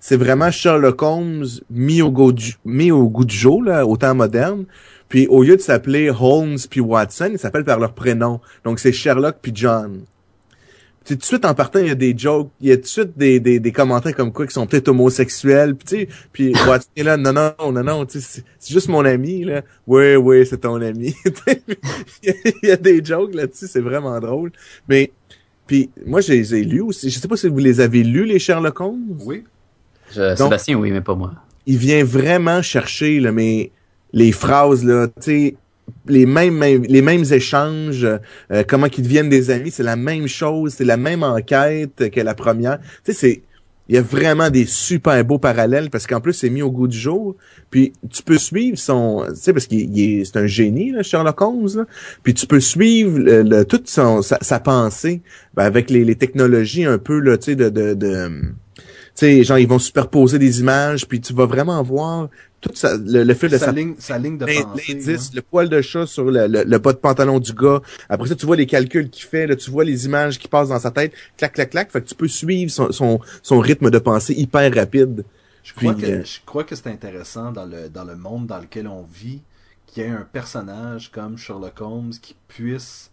[SPEAKER 3] c'est vraiment Sherlock Holmes mis au goût du, mis au goût du jour là, au temps moderne. Puis au lieu de s'appeler Holmes puis Watson, ils s'appellent par leur prénom. Donc c'est Sherlock puis John. Tout de suite en partant, il y a des jokes, il y a tout de suite des, des, des commentaires comme quoi qui sont peut-être homosexuels. Puis tu sais, puis [laughs] est là, non non non non, tu sais, c'est juste mon ami là. Oui oui, c'est ton ami. [laughs] il, y a, il y a des jokes là-dessus, c'est vraiment drôle. Mais puis moi, je les ai lus aussi. Je sais pas si vous les avez lus, les Sherlock Holmes.
[SPEAKER 1] Oui.
[SPEAKER 2] Je- Sébastien, oui, mais pas moi.
[SPEAKER 3] Il vient vraiment chercher là, mais les phrases là, tu sais, les mêmes, les mêmes échanges, euh, comment qu'ils deviennent des amis, c'est la même chose, c'est la même enquête que la première. Tu sais, c'est il y a vraiment des super beaux parallèles parce qu'en plus c'est mis au goût du jour. Puis tu peux suivre son, tu sais parce qu'il il est, c'est un génie là, Sherlock Holmes. Là. Puis tu peux suivre le, toute son, sa, pensée ben, avec les, technologies un peu là, tu sais de, sais genre ils vont superposer des images puis tu vas vraiment voir tout ça, le, le fil de
[SPEAKER 1] Sa
[SPEAKER 3] sa
[SPEAKER 1] ligne, sa ligne de pensée.
[SPEAKER 3] L'indice, le poil de chat sur le, le, le bas de pantalon du gars. Après ça, tu vois les calculs qu'il fait, là, tu vois les images qui passent dans sa tête, clac, clac, clac. Fait que tu peux suivre son, son, son rythme de pensée hyper rapide.
[SPEAKER 1] Je crois,
[SPEAKER 3] Puis,
[SPEAKER 1] que,
[SPEAKER 3] euh,
[SPEAKER 1] je crois que c'est intéressant dans le, dans le monde dans lequel on vit qu'il y ait un personnage comme Sherlock Holmes qui puisse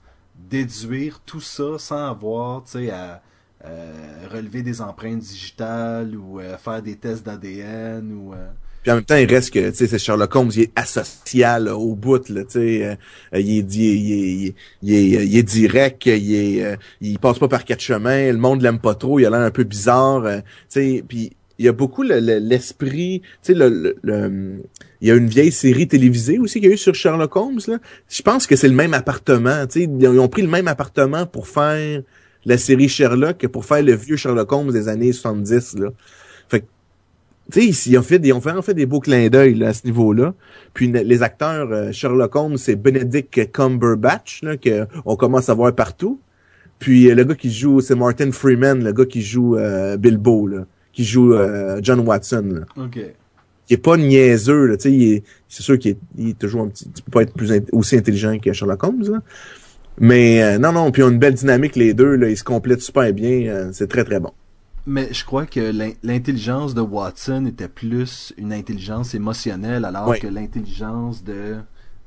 [SPEAKER 1] déduire tout ça sans avoir tu sais, à euh, relever des empreintes digitales ou euh, faire des tests d'ADN ou euh,
[SPEAKER 3] Puis en même temps, il reste que, tu sais, c'est Sherlock Holmes, il est asocial au bout, là, tu sais. euh, il, est, il, est, il, est, il, est, direct, il est, euh, il passe pas par quatre chemins, le monde l'aime pas trop, il a l'air un peu bizarre, euh, tu sais. Puis il y a beaucoup le- le- l'esprit, tu sais, le, le- il y a une vieille série télévisée aussi qu'il y a eu sur Sherlock Holmes, là. Je pense que c'est le même appartement, tu sais. Ils ont pris le même appartement pour faire la série Sherlock que pour faire le vieux Sherlock Holmes des années 70, là. Fait que tu sais, ils ont fait des, ils ont fait, en fait des beaux clins d'œil là, à ce niveau-là. Puis les acteurs, euh, Sherlock Holmes, c'est Benedict Cumberbatch, là, que on commence à voir partout. Puis euh, le gars qui joue, c'est Martin Freeman, le gars qui joue euh, Bilbo, là, qui joue euh, John Watson, là,
[SPEAKER 1] ok
[SPEAKER 3] qui est pas niaiseux, là, tu sais, c'est sûr qu'il est, il est toujours un petit, tu peux pas être plus aussi intelligent que Sherlock Holmes, là. Mais euh, non, non, puis ils ont une belle dynamique les deux, là, ils se complètent super bien, euh, c'est très très bon.
[SPEAKER 1] mais je crois que l'in- l'intelligence de Watson était plus une intelligence émotionnelle alors que l'intelligence de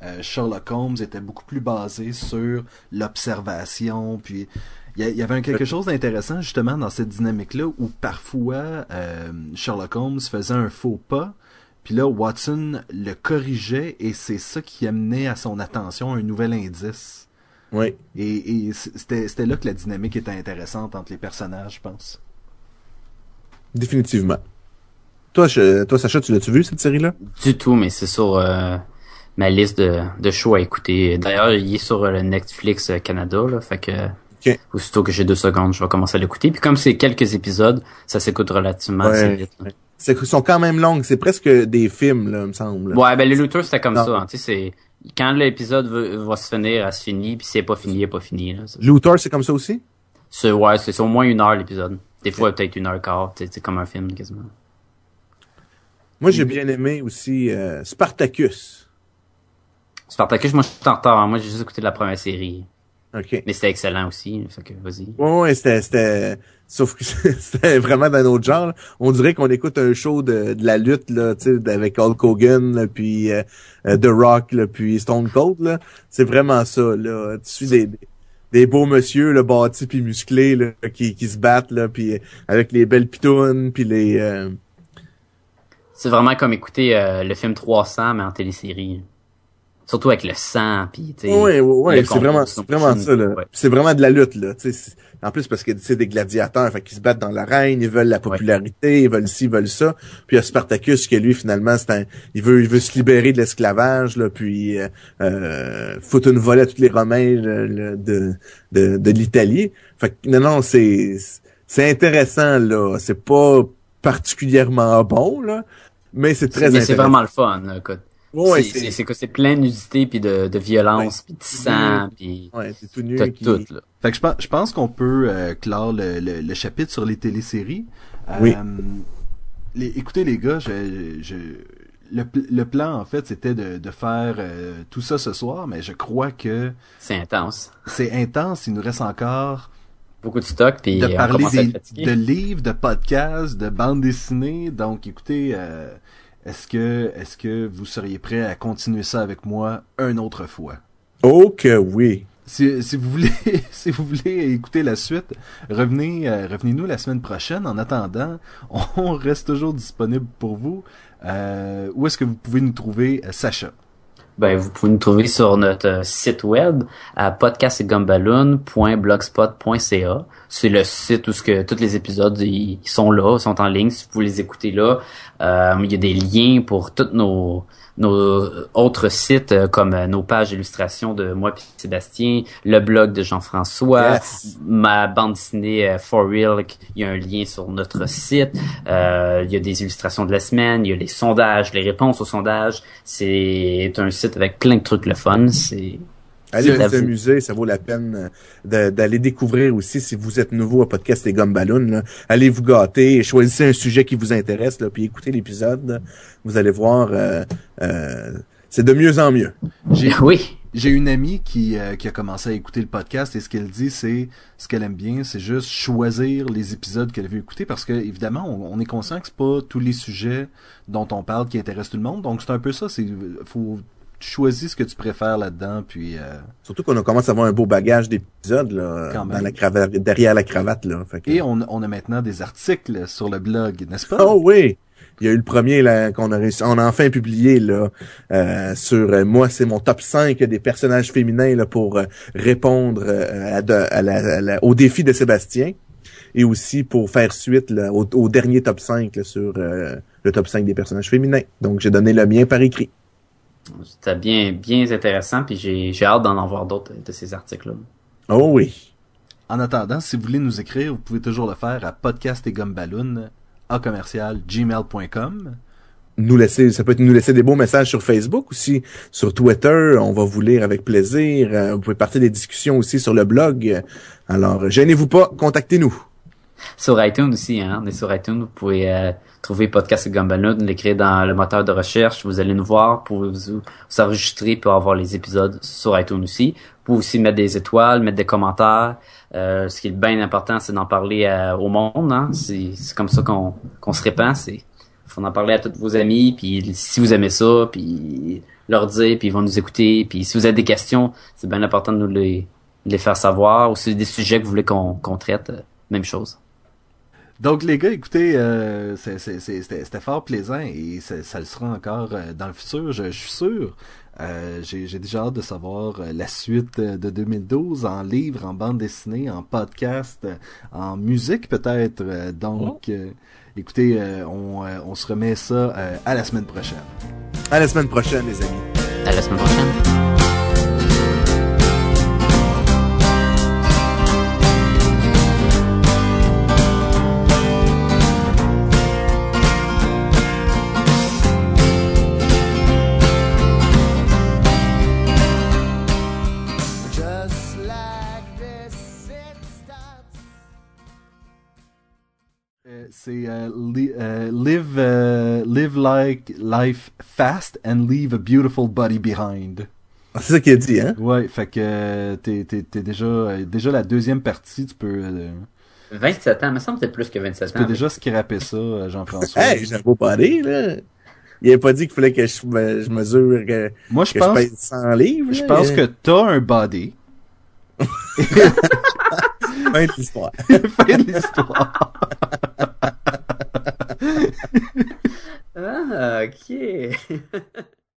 [SPEAKER 1] euh, Sherlock Holmes était beaucoup plus basée sur l'observation puis il y, avait un quelque chose d'intéressant justement dans cette dynamique-là où parfois Sherlock Holmes faisait un faux pas, puis là Watson le corrigeait et c'est ça qui amenait à son attention un nouvel indice.
[SPEAKER 3] Oui.
[SPEAKER 1] Et, et c'était c'était là que la dynamique était intéressante entre les personnages, je pense.
[SPEAKER 3] Définitivement. Toi, je- toi Sacha, tu l'as-tu vu, cette série-là?
[SPEAKER 2] Du tout, mais c'est sur euh, ma liste de, de shows à écouter. D'ailleurs, il est sur euh, le Netflix euh, Canada, là, fait que
[SPEAKER 3] Ok.
[SPEAKER 2] aussitôt que j'ai deux secondes, je vais commencer à l'écouter. Puis comme c'est quelques épisodes, ça s'écoute relativement
[SPEAKER 3] Ouais.
[SPEAKER 2] assez vite. là.
[SPEAKER 3] C'est sont quand même longues, c'est presque des films, là, me semble.
[SPEAKER 2] Ouais, ben les looters c'était comme
[SPEAKER 3] Non.
[SPEAKER 2] ça. hein, tu sais, c'est quand l'épisode va, se finir, elle se finit, puis si c'est pas fini, elle est pas fini. Là. C'est-
[SPEAKER 3] Looter, c'est comme ça aussi?
[SPEAKER 2] C'est ouais, c'est au moins une heure l'épisode. Des fois peut-être une heure quart. C'est comme un film quasiment.
[SPEAKER 3] Moi, j'ai bien aimé aussi euh, Spartacus.
[SPEAKER 2] Spartacus, moi je suis en retard. hein. Moi j'ai juste écouté la première série,
[SPEAKER 3] OK.
[SPEAKER 2] mais c'était excellent aussi. Fait que vas-y.
[SPEAKER 3] Ouais, ouais, c'était, c'était, sauf que [laughs] c'était vraiment d'un autre genre. là. On dirait qu'on écoute un show de, de la lutte, là, tu sais, avec Hulk Hogan, là, puis euh, euh, The Rock, là, puis Stone Cold, là. C'est vraiment ça, là. Tu suis des, des, beaux monsieur, là, bâtis puis musclés, là, qui, qui se battent, là, puis avec les belles pitounes, puis les... euh,
[SPEAKER 2] C'est vraiment comme écouter euh, le film 300 mais en télésérie. Surtout avec le sang, puis tu
[SPEAKER 3] ouais, ouais,
[SPEAKER 2] le
[SPEAKER 3] c'est vraiment, c'est vraiment ça, là.
[SPEAKER 2] ouais.
[SPEAKER 3] C'est vraiment de la lutte, là. tu sais, En plus, parce que c'est des gladiateurs, fait qu'ils se battent dans l'arène, ils veulent la popularité, ils veulent ci, ils veulent ça. Puis il y a Spartacus que lui, finalement, c'est un, il veut, il veut se libérer de l'esclavage, là, puis euh, euh, foutre une volée à tous les Romains là, là, de, de, de l'Italie. Fait que non, non, c'est, c'est intéressant, là. C'est pas particulièrement bon, là, mais c'est très
[SPEAKER 2] Mais
[SPEAKER 3] intéressant.
[SPEAKER 2] c'est vraiment le fun, là, écoute.
[SPEAKER 3] Ouais,
[SPEAKER 2] c'est, c'est, c'est que c'est plein de nudité puis de, de violence puis de sang puis
[SPEAKER 3] ouais, c'est tout nu. qui-
[SPEAKER 2] tout, là.
[SPEAKER 1] Fait que je pense, je pense qu'on peut euh, clore le, le, le chapitre sur les téléséries. Euh,
[SPEAKER 3] Oui.
[SPEAKER 1] les, écoutez les gars, je, je, le, le plan en fait c'était de, de faire euh, tout ça ce soir, mais je crois que
[SPEAKER 2] C'est intense.
[SPEAKER 1] c'est intense. Il nous reste encore
[SPEAKER 2] Beaucoup de stock puis
[SPEAKER 1] de parler
[SPEAKER 2] commence à être
[SPEAKER 1] des, de livres, de podcasts, de bandes dessinées. Donc écoutez, euh, est-ce que est-ce que vous seriez prêt à continuer ça avec moi une autre fois?
[SPEAKER 3] Oh que oui.
[SPEAKER 1] Si, si vous voulez, [laughs] si vous voulez écouter la suite, revenez, euh, revenez-nous la semaine prochaine. En attendant, [laughs] on reste toujours disponible pour vous. Euh, où est-ce que vous pouvez nous trouver, euh, Sacha?
[SPEAKER 2] Ben, vous pouvez nous trouver sur notre euh, site web à podcastgumballoon.blogspot.ca. C'est le site où ce que tous les épisodes ils sont là, sont en ligne. Si vous les écoutez là, euh, il y a des liens pour tous nos nos autres sites euh, comme euh, nos pages d'illustration de moi et Sébastien, le blog de Jean-François,
[SPEAKER 3] Yes.
[SPEAKER 2] ma bande dessinée euh, For Real, il y a un lien sur notre site. Euh, il y a des illustrations de la semaine, il y a les sondages, les réponses aux sondages. C'est un site avec plein de trucs le fun. C'est
[SPEAKER 3] Allez vous amuser, ça vaut la peine euh, d'aller découvrir aussi si vous êtes nouveau à podcast et gomme ballon. là. Allez vous gâter, choisissez un sujet qui vous intéresse, là, puis écoutez l'épisode. Vous allez voir, euh, euh, c'est de mieux en mieux.
[SPEAKER 1] J'ai [laughs]
[SPEAKER 2] oui,
[SPEAKER 1] j'ai une amie qui, euh, qui a commencé à écouter le podcast et ce qu'elle dit, c'est ce qu'elle aime bien, c'est juste choisir les épisodes qu'elle veut écouter parce que évidemment, on, on est conscient que c'est pas tous les sujets dont on parle qui intéressent tout le monde. Donc c'est un peu ça, c'est faut tu choisis ce que tu préfères là-dedans, puis euh,
[SPEAKER 3] Surtout qu'on a commencé à avoir un beau bagage d'épisodes là,
[SPEAKER 1] Quand
[SPEAKER 3] dans
[SPEAKER 1] même.
[SPEAKER 3] la cravate, derrière la cravate. Là. Fait que-
[SPEAKER 1] et on, on a maintenant des articles sur le blog, n'est-ce pas?
[SPEAKER 3] Oh oui! Il y a eu le premier là qu'on a réussi, on a enfin publié là euh, sur euh, moi c'est mon top 5 des personnages féminins là pour euh, répondre euh, à, de- à la- à la- au défi de Sébastien et aussi pour faire suite là, au, au dernier top 5 là, sur euh, le top 5 des personnages féminins. Donc j'ai donné le mien par écrit.
[SPEAKER 2] C'était bien bien intéressant. Puis j'ai j'ai hâte d'en avoir d'autres de ces articles là.
[SPEAKER 3] Oh oui.
[SPEAKER 1] En attendant, si vous voulez nous écrire, vous pouvez toujours le faire à podcast et gumballoon à commercial gmail.com.
[SPEAKER 3] Nous laisser, ça peut être nous laisser des beaux messages sur Facebook aussi, sur Twitter, on va vous lire avec plaisir. Euh, Vous pouvez partir des discussions aussi sur le blog. Alors, gênez-vous pas, contactez-nous.
[SPEAKER 2] Sur iTunes aussi, hein. On est sur iTunes. Vous pouvez euh, trouver Podcast Gumballoon, l'écrire dans le moteur de recherche. Vous allez nous voir pour vous, vous enregistrer pour avoir les épisodes sur iTunes aussi. Vous pouvez aussi mettre des étoiles, mettre des commentaires. Euh, ce qui est bien important, c'est d'en parler euh, au monde. Hein. C'est comme ça qu'on qu'on se répand. C'est faut en parler à tous vos amis. Puis si vous aimez ça, puis leur dire, puis ils vont nous écouter. Puis si vous avez des questions, c'est bien important de nous les, les faire savoir. Ou si des sujets que vous voulez qu'on qu'on traite, euh, même chose.
[SPEAKER 1] Donc les gars, écoutez, euh, c'est- c'est- c'est- c'était c'était fort plaisant et ça, ça le sera encore euh, dans le futur, je, je suis sûr. Euh, J'ai j'ai déjà hâte de savoir euh, la suite euh, de 2012 en livre, en bande dessinée, en podcast, en musique peut-être. Donc, euh, écoutez, euh, on, euh, on se remet ça euh, à la semaine prochaine.
[SPEAKER 3] À la semaine prochaine, les amis.
[SPEAKER 2] À la semaine prochaine.
[SPEAKER 1] C'est euh, li- euh, live, euh, live like life fast and leave a beautiful body behind.
[SPEAKER 3] Ah, C'est ça qu'il a dit, hein?
[SPEAKER 1] Ouais, fait que t'es t'es- déjà déjà la deuxième partie, tu peux euh,
[SPEAKER 2] 27 ans, il me semble que c'est plus que 27
[SPEAKER 1] tu
[SPEAKER 2] ans.
[SPEAKER 1] peux déjà scraper ça, Jean-François.
[SPEAKER 3] Hey, j'ai un beau body, là. Il avait pas dit qu'il fallait que je, me- je mesure que,
[SPEAKER 1] Moi, je
[SPEAKER 3] que je
[SPEAKER 1] pense,
[SPEAKER 3] pèse 100 livres.
[SPEAKER 1] je
[SPEAKER 3] là.
[SPEAKER 1] pense que t'as un body. [laughs] [laughs]
[SPEAKER 3] Fin de l'histoire.
[SPEAKER 1] fin de l'histoire. [laughs]
[SPEAKER 2] Ah, ok. [laughs]